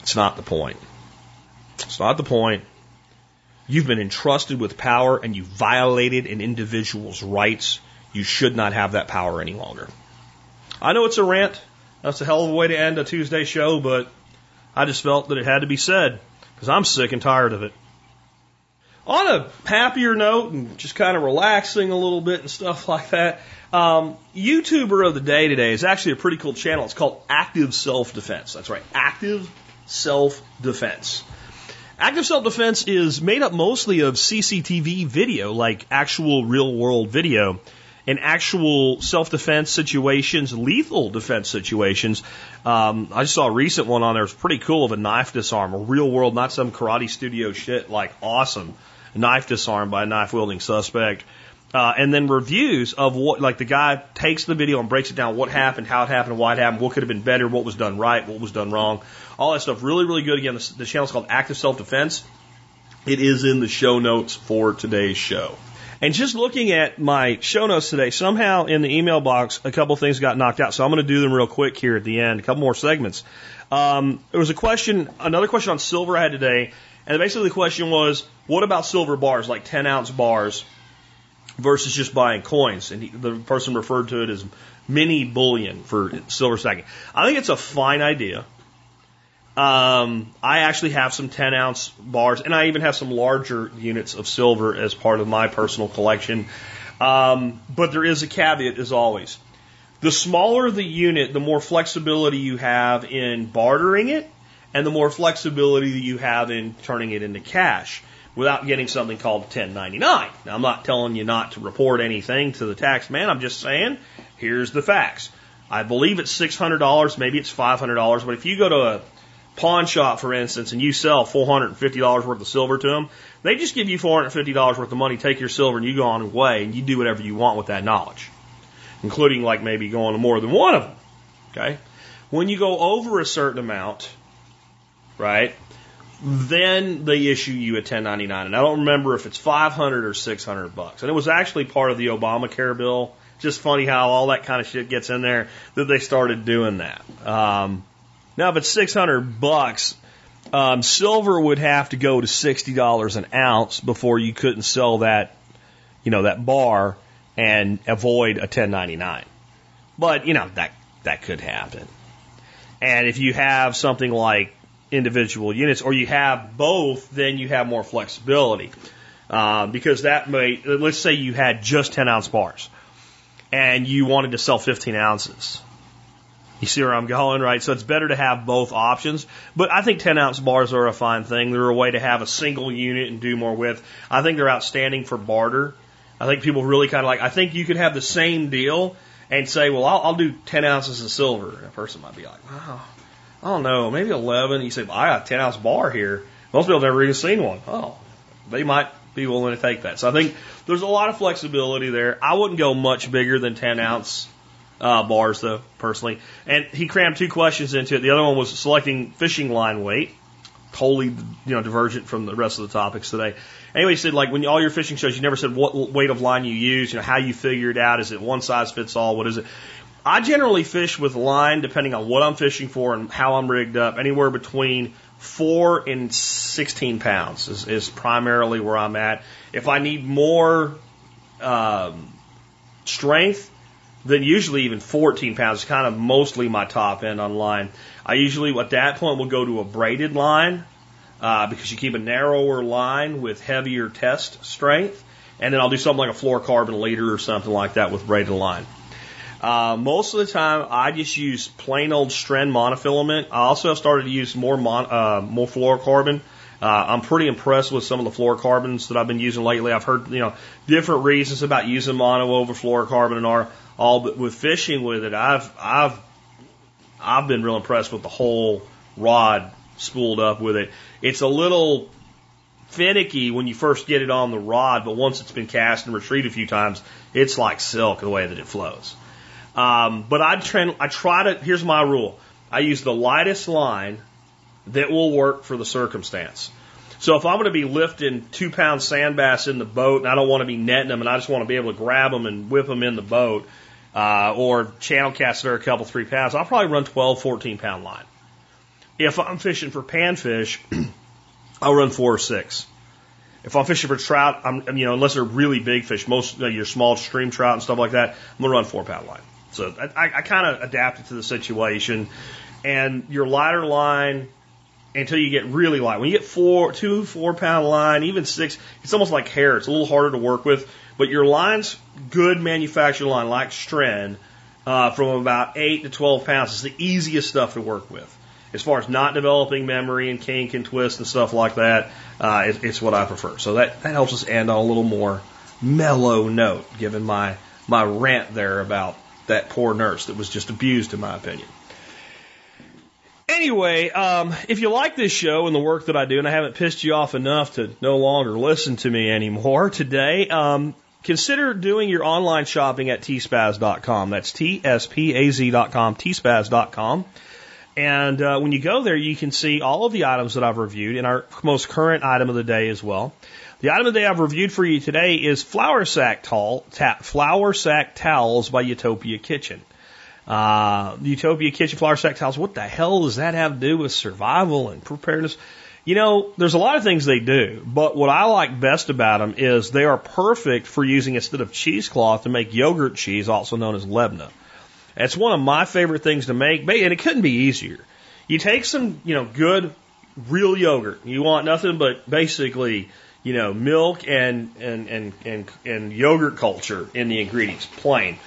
B: It's not the point. It's not the point. You've been entrusted with power and you violated an individual's rights. You should not have that power any longer. I know it's a rant. That's a hell of a way to end a Tuesday show, but I just felt that it had to be said because I'm sick and tired of it. On a happier note and just kind of relaxing a little bit and stuff <laughs> like that, um, YouTuber of the day today is actually a pretty cool channel. It's called Active Self Defense. That's right, Active Self Defense. Active self defense is made up mostly of CCTV video, like actual real world video in actual self defense situations, lethal defense situations. Um, I saw a recent one on there. It's pretty cool of a knife disarm, a real world, not some karate studio shit, like awesome. knife disarm by a knife wielding suspect. Uh, and then reviews of what, like the guy takes the video and breaks it down, what happened, how it happened, why it happened, what could have been better, what was done right, what was done wrong, all that stuff. Really, really good. Again, the, the channel is called Active Self Defense. It is in the show notes for today's show. And just looking at my show notes today, somehow in the email box, a couple things got knocked out. So I'm going to do them real quick here at the end, a couple more segments. Um, there was a question, another question on silver I had today. And basically the question was, what about silver bars, like 10 ounce bars? versus just buying coins. And he, the person referred to it as mini bullion for silver stacking. I think it's a fine idea. Um, I actually have some 10 ounce bars, and I even have some larger units of silver as part of my personal collection. Um, but there is a caveat, as always. The smaller the unit, the more flexibility you have in bartering it, and the more flexibility that you have in turning it into cash without getting something called 1099. Now, I'm not telling you not to report anything to the tax man. I'm just saying, here's the facts. I believe it's $600, maybe it's $500, but if you go to a pawn shop, for instance, and you sell $450 worth of silver to them, they just give you $450 worth of money, take your silver, and you go on away, and you do whatever you want with that knowledge, including like maybe going to more than one of them. Okay? When you go over a certain amount, right, then they issue you a 1099. And I don't remember if it's 500 or 600 bucks. And it was actually part of the Obamacare bill. Just funny how all that kind of shit gets in there that they started doing that. Um, now, if it's 600 bucks, um, silver would have to go to $60 an ounce before you couldn't sell that, you know, that bar and avoid a 1099. But, you know, that, that could happen. And if you have something like individual units, or you have both, then you have more flexibility. Uh, because that may, let's say you had just 10 ounce bars and you wanted to sell 15 ounces. You see where I'm going, right? So it's better to have both options. But I think 10 ounce bars are a fine thing. They're a way to have a single unit and do more with. I think they're outstanding for barter. I think people really kind of like, I think you could have the same deal and say, well, I'll, I'll do 10 ounces of silver. And a person might be like, wow, I don't know, maybe 11. You say, well, I got a 10 ounce bar here. Most people have never even seen one. Oh, they might be willing to take that. So I think there's a lot of flexibility there. I wouldn't go much bigger than 10 ounce uh, bars, though, personally. And he crammed two questions into it. The other one was selecting fishing line weight. Totally, you know, divergent from the rest of the topics today. Anyway, he said like when all your fishing shows, you never said what weight of line you use, you know, how you figure it out. Is it one size fits all? What is it? I generally fish with line, depending on what I'm fishing for and how I'm rigged up, anywhere between four and 16 pounds is, is primarily where I'm at. If I need more um, strength, then usually even 14 pounds is kind of mostly my top end on line. I usually at that point will go to a braided line uh, because you keep a narrower line with heavier test strength, and then I'll do something like a fluorocarbon leader or something like that with braided line. Uh, most of the time, I just use plain old Stren monofilament. I also have started to use more mon, uh, more fluorocarbon. Uh, I'm pretty impressed with some of the fluorocarbons that I've been using lately. I've heard you know different reasons about using mono over fluorocarbon and all. All but with fishing with it, I've I've I've been real impressed with the whole rod spooled up with it. It's a little finicky when you first get it on the rod, but once it's been cast and retrieved a few times, it's like silk the way that it flows. Um, but I try, I try to, here's my rule. I use the lightest line that will work for the circumstance. So if I'm going to be lifting two pound sand bass in the boat and I don't want to be netting them and I just want to be able to grab them and whip them in the boat, uh, or channel cast that a couple, three pounds, I'll probably run 12, 14 pound line. If I'm fishing for panfish, <clears throat> I'll run four or six. If I'm fishing for trout, I'm, you know, unless they're really big fish, most you your small stream trout and stuff like that, I'm gonna run four pound line. So I, I kind of adapted to the situation. And your lighter line until you get really light. When you get four, two, four pound line, even six, it's almost like hair. It's a little harder to work with. But your line's good manufactured line, like Stren, uh, from about eight to 12 pounds is the easiest stuff to work with. As far as not developing memory and kink and twist and stuff like that, uh, it, it's what I prefer. So that, that helps us end on a little more mellow note, given my, my rant there about that poor nurse that was just abused, in my opinion. Anyway, um, if you like this show and the work that I do, and I haven't pissed you off enough to no longer listen to me anymore <laughs> today, um, consider doing your online shopping at tspaz.com. That's T-S-P-A-Z.com, tspaz.com. And uh, when you go there, you can see all of the items that I've reviewed and our most current item of the day as well. The item of the day I've reviewed for you today is flour sack towel, ta- flour sack towels by Utopia Kitchen. Uh, Utopia Kitchen flour sack towels. What the hell does that have to do with survival and preparedness? You know, there's a lot of things they do, but what I like best about them is they are perfect for using instead of cheesecloth to make yogurt cheese, also known as lebna. It's one of my favorite things to make, and it couldn't be easier. You take some, you know, good, real yogurt. You want nothing but basically, you know, milk and and and and, and yogurt culture in the ingredients, plain.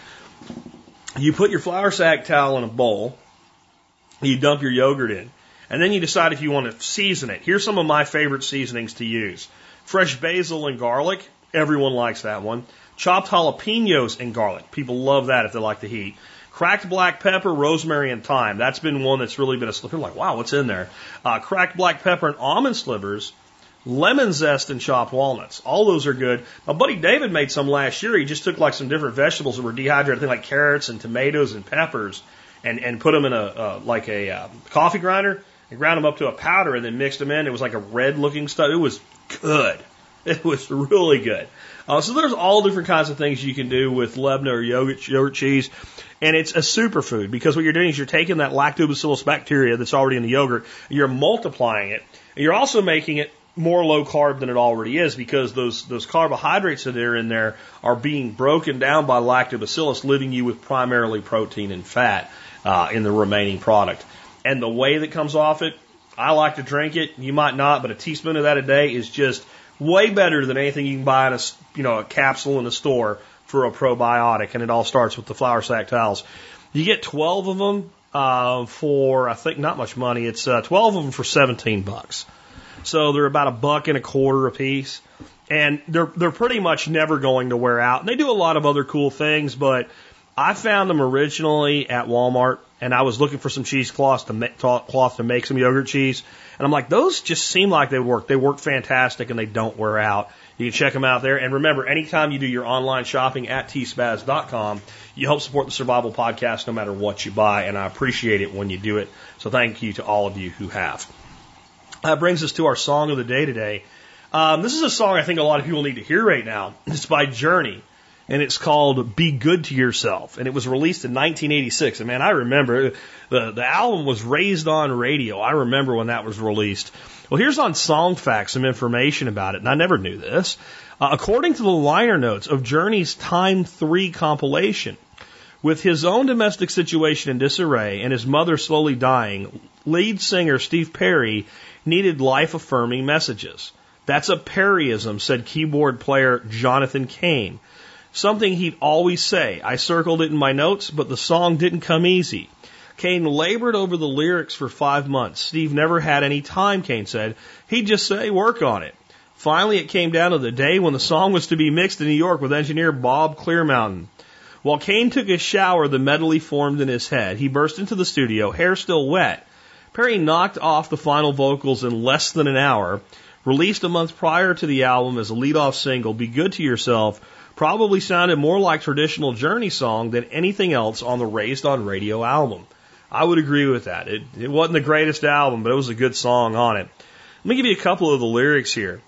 B: You put your flour sack towel in a bowl. You dump your yogurt in, and then you decide if you want to season it. Here's some of my favorite seasonings to use: fresh basil and garlic. Everyone likes that one. Chopped jalapenos and garlic. People love that if they like the heat. Cracked black pepper, rosemary, and thyme. That's been one that's really been a slipper. Like, wow, what's in there? Uh, cracked black pepper and almond slivers, lemon zest, and chopped walnuts. All those are good. My buddy David made some last year. He just took like some different vegetables that were dehydrated, I think like carrots and tomatoes and peppers, and and put them in a uh, like a uh, coffee grinder and ground them up to a powder, and then mixed them in. It was like a red looking stuff. It was good. <laughs> It was really good. Uh, so there's all different kinds of things you can do with Lebna or yogurt, yogurt cheese. And it's a superfood because what you're doing is you're taking that lactobacillus bacteria that's already in the yogurt, you're multiplying it, and you're also making it more low carb than it already is because those those carbohydrates that are in there are being broken down by lactobacillus, leaving you with primarily protein and fat uh, in the remaining product. And the way that comes off it, I like to drink it. You might not, but a teaspoon of that a day is just way better than anything you can buy in a you know a capsule in the store for a probiotic, and it all starts with the flour sack towels. You get 12 of them uh, for I think not much money. It's uh, 12 of them for 17 bucks. So they're about a buck and a quarter a piece, and they're they're pretty much never going to wear out. And they do a lot of other cool things, but I found them originally at Walmart, and I was looking for some cheesecloth to make, cloth to make some yogurt cheese, and I'm like, those just seem like they work. They work fantastic, and they don't wear out. You can check them out there. And remember, anytime you do your online shopping at tspaz.com, you help support the Survival Podcast no matter what you buy, and I appreciate it when you do it. So thank you to all of you who have. That brings us to our song of the day today. Um, this is a song I think a lot of people need to hear right now. It's by Journey, and it's called "Be Good to Yourself," and it was released in 1986. And man, I remember the the album was raised on radio. I remember when that was released. Well, here's on Songfacts some information about it, and I never knew this. Uh, according to the liner notes of Journey's Time 3 compilation, with his own domestic situation in disarray and his mother slowly dying, lead singer Steve Perry needed life affirming messages. That's a Perryism, said keyboard player Jonathan Cain. Something he'd always say. I circled it in my notes, but the song didn't come easy. Cain labored over the lyrics for five months. Steve never had any time, Cain said. He'd just say, work on it. Finally, it came down to the day when the song was to be mixed in New York with engineer Bob Clearmountain. While Cain took his shower, the medley formed in his head. He burst into the studio, hair still wet. Perry knocked off the final vocals in less than an hour. Released a month prior to the album as a lead-off single, Be Good to Yourself probably sounded more like traditional Journey song than anything else on the Raised on Radio album. I would agree with that. It, it wasn't the greatest album, but it was a good song on it. Let me give you a couple of the lyrics here.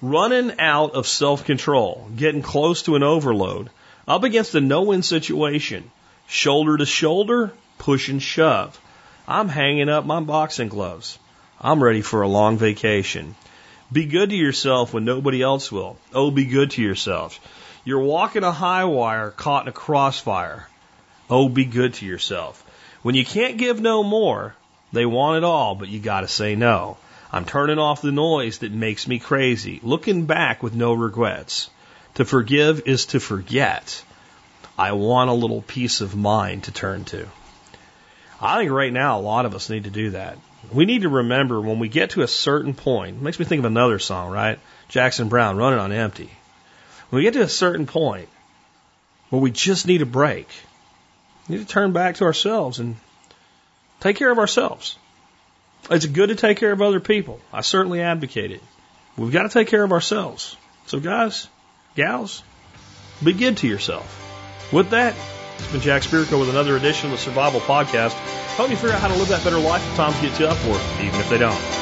B: Running out of self control, getting close to an overload, up against a no win situation, shoulder to shoulder, push and shove. I'm hanging up my boxing gloves. I'm ready for a long vacation. Be good to yourself when nobody else will. Oh, be good to yourself. You're walking a high wire caught in a crossfire. Oh, be good to yourself. When you can't give no more, they want it all, but you gotta say no. I'm turning off the noise that makes me crazy, looking back with no regrets. To forgive is to forget. I want a little peace of mind to turn to. I think right now a lot of us need to do that. We need to remember when we get to a certain point, makes me think of another song, right? Jackson Browne, Running on Empty. When we get to a certain point where we just need a break, we need to turn back to ourselves and take care of ourselves. It's good to take care of other people. I certainly advocate it. We've got to take care of ourselves. So, guys, gals, be good to yourself. With that, it's been Jack Spirko with another edition of the Survival Podcast, helping you figure out how to live that better life if times get tough, or even if they don't.